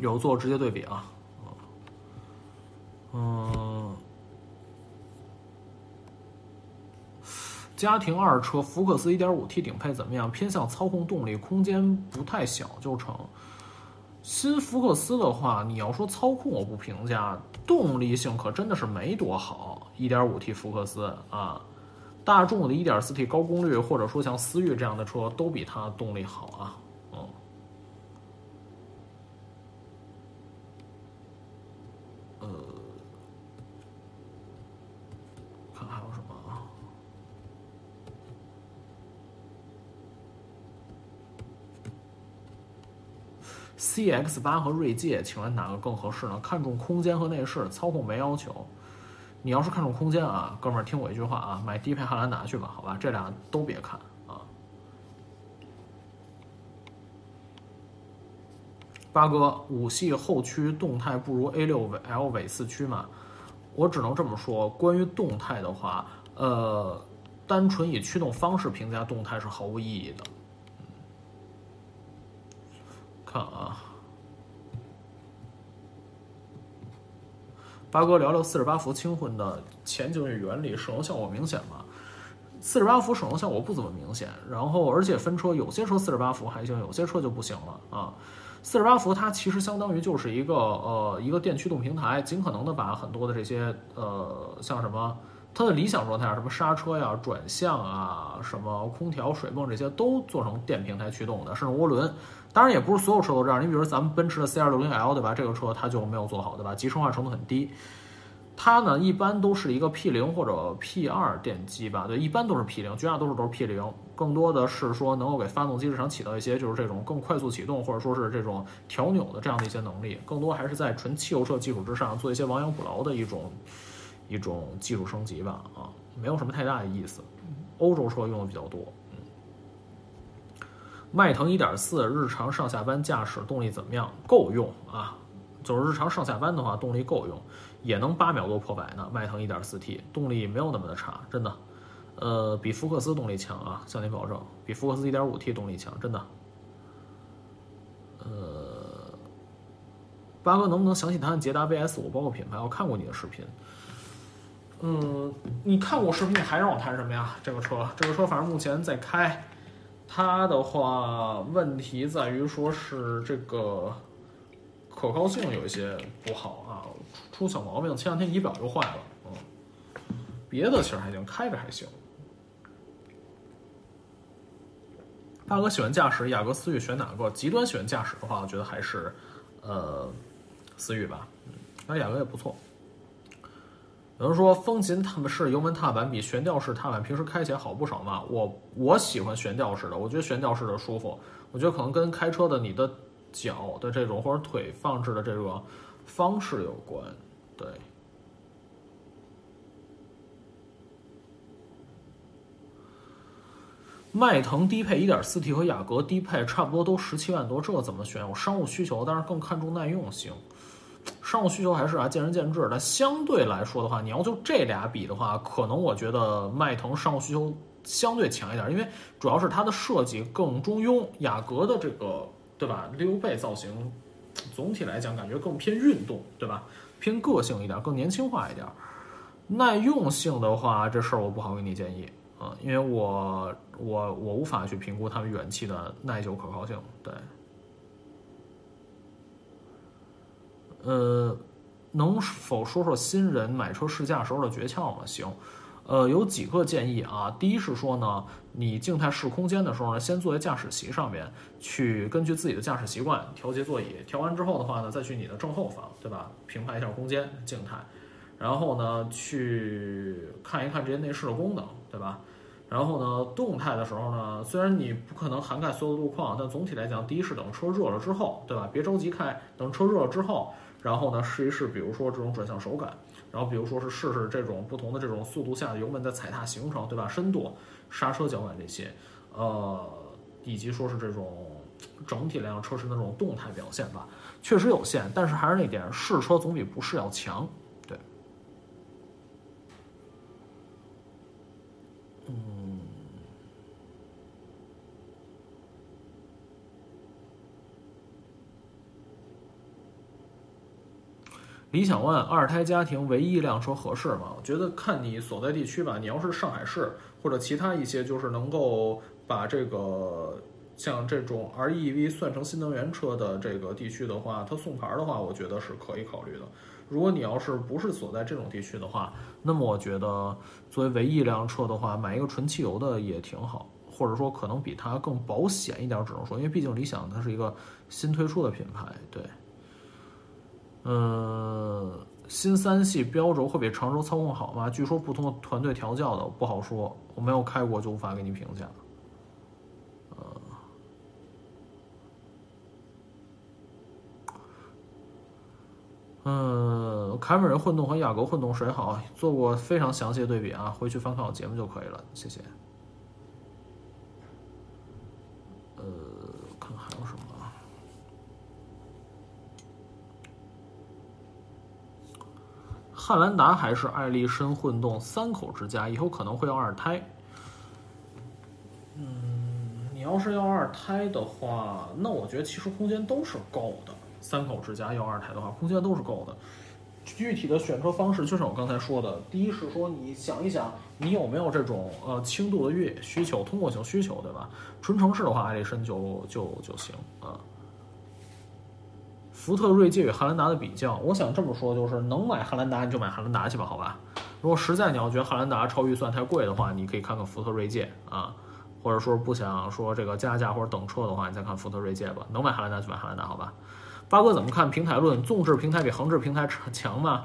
有做直接对比啊。嗯，家庭二车福克斯 1.5T 顶配怎么样？偏向操控动力，空间不太小就成。新福克斯的话，你要说操控我不评价，动力性可真的是没多好。1.5T 福克斯啊，大众的 1.4T 高功率，或者说像思域这样的车，都比它动力好啊。C X 八和锐界，请问哪个更合适呢？看重空间和内饰，操控没要求。你要是看重空间啊，哥们儿听我一句话啊，买低配汉兰达去吧，好吧，这俩都别看啊。八哥，五系后驱动态不如 A 六 L 尾四驱吗？我只能这么说，关于动态的话，呃，单纯以驱动方式评价动态是毫无意义的。看啊，八哥聊聊四十八伏轻混的前景与原理，省油效果明显吗？四十八伏省油效果不怎么明显，然后而且分车，有些车四十八伏还行，有些车就不行了啊。四十八伏它其实相当于就是一个呃一个电驱动平台，尽可能的把很多的这些呃像什么它的理想状态啊，什么刹车呀、转向啊、什么空调、水泵这些都做成电平台驱动的，甚至涡轮。当然也不是所有车都这样，你比如咱们奔驰的 C 二六零 L 对吧？这个车它就没有做好对吧？集成化程度很低。它呢，一般都是一个 P 零或者 P 二电机吧，对，一般都是 P 零，绝大多数都是 P 零，更多的是说能够给发动机日常起到一些就是这种更快速启动或者说是这种调扭的这样的一些能力，更多还是在纯汽油车基础之上做一些亡羊补牢的一种一种技术升级吧，啊，没有什么太大的意思。欧洲车用的比较多，迈腾1.4日常上下班驾驶动力怎么样？够用啊，就是日常上下班的话动力够用。也能八秒多破百呢，迈腾 1.4T 动力没有那么的差，真的，呃，比福克斯动力强啊，向您保证，比福克斯 1.5T 动力强，真的。呃，八哥能不能详细谈谈捷达 VS5，包括品牌？我看过你的视频。嗯，你看过视频，还让我谈什么呀？这个车，这个车反正目前在开，它的话问题在于说是这个。可靠性有一些不好啊，出出小毛病。前两天仪表就坏了，嗯，别的其实还行，开着还行。大哥喜欢驾驶雅阁、思域，选哪个？极端喜欢驾驶的话，我觉得还是呃思域吧。嗯，那雅阁也不错。有人说风琴他们是油门踏板比悬吊式踏板平时开起来好不少嘛？我我喜欢悬吊式的，我觉得悬吊式的舒服。我觉得可能跟开车的你的。脚的这种或者腿放置的这个方式有关，对。迈腾低配 1.4T 和雅阁低配差不多都十七万多，这怎么选？我商务需求，但是更看重耐用性。商务需求还是啊见仁见智，但相对来说的话，你要就这俩比的话，可能我觉得迈腾商务需求相对强一点，因为主要是它的设计更中庸，雅阁的这个。对吧？溜背造型，总体来讲感觉更偏运动，对吧？偏个性一点，更年轻化一点。耐用性的话，这事儿我不好给你建议啊，因为我我我无法去评估他们远期的耐久可靠性。对，呃，能否说说新人买车试驾时候的诀窍吗？行。呃，有几个建议啊。第一是说呢，你静态试空间的时候呢，先坐在驾驶席上面，去根据自己的驾驶习惯调节座椅。调完之后的话呢，再去你的正后方，对吧？评判一下空间静态，然后呢，去看一看这些内饰的功能，对吧？然后呢，动态的时候呢，虽然你不可能涵盖所有的路况，但总体来讲，第一是等车热了之后，对吧？别着急开，等车热了之后，然后呢，试一试，比如说这种转向手感。然后，比如说是试试这种不同的这种速度下的油门的踩踏行程，对吧？深度、刹车脚感这些，呃，以及说是这种整体来讲车身的这种动态表现吧，确实有限。但是还是那点，试车总比不试要强，对。嗯。理想 ONE 二胎家庭唯一一辆车合适吗？我觉得看你所在地区吧。你要是上海市或者其他一些，就是能够把这个像这种 REV 算成新能源车的这个地区的话，它送牌的话，我觉得是可以考虑的。如果你要是不是所在这种地区的话，那么我觉得作为唯一一辆车的话，买一个纯汽油的也挺好，或者说可能比它更保险一点，只能说，因为毕竟理想它是一个新推出的品牌，对。嗯，新三系标轴会比长轴操控好吗？据说不同的团队调教的不好说，我没有开过就无法给你评价。呃，嗯，凯美瑞混动和雅阁混动谁好？做过非常详细的对比啊，回去翻看我节目就可以了，谢谢。呃，看还有什么？汉兰达还是爱丽绅混动三口之家，以后可能会要二胎。嗯，你要是要二胎的话，那我觉得其实空间都是够的。三口之家要二胎的话，空间都是够的。具体的选车方式，就像我刚才说的，第一是说你想一想，你有没有这种呃轻度的越野需求、通过性需求，对吧？纯城市的话，艾力绅就就就行啊。福特锐界与汉兰达的比较，我想这么说，就是能买汉兰达你就买汉兰达去吧，好吧？如果实在你要觉得汉兰达超预算太贵的话，你可以看看福特锐界啊，或者说不想说这个加价或者等车的话，你再看福特锐界吧。能买汉兰达就买汉兰达，好吧？八哥怎么看平台论？纵置平台比横置平台强吗？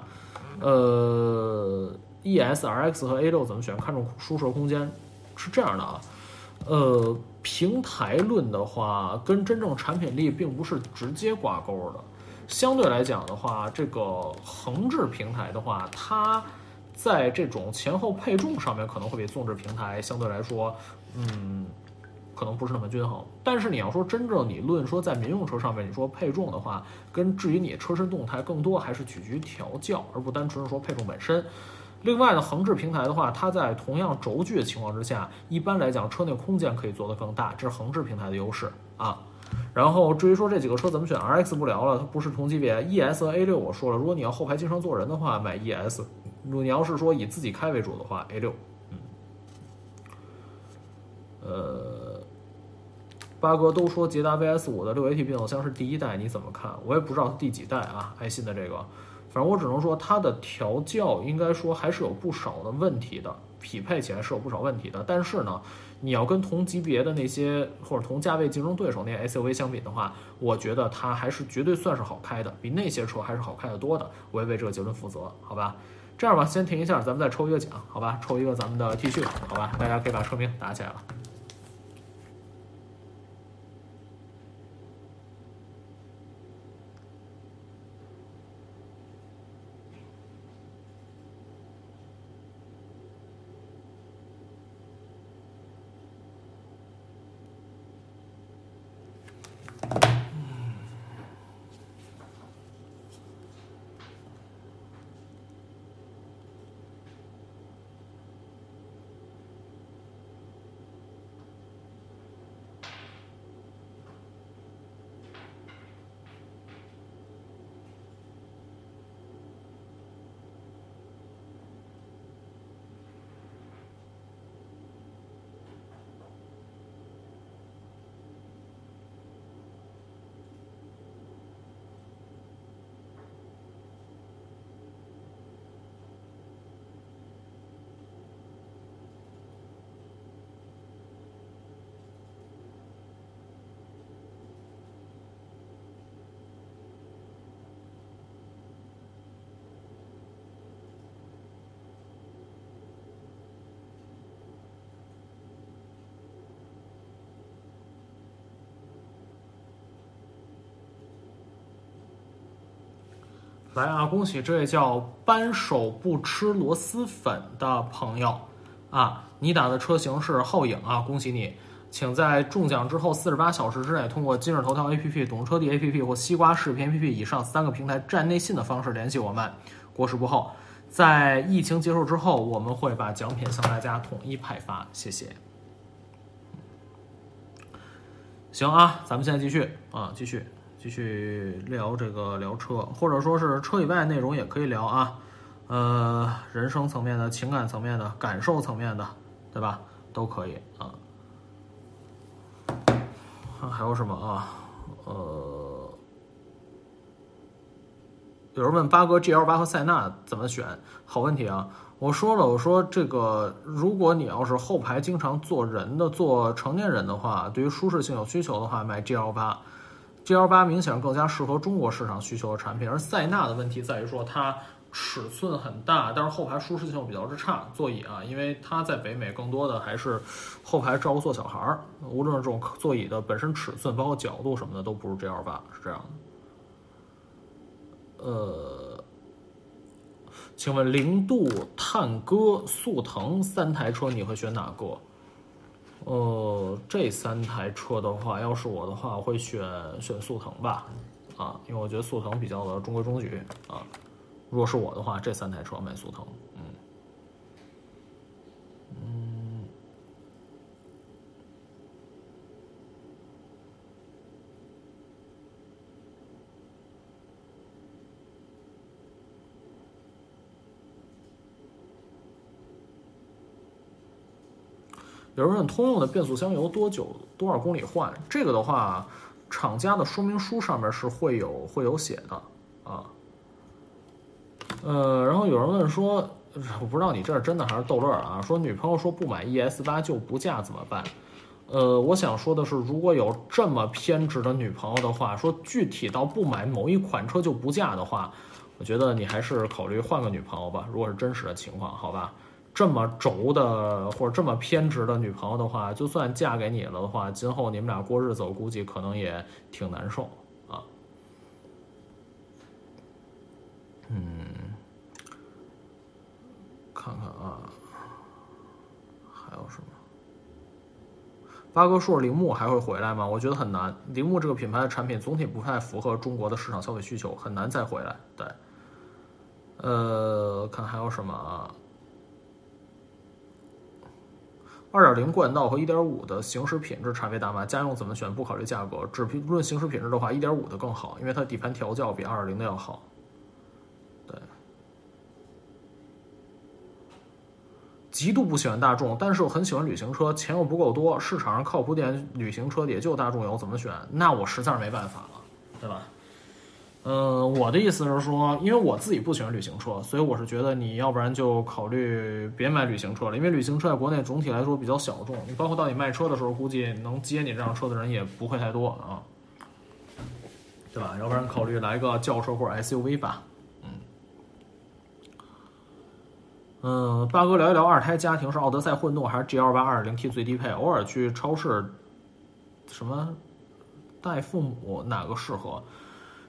呃，E S R X 和 A 六怎么选？看重舒适空间，是这样的啊。呃，平台论的话，跟真正产品力并不是直接挂钩的。相对来讲的话，这个横置平台的话，它在这种前后配重上面可能会比纵置平台相对来说，嗯，可能不是那么均衡。但是你要说真正你论说在民用车上面，你说配重的话，跟至于你车身动态更多还是取决于调教，而不单纯是说配重本身。另外呢，横置平台的话，它在同样轴距的情况之下，一般来讲车内空间可以做得更大，这是横置平台的优势啊。然后至于说这几个车怎么选，RX 不聊了，它不是同级别。ES 和 A 六我说了，如果你要后排经常坐人的话，买 ES；如果你要是说以自己开为主的话，A 六。嗯，呃，八哥都说捷达 VS 五的六 AT 变速箱是第一代，你怎么看？我也不知道第几代啊，爱信的这个。反正我只能说，它的调教应该说还是有不少的问题的，匹配起来是有不少问题的。但是呢，你要跟同级别的那些或者同价位竞争对手那些 SUV 相比的话，我觉得它还是绝对算是好开的，比那些车还是好开的多的。我也为这个结论负责，好吧？这样吧，先停一下，咱们再抽一个奖，好吧？抽一个咱们的 T 恤，好吧？大家可以把车名打起来了。来啊！恭喜这位叫扳手不吃螺蛳粉的朋友啊！你打的车型是皓影啊！恭喜你，请在中奖之后四十八小时之内，通过今日头条 APP、懂车帝 APP 或西瓜视频 APP 以上三个平台站内信的方式联系我们。国事不候，在疫情结束之后，我们会把奖品向大家统一派发。谢谢。行啊，咱们现在继续啊，继续。继续聊这个聊车，或者说是车以外内容也可以聊啊，呃，人生层面的、情感层面的、感受层面的，对吧？都可以啊。还有什么啊？呃，有人问八哥 GL 八和塞纳怎么选？好问题啊！我说了，我说这个，如果你要是后排经常坐人的、坐成年人的话，对于舒适性有需求的话，买 GL 八。G L 八明显更加适合中国市场需求的产品，而塞纳的问题在于说它尺寸很大，但是后排舒适性比较之差。座椅啊，因为它在北美更多的还是后排照顾坐小孩儿，无论是这种座椅的本身尺寸，包括角度什么的，都不如 G L 八，是这样的。呃，请问零度、探歌、速腾三台车你会选哪个？呃，这三台车的话，要是我的话，我会选选速腾吧，啊，因为我觉得速腾比较的中规中矩啊。如果是我的话，这三台车买速腾，嗯嗯。有人问通用的变速箱油多久多少公里换？这个的话，厂家的说明书上面是会有会有写的啊。呃，然后有人问说，我不知道你这是真的还是逗乐啊？说女朋友说不买 ES 八就不嫁怎么办？呃，我想说的是，如果有这么偏执的女朋友的话，说具体到不买某一款车就不嫁的话，我觉得你还是考虑换个女朋友吧。如果是真实的情况，好吧，这么轴的或者这么偏执的女朋友的话，就算嫁给你了的话，今后你们俩过日子，我估计可能也挺难受啊。嗯，看看啊，还有什么？八哥说：“铃木还会回来吗？我觉得很难。铃木这个品牌的产品总体不太符合中国的市场消费需求，很难再回来。对，呃，看还有什么啊？二点零冠道和一点五的行驶品质差别大吗？家用怎么选？不考虑价格，只评论行驶品质的话，一点五的更好，因为它底盘调教比二点零的要好。”对极度不喜欢大众，但是我很喜欢旅行车，钱又不够多，市场上靠谱点旅行车也就大众有，怎么选？那我实在是没办法了，对吧？嗯，我的意思是说，因为我自己不喜欢旅行车，所以我是觉得你要不然就考虑别买旅行车了，因为旅行车在国内总体来说比较小众，你包括到你卖车的时候，估计能接你这辆车的人也不会太多啊，对吧？要不然考虑来个轿车或者 SUV 吧。嗯，八哥聊一聊二胎家庭是奥德赛混动还是 G L 八二零 T 最低配？偶尔去超市，什么带父母哪个适合？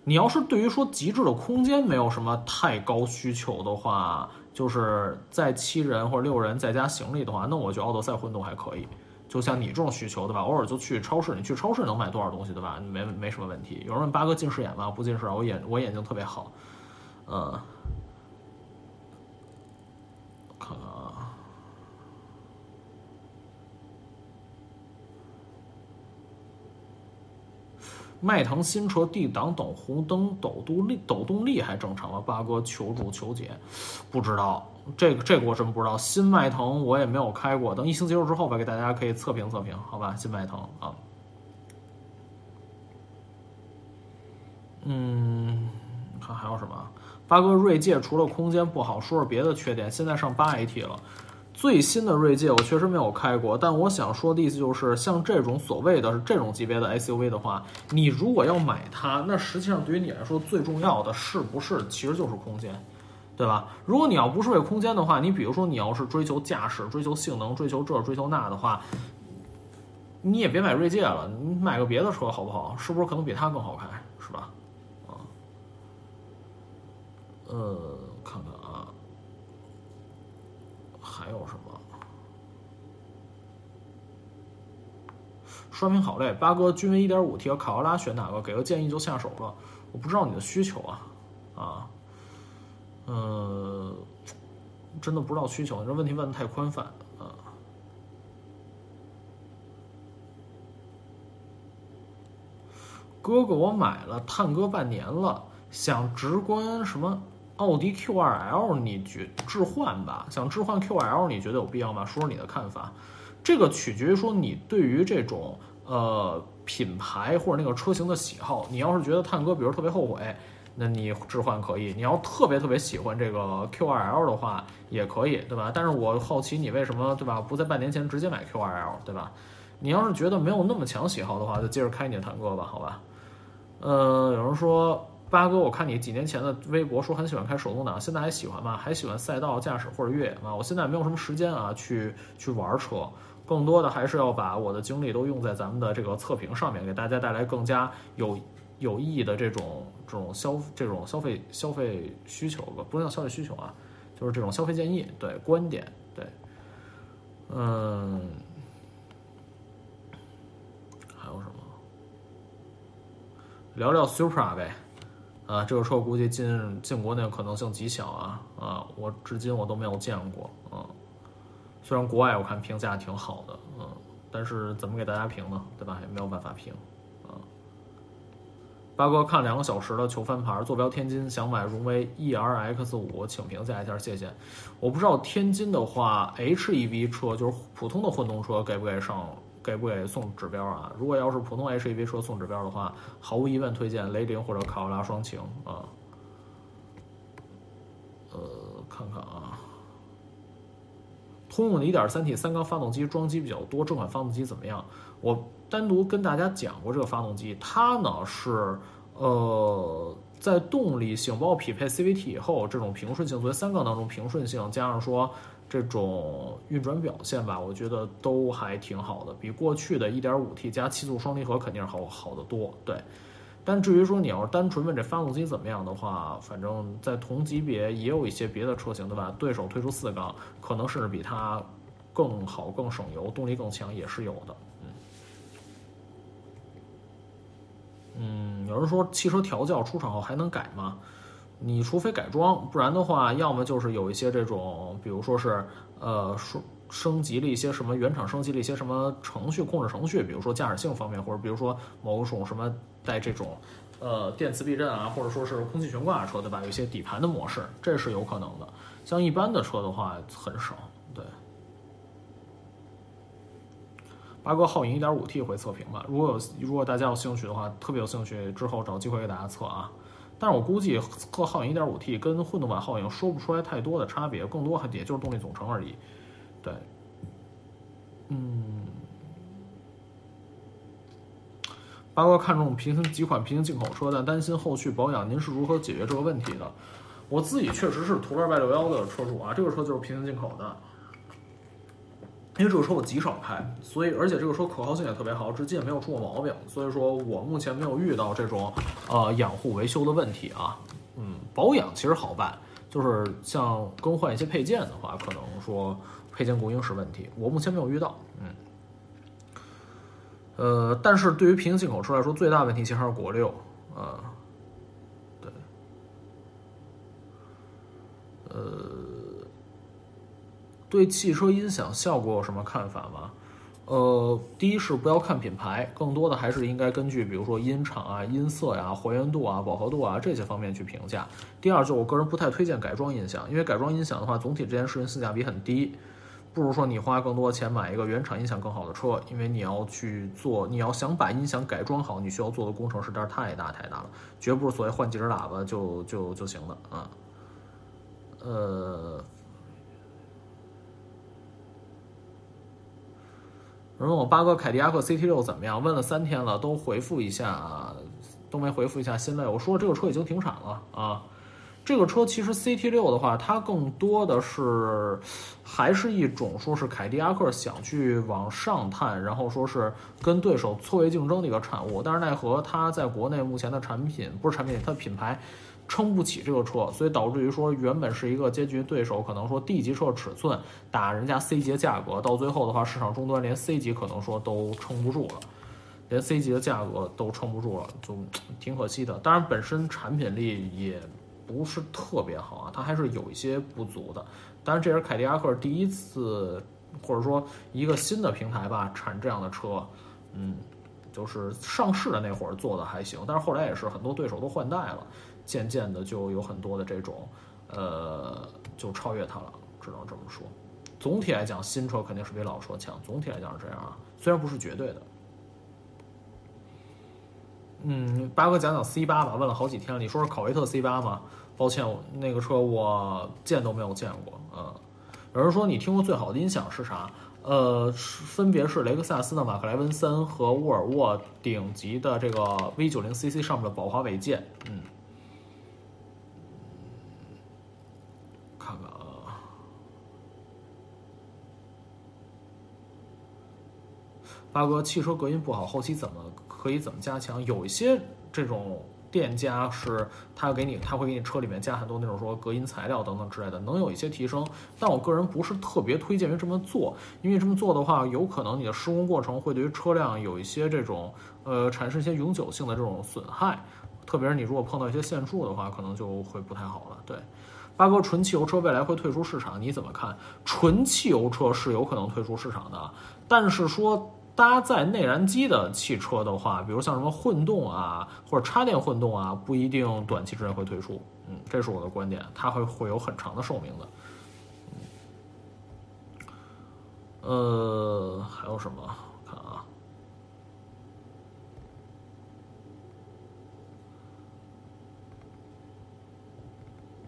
你要是对于说极致的空间没有什么太高需求的话，就是在七人或者六人在家行李的话，那我觉得奥德赛混动还可以。就像你这种需求对吧？偶尔就去超市，你去超市能买多少东西对吧？没没什么问题。有人问八哥近视眼吗？不近视，我眼我眼睛特别好，嗯。迈腾新车 D 档等红灯抖动力抖动力还正常吗？八哥求助求解，不知道这个这个我真不知道。新迈腾我也没有开过，等疫情结束之后吧，给大家可以测评测评，好吧？新迈腾啊，嗯，看还有什么？八哥锐界除了空间不好，说说别的缺点。现在上八 AT 了，最新的锐界我确实没有开过，但我想说的意思就是，像这种所谓的这种级别的 SUV 的话，你如果要买它，那实际上对于你来说最重要的是不是其实就是空间，对吧？如果你要不是为空间的话，你比如说你要是追求驾驶、追求性能、追求这、追求那的话，你也别买锐界了，你买个别的车好不好？是不是可能比它更好开，是吧？啊呃，看看啊，还有什么？刷屏好累，八哥，君威一点五 T 和卡罗拉选哪个？给个建议就下手了。我不知道你的需求啊，啊，呃，真的不知道需求，这问题问的太宽泛啊。哥哥，我买了探戈半年了，想直观什么？奥迪 Q2L，你觉置换吧？想置换 Q2L，你觉得有必要吗？说说你的看法。这个取决于说你对于这种呃品牌或者那个车型的喜好。你要是觉得探戈比如特别后悔，那你置换可以；你要特别特别喜欢这个 Q2L 的话，也可以，对吧？但是我好奇你为什么对吧？不在半年前直接买 Q2L，对吧？你要是觉得没有那么强喜好的话，就接着开你的探戈吧，好吧？呃，有人说。八哥，我看你几年前的微博说很喜欢开手动挡，现在还喜欢吗？还喜欢赛道驾驶或者越野吗？我现在没有什么时间啊，去去玩车，更多的还是要把我的精力都用在咱们的这个测评上面，给大家带来更加有有意义的这种这种消这种消费消费需求吧，不能叫消费需求啊，就是这种消费建议，对观点，对，嗯，还有什么？聊聊 Supra 呗。啊，这个车我估计进进国内可能性极小啊啊！我至今我都没有见过啊。虽然国外我看评价挺好的，嗯，但是怎么给大家评呢？对吧？也没有办法评啊。八哥看两个小时的求翻盘，坐标天津，想买荣威 E R X 五，请评价一下，谢谢。我不知道天津的话，H E V 车就是普通的混动车给不给上，给不给送指标啊？如果要是普通 H E V 车送指标的话，毫无疑问推荐雷凌或者卡罗拉双擎啊。呃，看看啊，通用的 1.3T 三缸发动机装机比较多，这款发动机怎么样？我。单独跟大家讲过这个发动机，它呢是呃在动力性包匹配 CVT 以后，这种平顺性作为三缸当中平顺性，加上说这种运转表现吧，我觉得都还挺好的，比过去的 1.5T 加七速双离合肯定是好好得多。对，但至于说你要是单纯问这发动机怎么样的话，反正在同级别也有一些别的车型对吧？对手推出四缸，可能甚至比它更好、更省油、动力更强也是有的。嗯，有人说汽车调教出厂后还能改吗？你除非改装，不然的话，要么就是有一些这种，比如说是呃升升级了一些什么原厂升级了一些什么程序控制程序，比如说驾驶性方面，或者比如说某种什么带这种呃电磁避震啊，或者说是空气悬挂车对吧？有一些底盘的模式，这是有可能的。像一般的车的话很少，对。八哥皓影 1.5T 会测评吧？如果有，如果大家有兴趣的话，特别有兴趣，之后找机会给大家测啊。但是我估计测皓影 1.5T 跟混动版皓影说不出来太多的差别，更多还也就是动力总成而已。对，嗯，八哥看中平行几款平行进口车，但担心后续保养，您是如何解决这个问题的？我自己确实是途乐 Y 六幺的车主啊，这个车就是平行进口的。因为这个车我极少开，所以而且这个车可靠性也特别好，至今也没有出过毛病，所以说我目前没有遇到这种呃养护维修的问题啊。嗯，保养其实好办，就是像更换一些配件的话，可能说配件供应是问题，我目前没有遇到。嗯，呃，但是对于平行进口车来说，最大问题其实还是国六，呃，对，呃。对汽车音响效果有什么看法吗？呃，第一是不要看品牌，更多的还是应该根据比如说音场啊、音色呀、还原度啊、饱和度啊这些方面去评价。第二，就我个人不太推荐改装音响，因为改装音响的话，总体这件事情性价比很低，不如说你花更多的钱买一个原厂音响更好的车，因为你要去做，你要想把音响改装好，你需要做的工程实在是太大太大了，绝不是所谓换几只喇叭就就就行的啊。呃。人问我八哥凯迪拉克 CT 六怎么样？问了三天了，都回复一下，都没回复一下心累。我说这个车已经停产了啊。这个车其实 CT 六的话，它更多的是还是一种说是凯迪拉克想去往上探，然后说是跟对手错位竞争的一个产物。但是奈何它在国内目前的产品不是产品，它品牌。撑不起这个车，所以导致于说原本是一个接近对手，可能说 D 级车尺寸打人家 C 级的价格，到最后的话，市场终端连 C 级可能说都撑不住了，连 C 级的价格都撑不住了，就挺可惜的。当然，本身产品力也不是特别好啊，它还是有一些不足的。当然，这是凯迪拉克第一次，或者说一个新的平台吧，产这样的车，嗯，就是上市的那会儿做的还行，但是后来也是很多对手都换代了。渐渐的就有很多的这种，呃，就超越它了，只能这么说。总体来讲，新车肯定是比老车强。总体来讲是这样啊，虽然不是绝对的。嗯，八哥讲讲 C 八吧，问了好几天了。你说是考维特 C 八吗？抱歉，那个车我见都没有见过。嗯，有人说你听过最好的音响是啥？呃，分别是雷克萨斯的马克莱文森和沃尔沃顶级的这个 V 九零 CC 上面的宝华韦健。嗯。八哥，汽车隔音不好，后期怎么可以怎么加强？有一些这种店家是，他给你，他会给你车里面加很多那种说隔音材料等等之类的，能有一些提升。但我个人不是特别推荐于这么做，因为这么做的话，有可能你的施工过程会对于车辆有一些这种呃产生一些永久性的这种损害，特别是你如果碰到一些限速的话，可能就会不太好了。对，八哥，纯汽油车未来会退出市场，你怎么看？纯汽油车是有可能退出市场的，但是说。搭载内燃机的汽车的话，比如像什么混动啊，或者插电混动啊，不一定短期之内会推出。嗯，这是我的观点，它会会有很长的寿命的。呃，还有什么？看啊，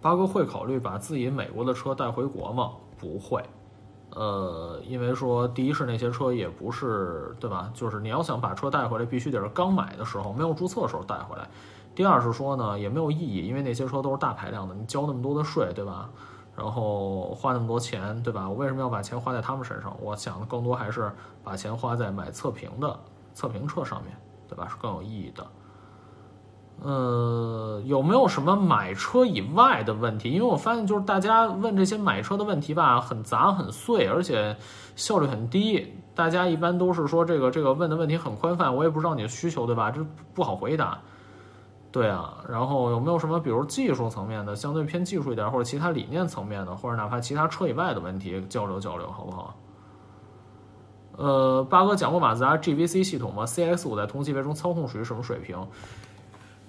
八哥会考虑把自己美国的车带回国吗？不会。呃，因为说第一是那些车也不是对吧？就是你要想把车带回来，必须得是刚买的时候没有注册的时候带回来。第二是说呢，也没有意义，因为那些车都是大排量的，你交那么多的税，对吧？然后花那么多钱，对吧？我为什么要把钱花在他们身上？我想的更多还是把钱花在买测评的测评车上面，对吧？是更有意义的。呃，有没有什么买车以外的问题？因为我发现就是大家问这些买车的问题吧，很杂很碎，而且效率很低。大家一般都是说这个这个问的问题很宽泛，我也不知道你的需求，对吧？这不好回答。对啊，然后有没有什么比如技术层面的，相对偏技术一点，或者其他理念层面的，或者哪怕其他车以外的问题交流交流，好不好？呃，八哥讲过马自达 GVC 系统吗？CX 五在同级别中操控属于什么水平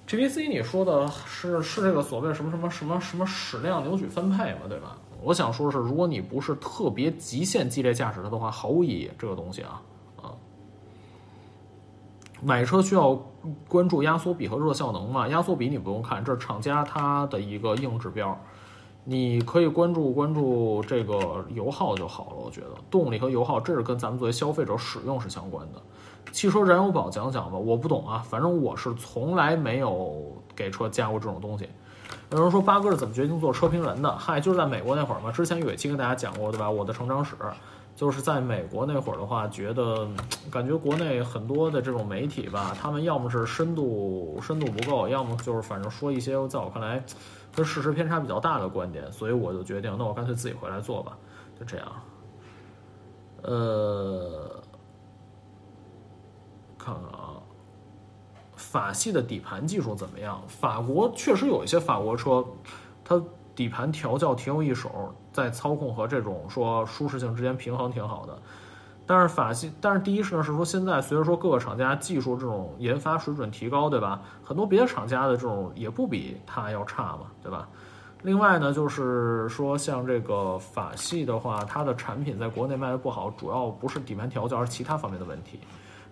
PVC，你说的是是这个所谓什么什么什么什么矢量扭矩分配嘛，对吧？我想说的是，如果你不是特别极限激烈驾驶它的话，毫无意义。这个东西啊，啊，买车需要关注压缩比和热效能嘛？压缩比你不用看，这是厂家它的一个硬指标。你可以关注关注这个油耗就好了。我觉得动力和油耗，这是跟咱们作为消费者使用是相关的。汽车燃油宝讲讲吧，我不懂啊，反正我是从来没有给车加过这种东西。有人说八哥是怎么决定做车评人的？嗨，就是在美国那会儿嘛，之前有一期跟大家讲过，对吧？我的成长史，就是在美国那会儿的话，觉得感觉国内很多的这种媒体吧，他们要么是深度深度不够，要么就是反正说一些在我看来跟事实偏差比较大的观点，所以我就决定，那我干脆自己回来做吧，就这样。呃。看看啊，法系的底盘技术怎么样？法国确实有一些法国车，它底盘调教挺有一手，在操控和这种说舒适性之间平衡挺好的。但是法系，但是第一是呢，是说现在随着说各个厂家技术这种研发水准提高，对吧？很多别的厂家的这种也不比它要差嘛，对吧？另外呢，就是说像这个法系的话，它的产品在国内卖的不好，主要不是底盘调教，而是其他方面的问题。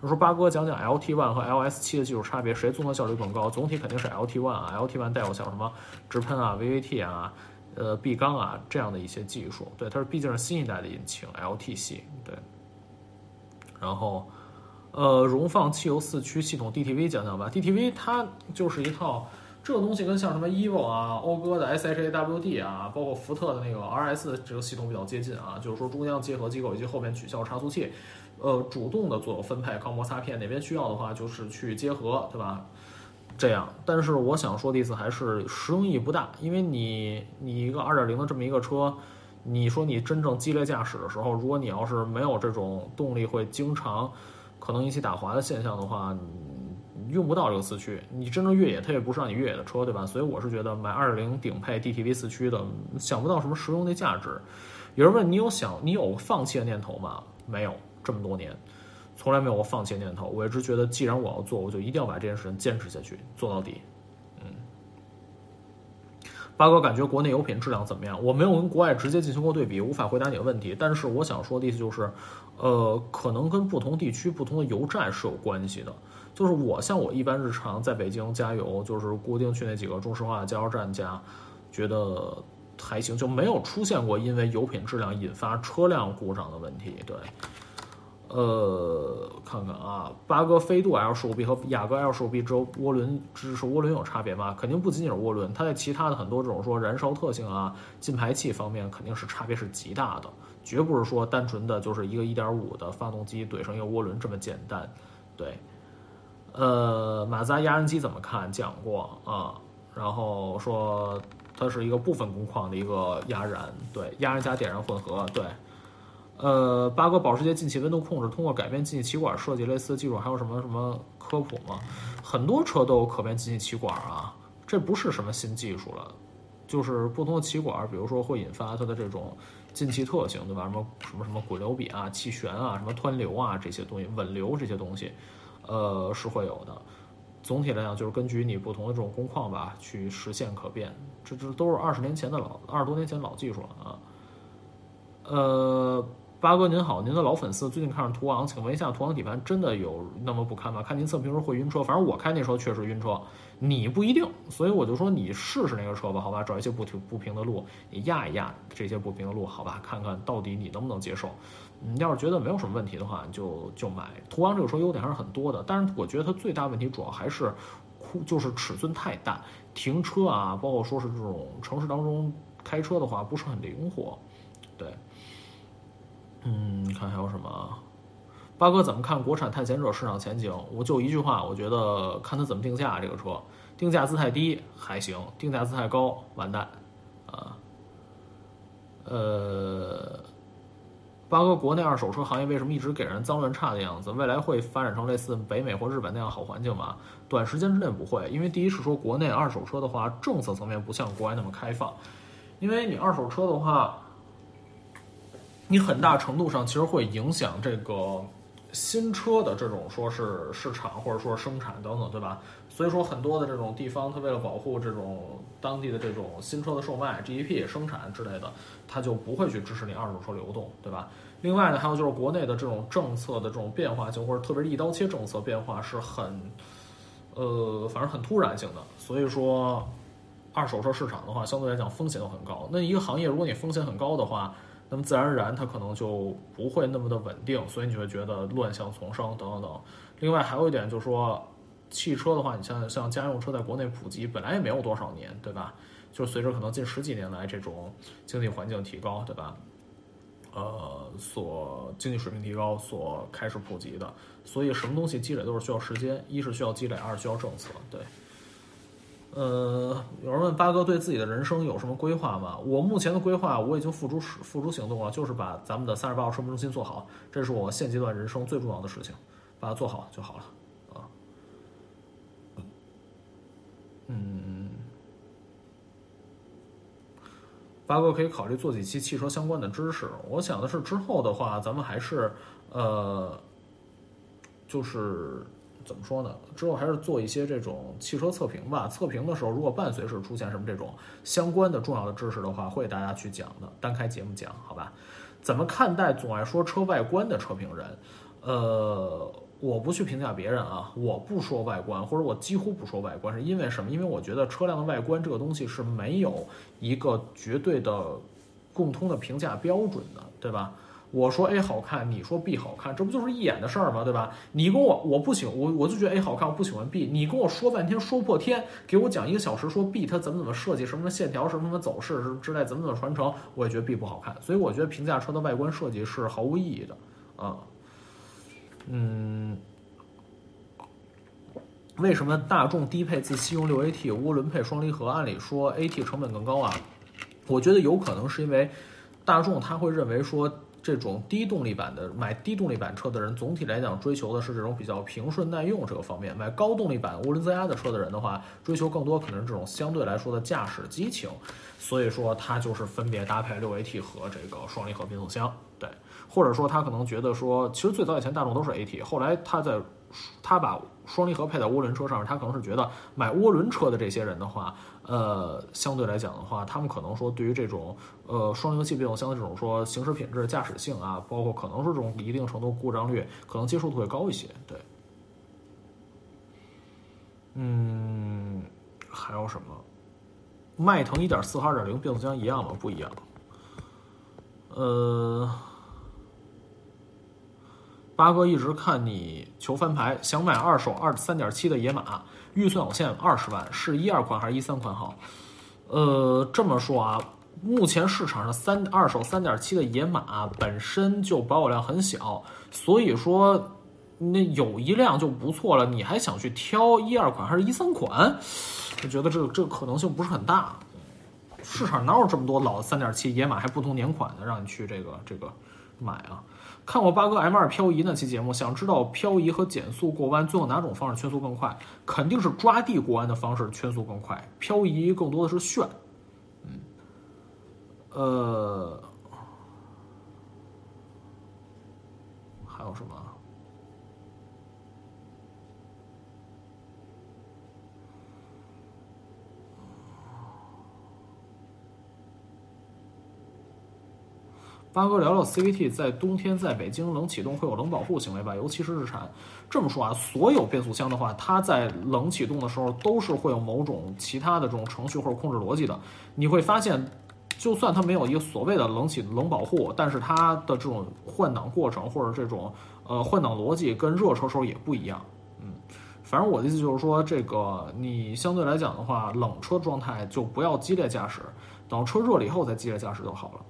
就说八哥讲讲 LT One 和 LS 七的技术差别，谁综合效率更高？总体肯定是 LT One 啊，LT One 带有像什么直喷啊、VVT 啊、呃壁缸啊这样的一些技术。对，它是毕竟是新一代的引擎，LT 系。对。然后，呃，荣放汽油四驱系统 DTV 讲讲吧。DTV 它就是一套这个东西，跟像什么 Evo 啊、讴歌的 SHAWD 啊，包括福特的那个 RS 这个系统比较接近啊。就是说中央结合机构以及后面取消差速器。呃，主动的做分配，靠摩擦片哪边需要的话，就是去结合，对吧？这样，但是我想说的意思还是实用意义不大，因为你你一个二点零的这么一个车，你说你真正激烈驾驶的时候，如果你要是没有这种动力会经常可能引起打滑的现象的话，用不到这个四驱。你真正越野，它也不是让你越野的车，对吧？所以我是觉得买二点零顶配 DTV 四驱的，想不到什么实用的价值。有人问你有想你有放弃的念头吗？没有。这么多年，从来没有过放弃念头。我一直觉得，既然我要做，我就一定要把这件事情坚持下去，做到底。嗯，八哥，感觉国内油品质量怎么样？我没有跟国外直接进行过对比，无法回答你的问题。但是我想说的意思就是，呃，可能跟不同地区、不同的油站是有关系的。就是我像我一般日常在北京加油，就是固定去那几个中石化加油站加，觉得还行，就没有出现过因为油品质量引发车辆故障的问题。对。呃，看看啊，八哥飞度 L 十五 B 和雅阁 L 十五 B 之后，涡轮只是涡轮有差别吗？肯定不仅仅是涡轮，它在其他的很多这种说燃烧特性啊、进排气方面，肯定是差别是极大的，绝不是说单纯的就是一个1.5的发动机怼上一个涡轮这么简单。对，呃，马自达压燃机怎么看？讲过啊，然后说它是一个部分工况的一个压燃，对，压燃加点燃混合，对。呃，八哥保时捷进气温度控制通过改变进气气管设计类似的技术，还有什么什么科普吗？很多车都有可变进气气管啊，这不是什么新技术了。就是不同的气管，比如说会引发它的这种进气特性，对吧？什么什么什么滚流比啊、气旋啊、什么湍流啊这些东西，稳流这些东西，呃，是会有的。总体来讲，就是根据你不同的这种工况吧，去实现可变。这这都是二十年前的老二十多年前老技术了啊。呃，八哥您好，您的老粉丝，最近看上途昂，请问一下，途昂底盘真的有那么不堪吗？看您测评时会晕车，反正我开那时候确实晕车，你不一定，所以我就说你试试那个车吧，好吧，找一些不平不平的路，你压一压这些不平的路，好吧，看看到底你能不能接受。你要是觉得没有什么问题的话，就就买途昂这个车，优点还是很多的，但是我觉得它最大问题主要还是，就是尺寸太大，停车啊，包括说是这种城市当中开车的话，不是很灵活，对。嗯，看还有什么啊？八哥怎么看国产探险者市场前景？我就一句话，我觉得看它怎么定价。这个车定价姿太低还行，定价姿太高完蛋啊。呃，八哥，国内二手车行业为什么一直给人脏乱差的样子？未来会发展成类似北美或日本那样好环境吗？短时间之内不会，因为第一是说国内二手车的话，政策层面不像国外那么开放，因为你二手车的话。你很大程度上其实会影响这个新车的这种说是市场或者说生产等等，对吧？所以说很多的这种地方，它为了保护这种当地的这种新车的售卖、GDP 生产之类的，它就不会去支持你二手车流动，对吧？另外呢，还有就是国内的这种政策的这种变化性，或者特别是一刀切政策变化是很，呃，反正很突然性的。所以说，二手车市场的话，相对来讲风险很高。那一个行业，如果你风险很高的话，那么自然而然，它可能就不会那么的稳定，所以你会觉得乱象丛生等等等。另外还有一点就是说，汽车的话，你像像家用车在国内普及，本来也没有多少年，对吧？就随着可能近十几年来这种经济环境提高，对吧？呃，所经济水平提高所开始普及的，所以什么东西积累都是需要时间，一是需要积累，二是需要政策，对。呃，有人问八哥对自己的人生有什么规划吗？我目前的规划我已经付诸付诸行动了，就是把咱们的三十八号售卖中心做好，这是我现阶段人生最重要的事情，把它做好就好了啊。嗯，八哥可以考虑做几期汽车相关的知识。我想的是之后的话，咱们还是呃，就是。怎么说呢？之后还是做一些这种汽车测评吧。测评的时候，如果伴随是出现什么这种相关的重要的知识的话，会给大家去讲的，单开节目讲，好吧？怎么看待总爱说车外观的车评人？呃，我不去评价别人啊，我不说外观，或者我几乎不说外观，是因为什么？因为我觉得车辆的外观这个东西是没有一个绝对的共通的评价标准的，对吧？我说 A 好看，你说 B 好看，这不就是一眼的事儿吗？对吧？你跟我我不喜欢我我就觉得 A 好看，我不喜欢 B。你跟我说半天说破天，给我讲一个小时说 B 它怎么怎么设计，什么线条什么什么走势之类，怎么怎么传承，我也觉得 B 不好看。所以我觉得评价车的外观设计是毫无意义的啊。嗯，为什么大众低配自吸用六 AT 涡轮配双离合？按理说 AT 成本更高啊。我觉得有可能是因为大众他会认为说。这种低动力版的买低动力版车的人，总体来讲追求的是这种比较平顺耐用这个方面。买高动力版涡轮增压的车的人的话，追求更多可能是这种相对来说的驾驶激情。所以说，它就是分别搭配六 AT 和这个双离合变速箱。对，或者说他可能觉得说，其实最早以前大众都是 AT，后来他在他把双离合配在涡轮车上，他可能是觉得买涡轮车的这些人的话。呃，相对来讲的话，他们可能说对于这种呃双离合器变速箱的这种说行驶品质、驾驶性啊，包括可能是这种一定程度故障率，可能接受度会高一些。对，嗯，还有什么？迈腾1.4和2.0变速箱一样吗？不一样。呃，八哥一直看你求翻牌，想买二手二三点七的野马。预算有限，二十万是一二款还是一三款好？呃，这么说啊，目前市场上三二手三点七的野马本身就保有量很小，所以说那有一辆就不错了。你还想去挑一二款还是一三款？我觉得这个这个可能性不是很大。市场哪有这么多老三点七野马还不同年款的让你去这个这个买啊？看过八哥 M 二漂移那期节目，想知道漂移和减速过弯最后哪种方式圈速更快？肯定是抓地过弯的方式圈速更快，漂移更多的是炫。嗯，呃，还有什么？八哥聊聊 CVT 在冬天在北京冷启动会有冷保护行为吧，尤其是日产。这么说啊，所有变速箱的话，它在冷启动的时候都是会有某种其他的这种程序或者控制逻辑的。你会发现，就算它没有一个所谓的冷启冷保护，但是它的这种换挡过程或者这种呃换挡逻辑跟热车时候也不一样。嗯，反正我的意思就是说，这个你相对来讲的话，冷车状态就不要激烈驾驶，等车热了以后再激烈驾驶就好了。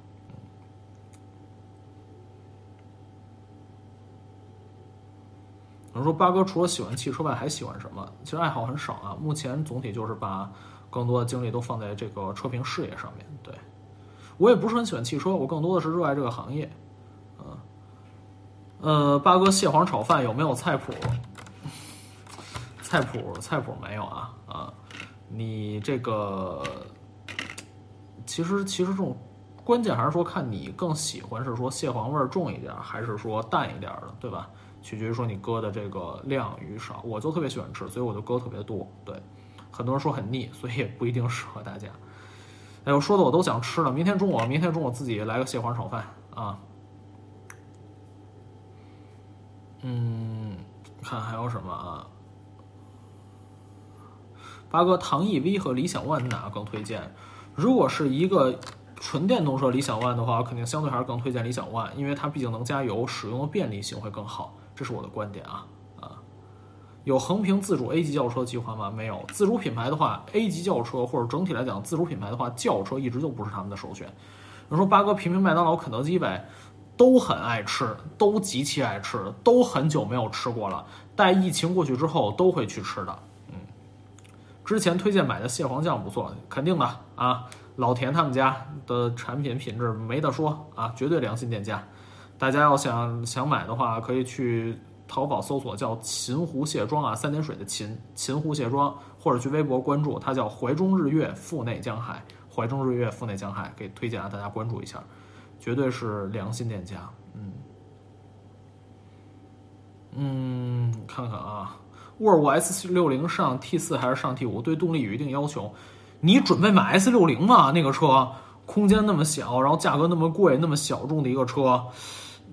有人说八哥除了喜欢汽车外还喜欢什么？其实爱好很少啊。目前总体就是把更多的精力都放在这个车评事业上面。对我也不是很喜欢汽车，我更多的是热爱这个行业。嗯，呃，八哥蟹黄炒饭有没有菜谱？菜谱菜谱没有啊啊！你这个其实其实这种关键还是说看你更喜欢是说蟹黄味重一点，还是说淡一点的，对吧？取决于说你搁的这个量与少，我就特别喜欢吃，所以我就搁特别多。对，很多人说很腻，所以也不一定适合大家。哎呦，说的我都想吃了。明天中午，明天中午自己来个蟹黄炒饭啊。嗯，看还有什么啊？八哥，唐 EV 和理想 ONE 哪个更推荐？如果是一个纯电动车理想 ONE 的话，肯定相对还是更推荐理想 ONE，因为它毕竟能加油，使用的便利性会更好。这是我的观点啊啊！有横屏自主 A 级轿车计划吗？没有。自主品牌的话，A 级轿车或者整体来讲，自主品牌的话，轿车一直就不是他们的首选。你说八哥平平麦当劳、肯德基呗，都很爱吃，都极其爱吃，都很久没有吃过了。待疫情过去之后，都会去吃的。嗯，之前推荐买的蟹黄酱不错，肯定的啊。老田他们家的产品品质没得说啊，绝对良心店家。大家要想想买的话，可以去淘宝搜索叫“秦湖卸妆”啊，三点水的秦秦湖卸妆，或者去微博关注它叫“怀中日月腹内江海”，怀中日月腹内江海，给推荐啊，大家关注一下，绝对是良心店家。嗯嗯，看看啊，沃尔沃 S 六零上 T 四还是上 T 五？对动力有一定要求。你准备买 S 六零吗？那个车空间那么小，然后价格那么贵，那么小众的一个车。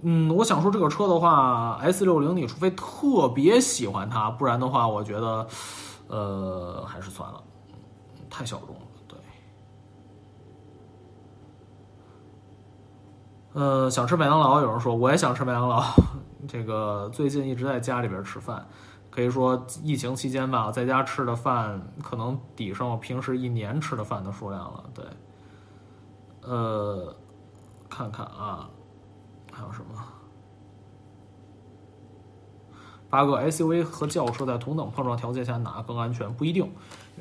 嗯，我想说这个车的话，S 六零，你除非特别喜欢它，不然的话，我觉得，呃，还是算了，太小众了。对，呃，想吃麦当劳，有人说我也想吃麦当劳。这个最近一直在家里边吃饭，可以说疫情期间吧，在家吃的饭可能抵上我平时一年吃的饭的数量了。对，呃，看看啊。还有什么？八个 SUV 和轿车在同等碰撞条件下哪个更安全？不一定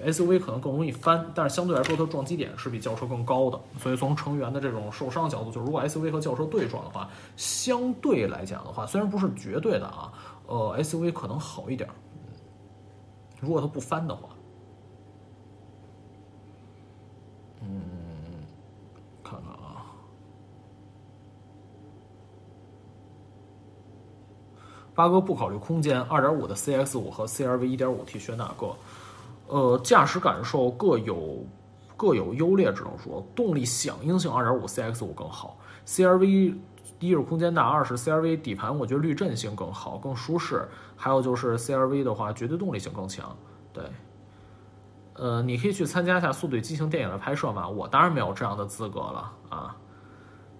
，SUV 可能更容易翻，但是相对来说它撞击点是比轿车更高的。所以从成员的这种受伤角度，就是如果 SUV 和轿车对撞的话，相对来讲的话，虽然不是绝对的啊，呃，SUV 可能好一点。如果它不翻的话，嗯。八哥不考虑空间，二点五的 CX 五和 CRV 一点五 T 选哪个？呃，驾驶感受各有各有优劣，只能说动力响应性二点五 CX 五更好。CRV 一是空间大，二是 CRV 底盘我觉得滤震性更好，更舒适。还有就是 CRV 的话，绝对动力性更强。对，呃，你可以去参加一下《速度与激情》电影的拍摄嘛？我当然没有这样的资格了啊，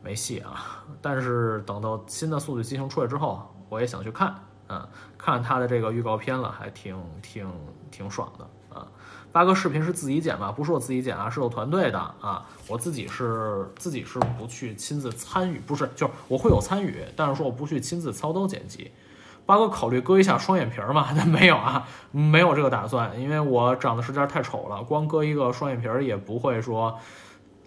没戏啊！但是等到新的《速度与激情》出来之后。我也想去看，嗯，看他的这个预告片了，还挺挺挺爽的啊。八哥视频是自己剪吗？不是我自己剪啊，是有团队的啊。我自己是自己是不去亲自参与，不是，就是我会有参与，但是说我不去亲自操刀剪辑。八哥考虑割一下双眼皮儿吗？没有啊，没有这个打算，因为我长得实在太丑了，光割一个双眼皮儿也不会说。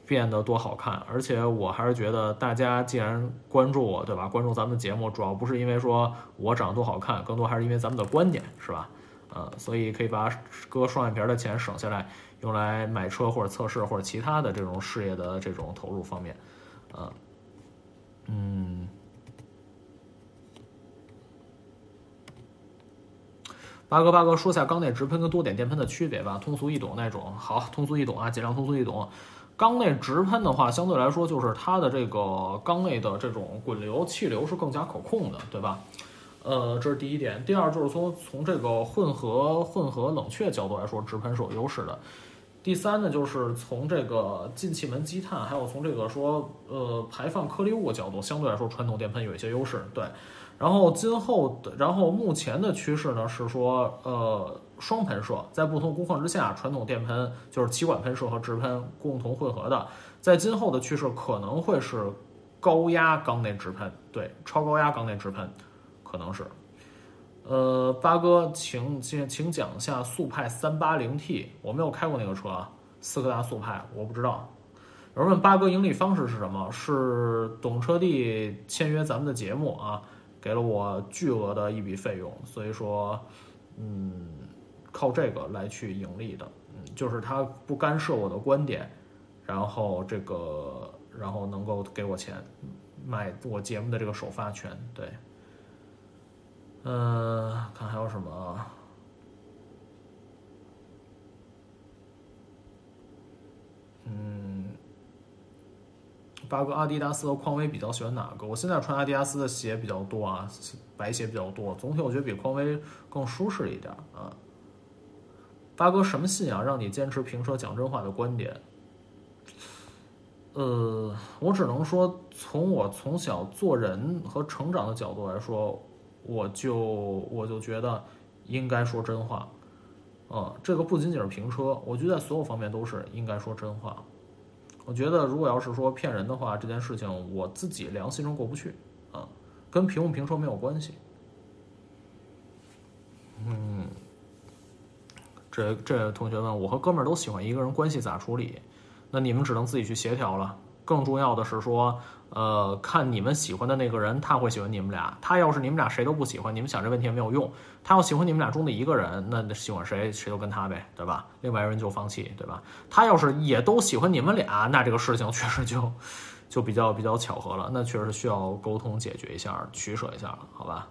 变得多好看，而且我还是觉得大家既然关注我，对吧？关注咱们的节目，主要不是因为说我长得多好看，更多还是因为咱们的观点，是吧？呃，所以可以把割双眼皮的钱省下来，用来买车或者测试或者其他的这种事业的这种投入方面，啊，嗯。八哥八哥，说下缸内直喷跟多点电喷的区别吧，通俗易懂那种。好，通俗易懂啊，尽量通俗易懂。缸内直喷的话，相对来说就是它的这个缸内的这种滚流气流是更加可控的，对吧？呃，这是第一点。第二就是说，从这个混合混合冷却角度来说，直喷是有优势的。第三呢，就是从这个进气门积碳，还有从这个说呃排放颗粒物角度，相对来说传统电喷有一些优势，对。然后今后的，然后目前的趋势呢是说，呃，双喷射在不同工况之下，传统电喷就是气管喷射和直喷共同混合的，在今后的趋势可能会是高压缸内直喷，对，超高压缸内直喷，可能是。呃，八哥，请请请讲一下速派三八零 T，我没有开过那个车，斯柯达速派，我不知道。有人问八哥盈利方式是什么？是懂车帝签约咱们的节目啊。给了我巨额的一笔费用，所以说，嗯，靠这个来去盈利的，嗯，就是他不干涉我的观点，然后这个，然后能够给我钱，买我节目的这个首发权，对，嗯，看还有什么，嗯。八哥，阿迪达斯和匡威比较喜欢哪个？我现在穿阿迪达斯的鞋比较多啊，白鞋比较多。总体我觉得比匡威更舒适一点啊。八哥，什么信仰让你坚持评车讲真话的观点？呃，我只能说，从我从小做人和成长的角度来说，我就我就觉得应该说真话。啊，这个不仅仅是评车，我觉得在所有方面都是应该说真话。我觉得，如果要是说骗人的话，这件事情我自己良心上过不去，啊，跟评不评车没有关系。嗯，这这同学问，我和哥们儿都喜欢一个人，关系咋处理？那你们只能自己去协调了。更重要的是说。呃，看你们喜欢的那个人，他会喜欢你们俩。他要是你们俩谁都不喜欢，你们想这问题也没有用。他要喜欢你们俩中的一个人，那喜欢谁谁都跟他呗，对吧？另外一人就放弃，对吧？他要是也都喜欢你们俩，那这个事情确实就就比较比较巧合了。那确实需要沟通解决一下，取舍一下了，好吧？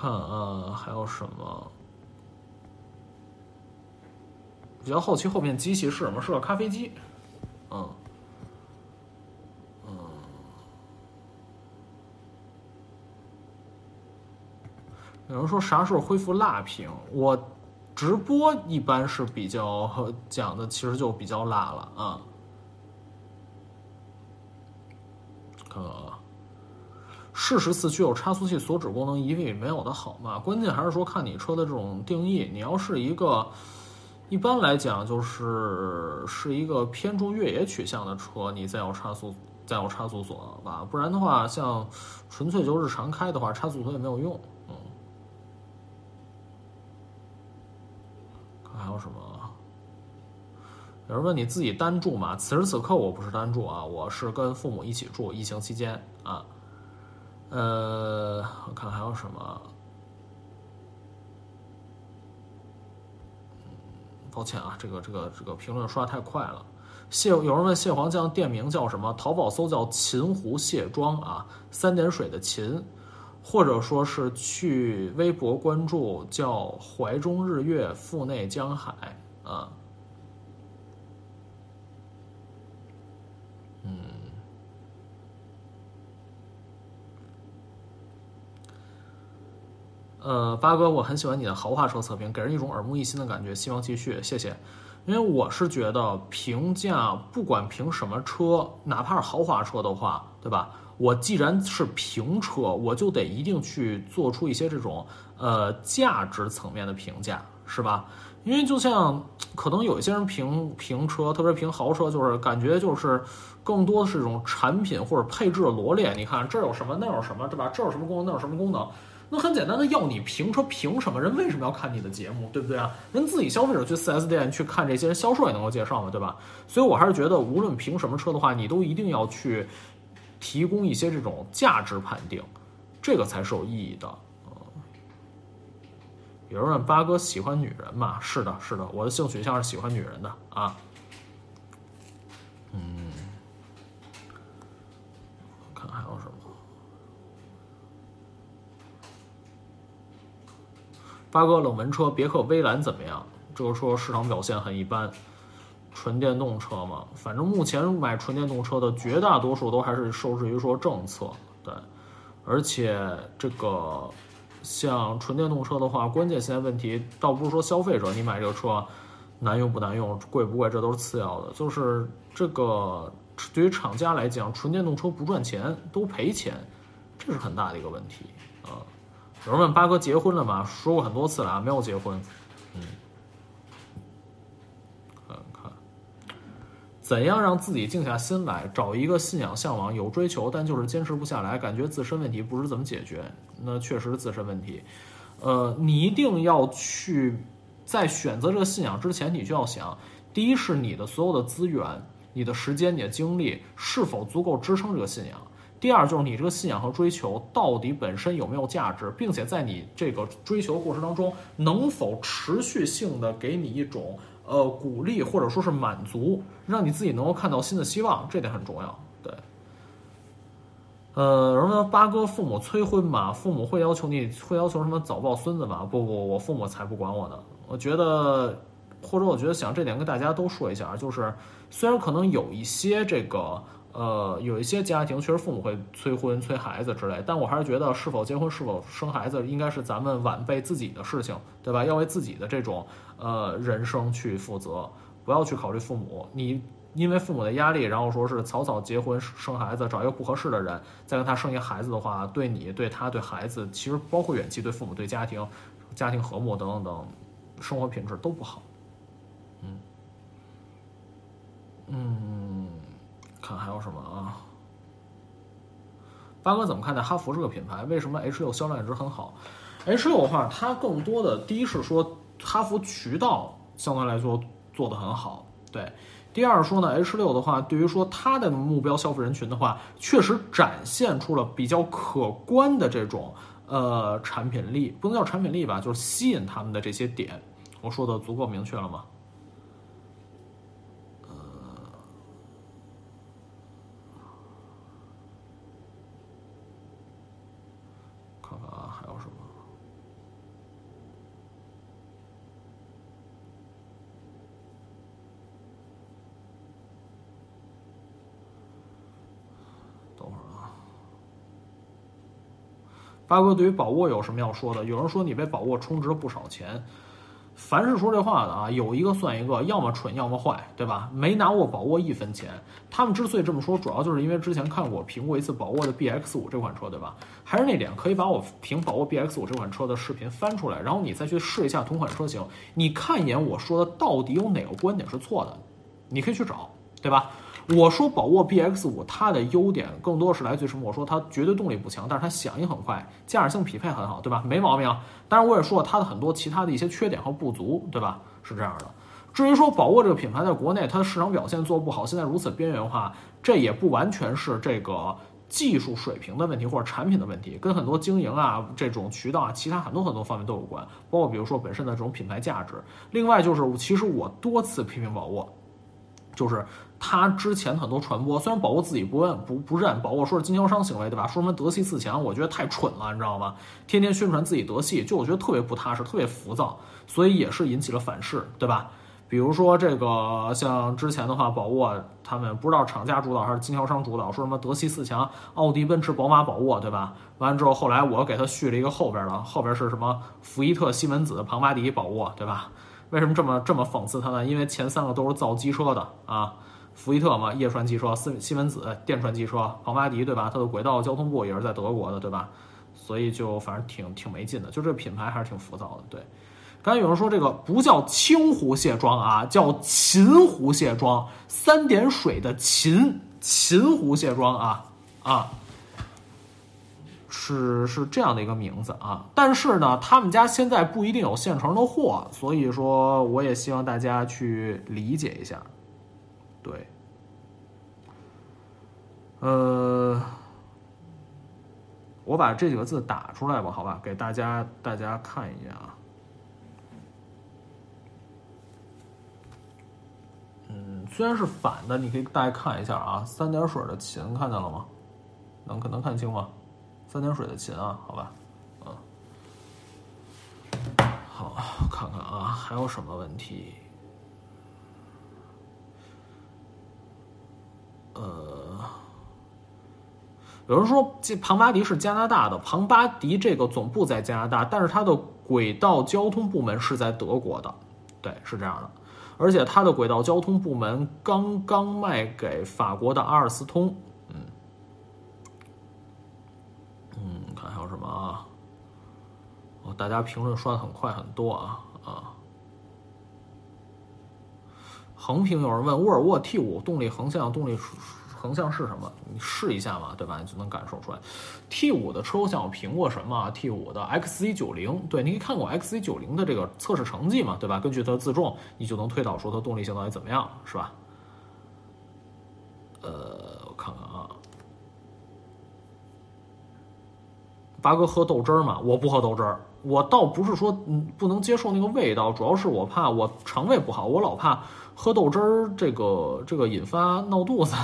看啊，还有什么？比较好奇后面机器是什么？是个咖啡机，嗯。有人说啥时候恢复辣屏？我直播一般是比较讲的，其实就比较辣了啊。看看啊，适时四驱有差速器锁止功能，一定没有的好嘛？关键还是说看你车的这种定义。你要是一个一般来讲就是是一个偏重越野取向的车，你再有差速再有差速锁吧，不然的话，像纯粹就日常开的话，差速锁也没有用。嗯还有什么？有人问你自己单住吗？此时此刻我不是单住啊，我是跟父母一起住。疫情期间啊，呃，我看还有什么？抱歉啊，这个这个这个评论刷太快了。蟹有人问蟹黄酱店名叫什么？淘宝搜叫秦湖蟹庄啊，三点水的秦。或者说是去微博关注叫“怀中日月，腹内江海”啊，呃，八哥，我很喜欢你的豪华车测评，给人一种耳目一新的感觉，希望继续，谢谢。因为我是觉得评价不管评什么车，哪怕是豪华车的话，对吧？我既然是评车，我就得一定去做出一些这种呃价值层面的评价，是吧？因为就像可能有一些人评评车，特别评豪车，就是感觉就是更多的是这种产品或者配置的罗列。你看这有什么，那有什么，对吧？这有什么功能，那有什么功能？那很简单的，要你评车，凭什么？人为什么要看你的节目，对不对啊？人自己消费者去 4S 店去看这些人，销售也能够介绍嘛，对吧？所以我还是觉得，无论评什么车的话，你都一定要去。提供一些这种价值判定，这个才是有意义的。有人问八哥喜欢女人吗？是的，是的，我的性取向是喜欢女人的啊。嗯，看还有什么？八哥，冷门车别克威兰怎么样？这个车市场表现很一般。纯电动车嘛，反正目前买纯电动车的绝大多数都还是受制于说政策，对，而且这个。像纯电动车的话，关键现在问题倒不是说消费者你买这个车难用不难用、贵不贵，这都是次要的。就是这个对于厂家来讲，纯电动车不赚钱，都赔钱，这是很大的一个问题啊。有人问八哥结婚了吗？说过很多次了啊，没有结婚。嗯，看看怎样让自己静下心来，找一个信仰、向往、有追求，但就是坚持不下来，感觉自身问题不知怎么解决。那确实自身问题，呃，你一定要去在选择这个信仰之前，你就要想，第一是你的所有的资源、你的时间、你的精力是否足够支撑这个信仰；第二就是你这个信仰和追求到底本身有没有价值，并且在你这个追求过程当中能否持续性的给你一种呃鼓励或者说是满足，让你自己能够看到新的希望，这点很重要。对呃，什么八哥父母催婚嘛？父母会要求你会要求什么早抱孙子吗？不不，我父母才不管我呢。我觉得，或者我觉得想这点跟大家都说一下，就是虽然可能有一些这个呃有一些家庭确实父母会催婚催孩子之类，但我还是觉得是否结婚是否生孩子应该是咱们晚辈自己的事情，对吧？要为自己的这种呃人生去负责，不要去考虑父母你。因为父母的压力，然后说是草草结婚生孩子，找一个不合适的人，再跟他生一个孩子的话，对你、对他、对孩子，其实包括远期对父母、对家庭、家庭和睦等等等，生活品质都不好。嗯嗯，看还有什么啊？八哥怎么看待哈弗这个品牌？为什么 H 六销量一直很好？H 六的话，它更多的第一是说哈弗渠道相对来说做的很好，对。第二说呢，H 六的话，对于说它的目标消费人群的话，确实展现出了比较可观的这种呃产品力，不能叫产品力吧，就是吸引他们的这些点。我说的足够明确了吗？八哥对于宝沃有什么要说的？有人说你被宝沃充值了不少钱，凡是说这话的啊，有一个算一个，要么蠢，要么坏，对吧？没拿过宝沃一分钱。他们之所以这么说，主要就是因为之前看过评过一次宝沃的 BX 五这款车，对吧？还是那点，可以把我评宝沃 BX 五这款车的视频翻出来，然后你再去试一下同款车型，你看一眼我说的到底有哪个观点是错的，你可以去找，对吧？我说宝沃 BX 五，它的优点更多是来自于什么？我说它绝对动力不强，但是它响应很快，驾驶性匹配很好，对吧？没毛病。当然我也说了它的很多其他的一些缺点和不足，对吧？是这样的。至于说宝沃这个品牌在国内它的市场表现做不好，现在如此边缘化，这也不完全是这个技术水平的问题或者产品的问题，跟很多经营啊、这种渠道啊、其他很多很多方面都有关，包括比如说本身的这种品牌价值。另外就是，其实我多次批评宝沃，就是。他之前很多传播，虽然宝沃自己不认不不认，宝沃说是经销商行为，对吧？说什么德系四强，我觉得太蠢了，你知道吗？天天宣传自己德系，就我觉得特别不踏实，特别浮躁，所以也是引起了反噬，对吧？比如说这个像之前的话，宝沃他们不知道厂家主导还是经销商主导，说什么德系四强，奥迪、奔驰、宝马、宝沃，对吧？完了之后，后来我给他续了一个后边的，后边是什么？福伊特、西门子、庞巴迪、宝沃，对吧？为什么这么这么讽刺他呢？因为前三个都是造机车的啊。福伊特嘛，叶传汽车，西西门子电传汽车，庞巴迪对吧？它的轨道交通部也是在德国的对吧？所以就反正挺挺没劲的，就这品牌还是挺浮躁的。对，刚才有人说这个不叫清湖卸妆啊，叫秦湖卸妆，三点水的秦秦湖卸妆啊啊，是是这样的一个名字啊。但是呢，他们家现在不一定有现成的货，所以说我也希望大家去理解一下。对。呃我把这几个字打出来吧好吧给大家大家看一眼啊。嗯虽然是反的你可以大家看一下啊三点水的琴看见了吗？能看能看清吗？三点水的琴啊好吧嗯。好看看啊还有什么问题？呃，有人说这庞巴迪是加拿大的，庞巴迪这个总部在加拿大，但是它的轨道交通部门是在德国的，对，是这样的。而且它的轨道交通部门刚刚卖给法国的阿尔斯通，嗯，嗯，看还有什么啊？哦，大家评论刷的很快很多啊啊！横屏有人问沃尔沃 T 五动力横向动力。横向是什么？你试一下嘛，对吧？你就能感受出来。T 五的车我想我评过什么？T 五的 XC 九零，对，你可以看过 XC 九零的这个测试成绩嘛，对吧？根据它的自重，你就能推导出它动力性到底怎么样，是吧？呃，我看看啊，八哥喝豆汁儿嘛？我不喝豆汁儿，我倒不是说嗯不能接受那个味道，主要是我怕我肠胃不好，我老怕喝豆汁儿这个这个引发闹肚子。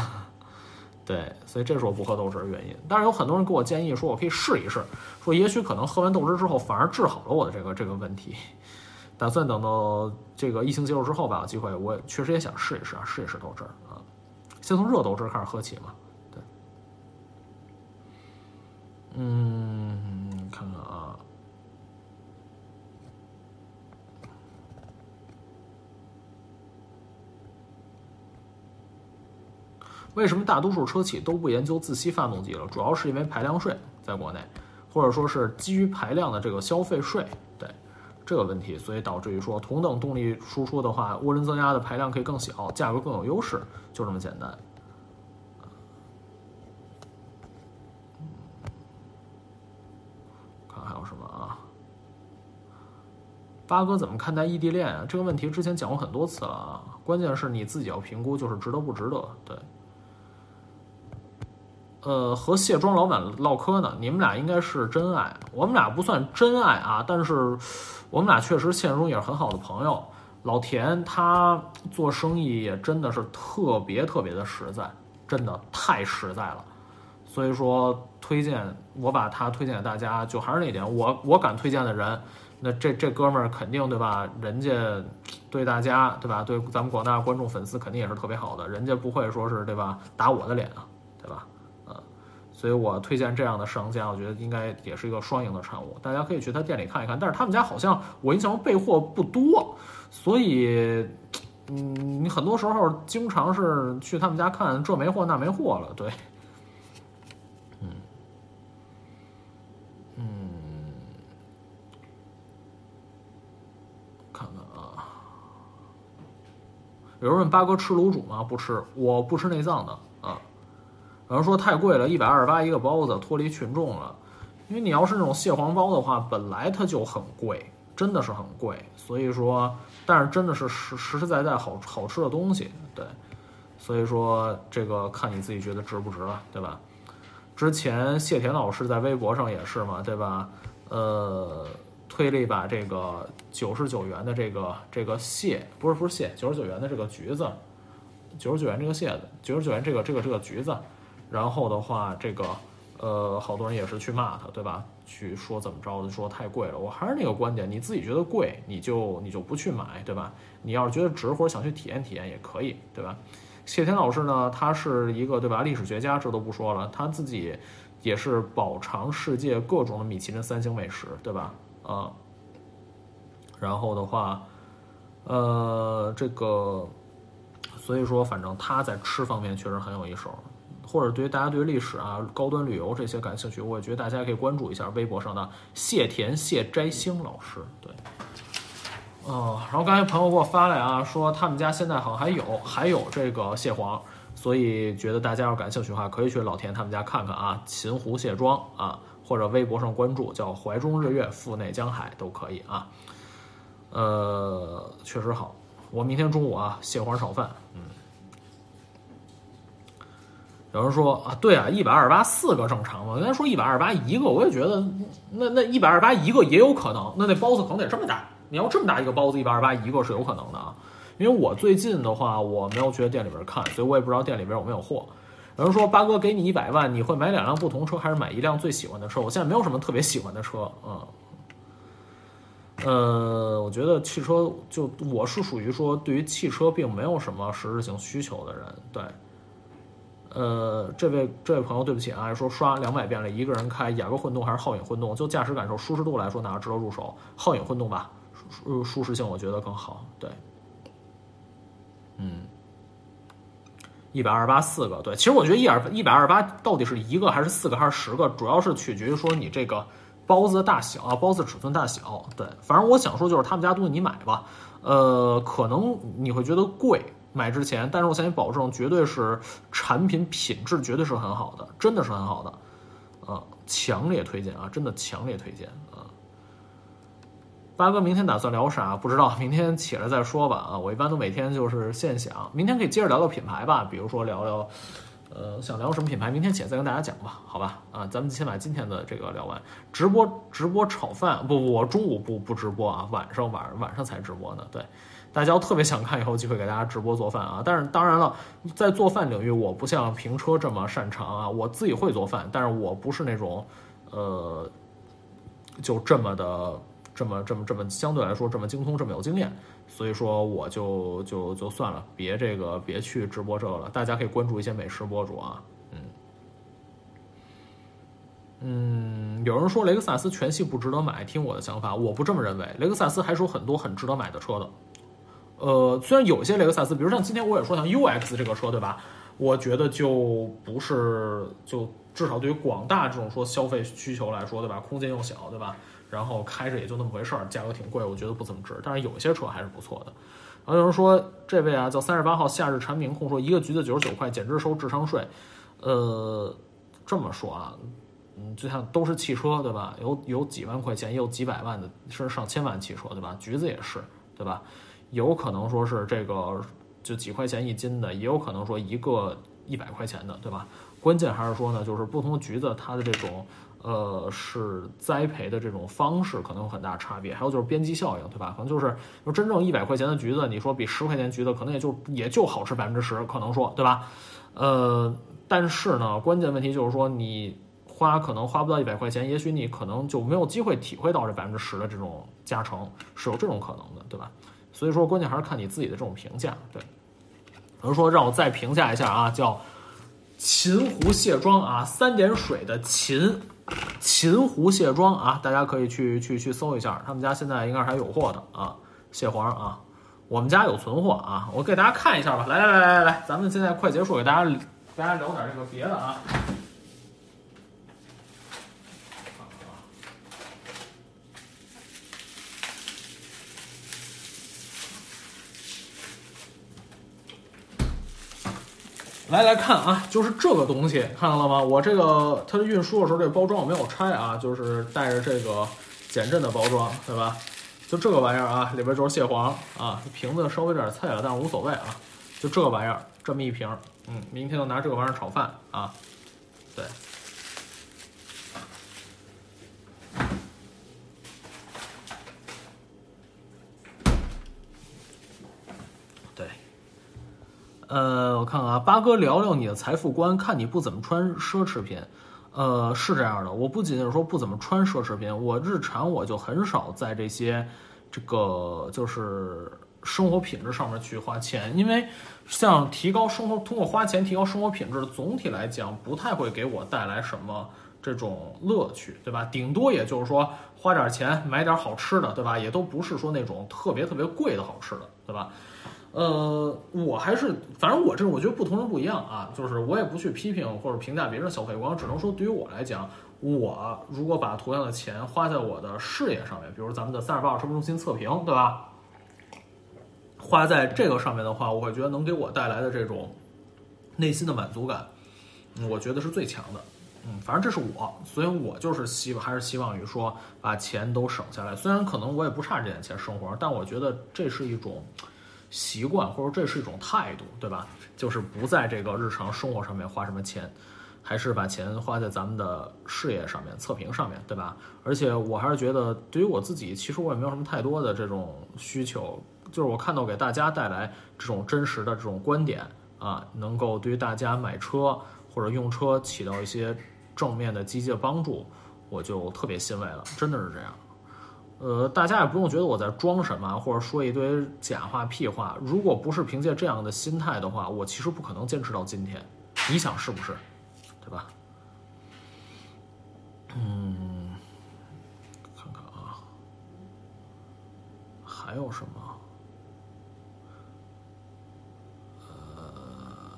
对，所以这是我不喝豆汁的原因。但是有很多人给我建议说，我可以试一试，说也许可能喝完豆汁之后反而治好了我的这个这个问题。打算等到这个疫情结束之后吧，有机会我确实也想试一试啊，试一试豆汁儿啊，先从热豆汁儿开始喝起嘛。对，嗯，看看啊。为什么大多数车企都不研究自吸发动机了？主要是因为排量税在国内，或者说是基于排量的这个消费税，对这个问题，所以导致于说同等动力输出的话，涡轮增压的排量可以更小，价格更有优势，就这么简单。看还有什么啊？八哥怎么看待异地恋啊？这个问题之前讲过很多次了啊，关键是你自己要评估，就是值得不值得，对。呃，和卸妆老板唠嗑呢，你们俩应该是真爱。我们俩不算真爱啊，但是我们俩确实现实中也是很好的朋友。老田他做生意也真的是特别特别的实在，真的太实在了。所以说推荐我把他推荐给大家，就还是那点，我我敢推荐的人，那这这哥们儿肯定对吧？人家对大家对吧？对咱们广大观众粉丝肯定也是特别好的，人家不会说是对吧？打我的脸啊，对吧？所以我推荐这样的商家，我觉得应该也是一个双赢的产物。大家可以去他店里看一看，但是他们家好像我印象中备货不多，所以，嗯，你很多时候经常是去他们家看，这没货那没货了，对，嗯，嗯，看看啊，有人问八哥吃卤煮吗？不吃，我不吃内脏的。有人说太贵了，一百二十八一个包子，脱离群众了。因为你要是那种蟹黄包的话，本来它就很贵，真的是很贵。所以说，但是真的是实实实在在好好吃的东西，对。所以说这个看你自己觉得值不值了，对吧？之前谢田老师在微博上也是嘛，对吧？呃，推了一把这个九十九元的这个这个蟹，不是不是蟹，九十九元的这个橘子，九十九元这个蟹子，九十九元这个这个这个橘子。然后的话，这个，呃，好多人也是去骂他，对吧？去说怎么着的，说太贵了。我还是那个观点，你自己觉得贵，你就你就不去买，对吧？你要是觉得值或者想去体验体验也可以，对吧？谢天老师呢，他是一个对吧？历史学家，这都不说了，他自己也是饱尝世界各种的米其林三星美食，对吧？啊，然后的话，呃，这个，所以说，反正他在吃方面确实很有一手。或者对于大家对历史啊、高端旅游这些感兴趣，我觉得大家可以关注一下微博上的谢田谢摘星老师。对，哦，然后刚才朋友给我发来啊，说他们家现在好像还有还有这个蟹黄，所以觉得大家要感兴趣的话，可以去老田他们家看看啊，秦湖蟹庄啊，或者微博上关注叫怀中日月腹内江海都可以啊。呃，确实好，我明天中午啊蟹黄炒饭，嗯。有人说啊，对啊，一百二十八四个正常吗？人家说一百二十八一个，我也觉得那那一百二十八一个也有可能，那那包子可能得这么大。你要这么大一个包子，一百二十八一个是有可能的啊。因为我最近的话，我没有去店里边看，所以我也不知道店里边有没有货。有人说八哥给你一百万，你会买两辆不同车，还是买一辆最喜欢的车？我现在没有什么特别喜欢的车，嗯。呃，我觉得汽车就我是属于说对于汽车并没有什么实质性需求的人，对。呃，这位这位朋友，对不起啊，说刷两百遍了，一个人开雅阁混动还是皓影混动？就驾驶感受、舒适度来说，哪个值得入手？皓影混动吧，舒舒适性我觉得更好。对，嗯，一百二十八四个，对，其实我觉得一二一百二十八到底是一个还是四个还是十个，主要是取决于说你这个包子的大小啊，包子尺寸大小。对，反正我想说就是他们家东西你买吧，呃，可能你会觉得贵。买之前，但是我向你保证，绝对是产品品质绝对是很好的，真的是很好的，啊，强烈推荐啊，真的强烈推荐啊。八哥，明天打算聊啥？不知道，明天起来再说吧啊。我一般都每天就是现想，明天可以接着聊聊品牌吧，比如说聊聊，呃，想聊什么品牌，明天起来再跟大家讲吧，好吧？啊，咱们先把今天的这个聊完。直播直播炒饭，不不，我中午不不直播啊，晚上晚晚上才直播呢，对。大家特别想看，以后机会给大家直播做饭啊！但是当然了，在做饭领域，我不像评车这么擅长啊。我自己会做饭，但是我不是那种，呃，就这么的，这么这么这么相对来说这么精通，这么有经验。所以说，我就就就算了，别这个别去直播这个了。大家可以关注一些美食博主啊，嗯嗯。有人说雷克萨斯全系不值得买，听我的想法，我不这么认为。雷克萨斯还是有很多很值得买的车的。呃，虽然有些雷克萨斯，比如像今天我也说像 UX 这个车，对吧？我觉得就不是，就至少对于广大这种说消费需求来说，对吧？空间又小，对吧？然后开着也就那么回事儿，价格挺贵，我觉得不怎么值。但是有些车还是不错的。然后有人说，这位啊叫三十八号夏日蝉鸣控说，一个橘子九十九块，简直收智商税。呃，这么说啊，嗯，就像都是汽车，对吧？有有几万块钱，也有几百万的，甚至上千万汽车，对吧？橘子也是，对吧？有可能说是这个就几块钱一斤的，也有可能说一个一百块钱的，对吧？关键还是说呢，就是不同橘子它的这种呃是栽培的这种方式可能有很大差别，还有就是边际效应，对吧？可能就是说真正一百块钱的橘子，你说比十块钱橘子可能也就也就好吃百分之十，可能说对吧？呃，但是呢，关键问题就是说你花可能花不到一百块钱，也许你可能就没有机会体会到这百分之十的这种加成，是有这种可能的，对吧？所以说，关键还是看你自己的这种评价。对，比如说，让我再评价一下啊，叫秦湖卸妆啊，三点水的秦秦湖卸妆啊，大家可以去去去搜一下，他们家现在应该是还有货的啊，蟹黄啊，我们家有存货啊，我给大家看一下吧。来来来来来来，咱们现在快结束，给大家大家聊点这个别的啊。来来看啊，就是这个东西，看到了吗？我这个它运输的时候，这个包装我没有拆啊，就是带着这个减震的包装，对吧？就这个玩意儿啊，里边就是蟹黄啊，瓶子稍微有点脆了，但是无所谓啊。就这个玩意儿，这么一瓶，嗯，明天就拿这个玩意儿炒饭啊，对。呃，我看看啊，八哥聊聊你的财富观，看你不怎么穿奢侈品，呃，是这样的，我不仅仅是说不怎么穿奢侈品，我日常我就很少在这些，这个就是生活品质上面去花钱，因为像提高生活，通过花钱提高生活品质，总体来讲不太会给我带来什么这种乐趣，对吧？顶多也就是说花点钱买点好吃的，对吧？也都不是说那种特别特别贵的好吃的，对吧？呃，我还是，反正我这种我觉得不同人不一样啊，就是我也不去批评或者评价别人消费观，只能说对于我来讲，我如果把同样的钱花在我的事业上面，比如咱们的三十八号车模中心测评，对吧？花在这个上面的话，我会觉得能给我带来的这种内心的满足感，我觉得是最强的。嗯，反正这是我，所以我就是希望还是希望于说把钱都省下来，虽然可能我也不差这点钱生活，但我觉得这是一种。习惯或者这是一种态度，对吧？就是不在这个日常生活上面花什么钱，还是把钱花在咱们的事业上面、测评上面，对吧？而且我还是觉得，对于我自己，其实我也没有什么太多的这种需求，就是我看到给大家带来这种真实的这种观点啊，能够对于大家买车或者用车起到一些正面的积极的帮助，我就特别欣慰了，真的是这样。呃，大家也不用觉得我在装什么，或者说一堆假话屁话。如果不是凭借这样的心态的话，我其实不可能坚持到今天。你想是不是？对吧？嗯，看看啊，还有什么？呃，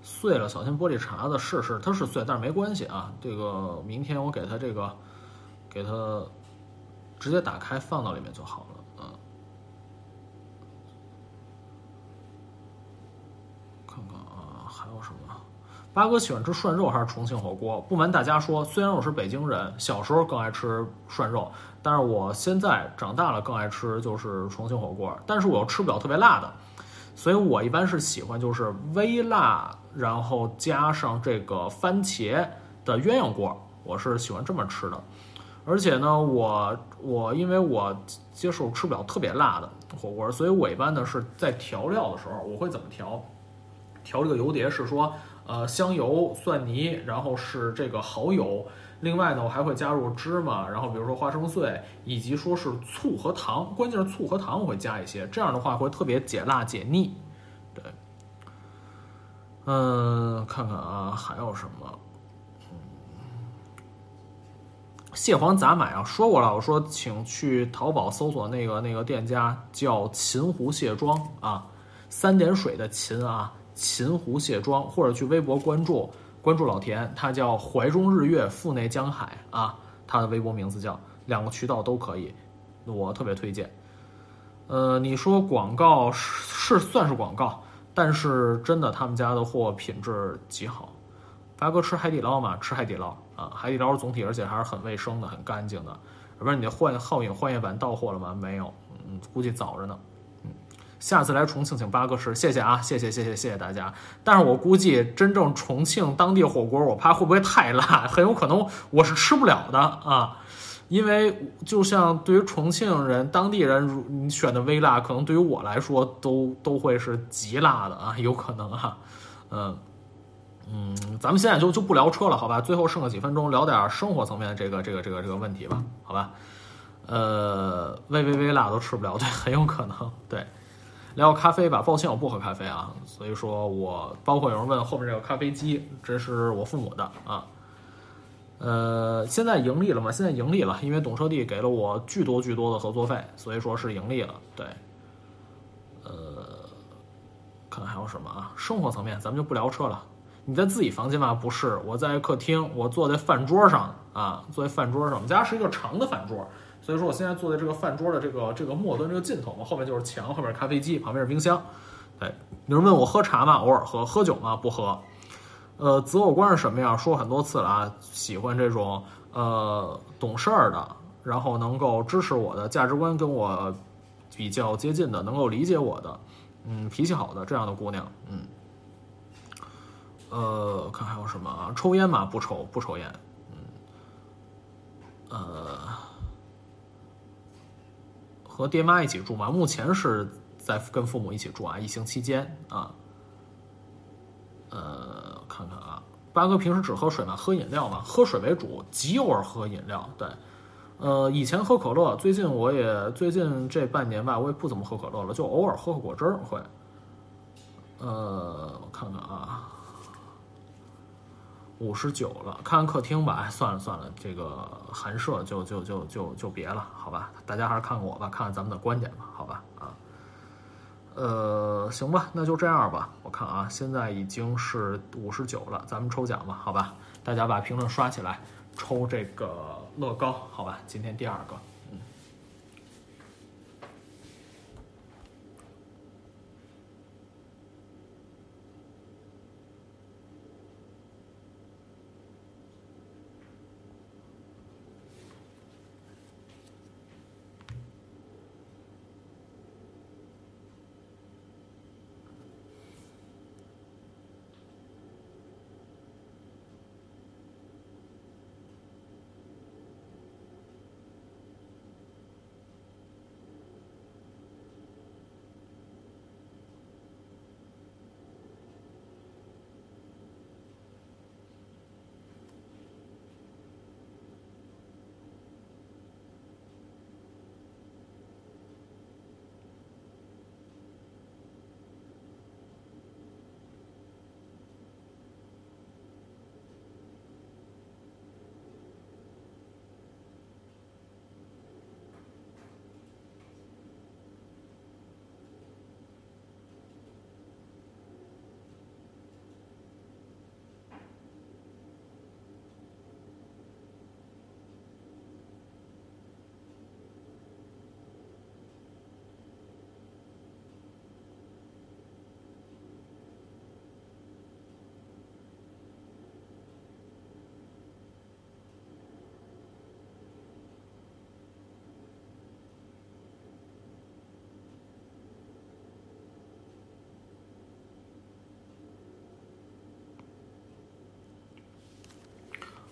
碎了，小心玻璃碴子。是是，它是碎，但是没关系啊。这个明天我给它这个。给它直接打开放到里面就好了，嗯。看看啊，还有什么？八哥喜欢吃涮肉还是重庆火锅？不瞒大家说，虽然我是北京人，小时候更爱吃涮肉，但是我现在长大了更爱吃就是重庆火锅。但是我又吃不了特别辣的，所以我一般是喜欢就是微辣，然后加上这个番茄的鸳鸯锅，我是喜欢这么吃的。而且呢，我我因为我接受吃不了特别辣的火锅，所以我一般呢是在调料的时候，我会怎么调？调这个油碟是说，呃，香油、蒜泥，然后是这个蚝油。另外呢，我还会加入芝麻，然后比如说花生碎，以及说是醋和糖。关键是醋和糖我会加一些，这样的话会特别解辣解腻。对，嗯，看看啊，还有什么？蟹黄咋买啊？说过了，我说请去淘宝搜索那个那个店家叫秦湖蟹庄啊，三点水的秦啊，秦湖蟹庄，或者去微博关注关注老田，他叫怀中日月腹内江海啊，他的微博名字叫，两个渠道都可以，我特别推荐。呃，你说广告是是算是广告，但是真的他们家的货品质极好。八哥吃海底捞嘛，吃海底捞。啊，海底捞总体而且还是很卫生的，很干净的。不是你的幻皓影幻夜版到货了吗？没有，嗯，估计早着呢。嗯，下次来重庆请八哥吃，谢谢啊，谢谢谢谢谢谢大家。但是我估计真正重庆当地火锅，我怕会不会太辣，很有可能我是吃不了的啊。因为就像对于重庆人当地人，如你选的微辣，可能对于我来说都都会是极辣的啊，有可能哈，嗯。嗯，咱们现在就就不聊车了，好吧？最后剩个几分钟，聊点生活层面的这个这个这个这个问题吧，好吧？呃，微微微辣都吃不了，对，很有可能。对，聊咖啡吧。抱歉，我不喝咖啡啊，所以说我包括有人问后面这个咖啡机，这是我父母的啊。呃，现在盈利了吗？现在盈利了，因为懂车帝给了我巨多巨多的合作费，所以说是盈利了。对，呃，看看还有什么啊？生活层面，咱们就不聊车了。你在自己房间吗？不是，我在客厅，我坐在饭桌上啊，坐在饭桌上。我们家是一个长的饭桌，所以说我现在坐在这个饭桌的这个这个末端这个尽头嘛，后面就是墙，后面咖啡机，旁边是冰箱。对，有人问我喝茶吗？偶尔喝，喝酒吗？不喝。呃，择偶观是什么样？说很多次了啊，喜欢这种呃懂事儿的，然后能够支持我的价值观跟我比较接近的，能够理解我的，嗯，脾气好的这样的姑娘，嗯。呃，看还有什么啊？抽烟吗？不抽，不抽烟。嗯，呃，和爹妈一起住吗？目前是在跟父母一起住啊，疫情期间啊。呃，看看啊，八哥平时只喝水吗？喝饮料吗？喝水为主，极偶尔喝饮料。对，呃，以前喝可乐，最近我也最近这半年吧，我也不怎么喝可乐了，就偶尔喝喝果汁儿会。呃，我看看啊。五十九了，看看客厅吧。哎，算了算了，这个寒舍就就就就就别了，好吧？大家还是看看我吧，看看咱们的观点吧，好吧？啊，呃，行吧，那就这样吧。我看啊，现在已经是五十九了，咱们抽奖吧，好吧？大家把评论刷起来，抽这个乐高，好吧？今天第二个。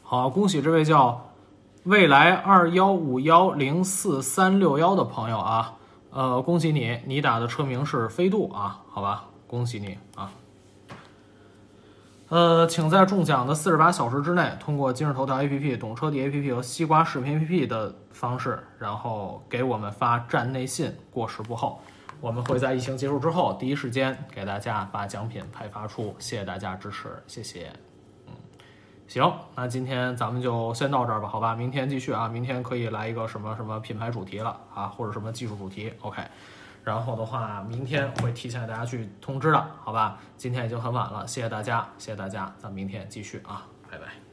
好，恭喜这位叫未来二幺五幺零四三六幺的朋友啊，呃，恭喜你，你打的车名是飞度啊，好吧，恭喜你啊。呃，请在中奖的四十八小时之内，通过今日头条 APP、懂车帝 APP 和西瓜视频 APP 的方式，然后给我们发站内信，过时不候。我们会在疫情结束之后，第一时间给大家把奖品派发出。谢谢大家支持，谢谢。行，那今天咱们就先到这儿吧，好吧？明天继续啊，明天可以来一个什么什么品牌主题了啊，或者什么技术主题，OK。然后的话，明天会提前给大家去通知的，好吧？今天已经很晚了，谢谢大家，谢谢大家，咱们明天继续啊，拜拜。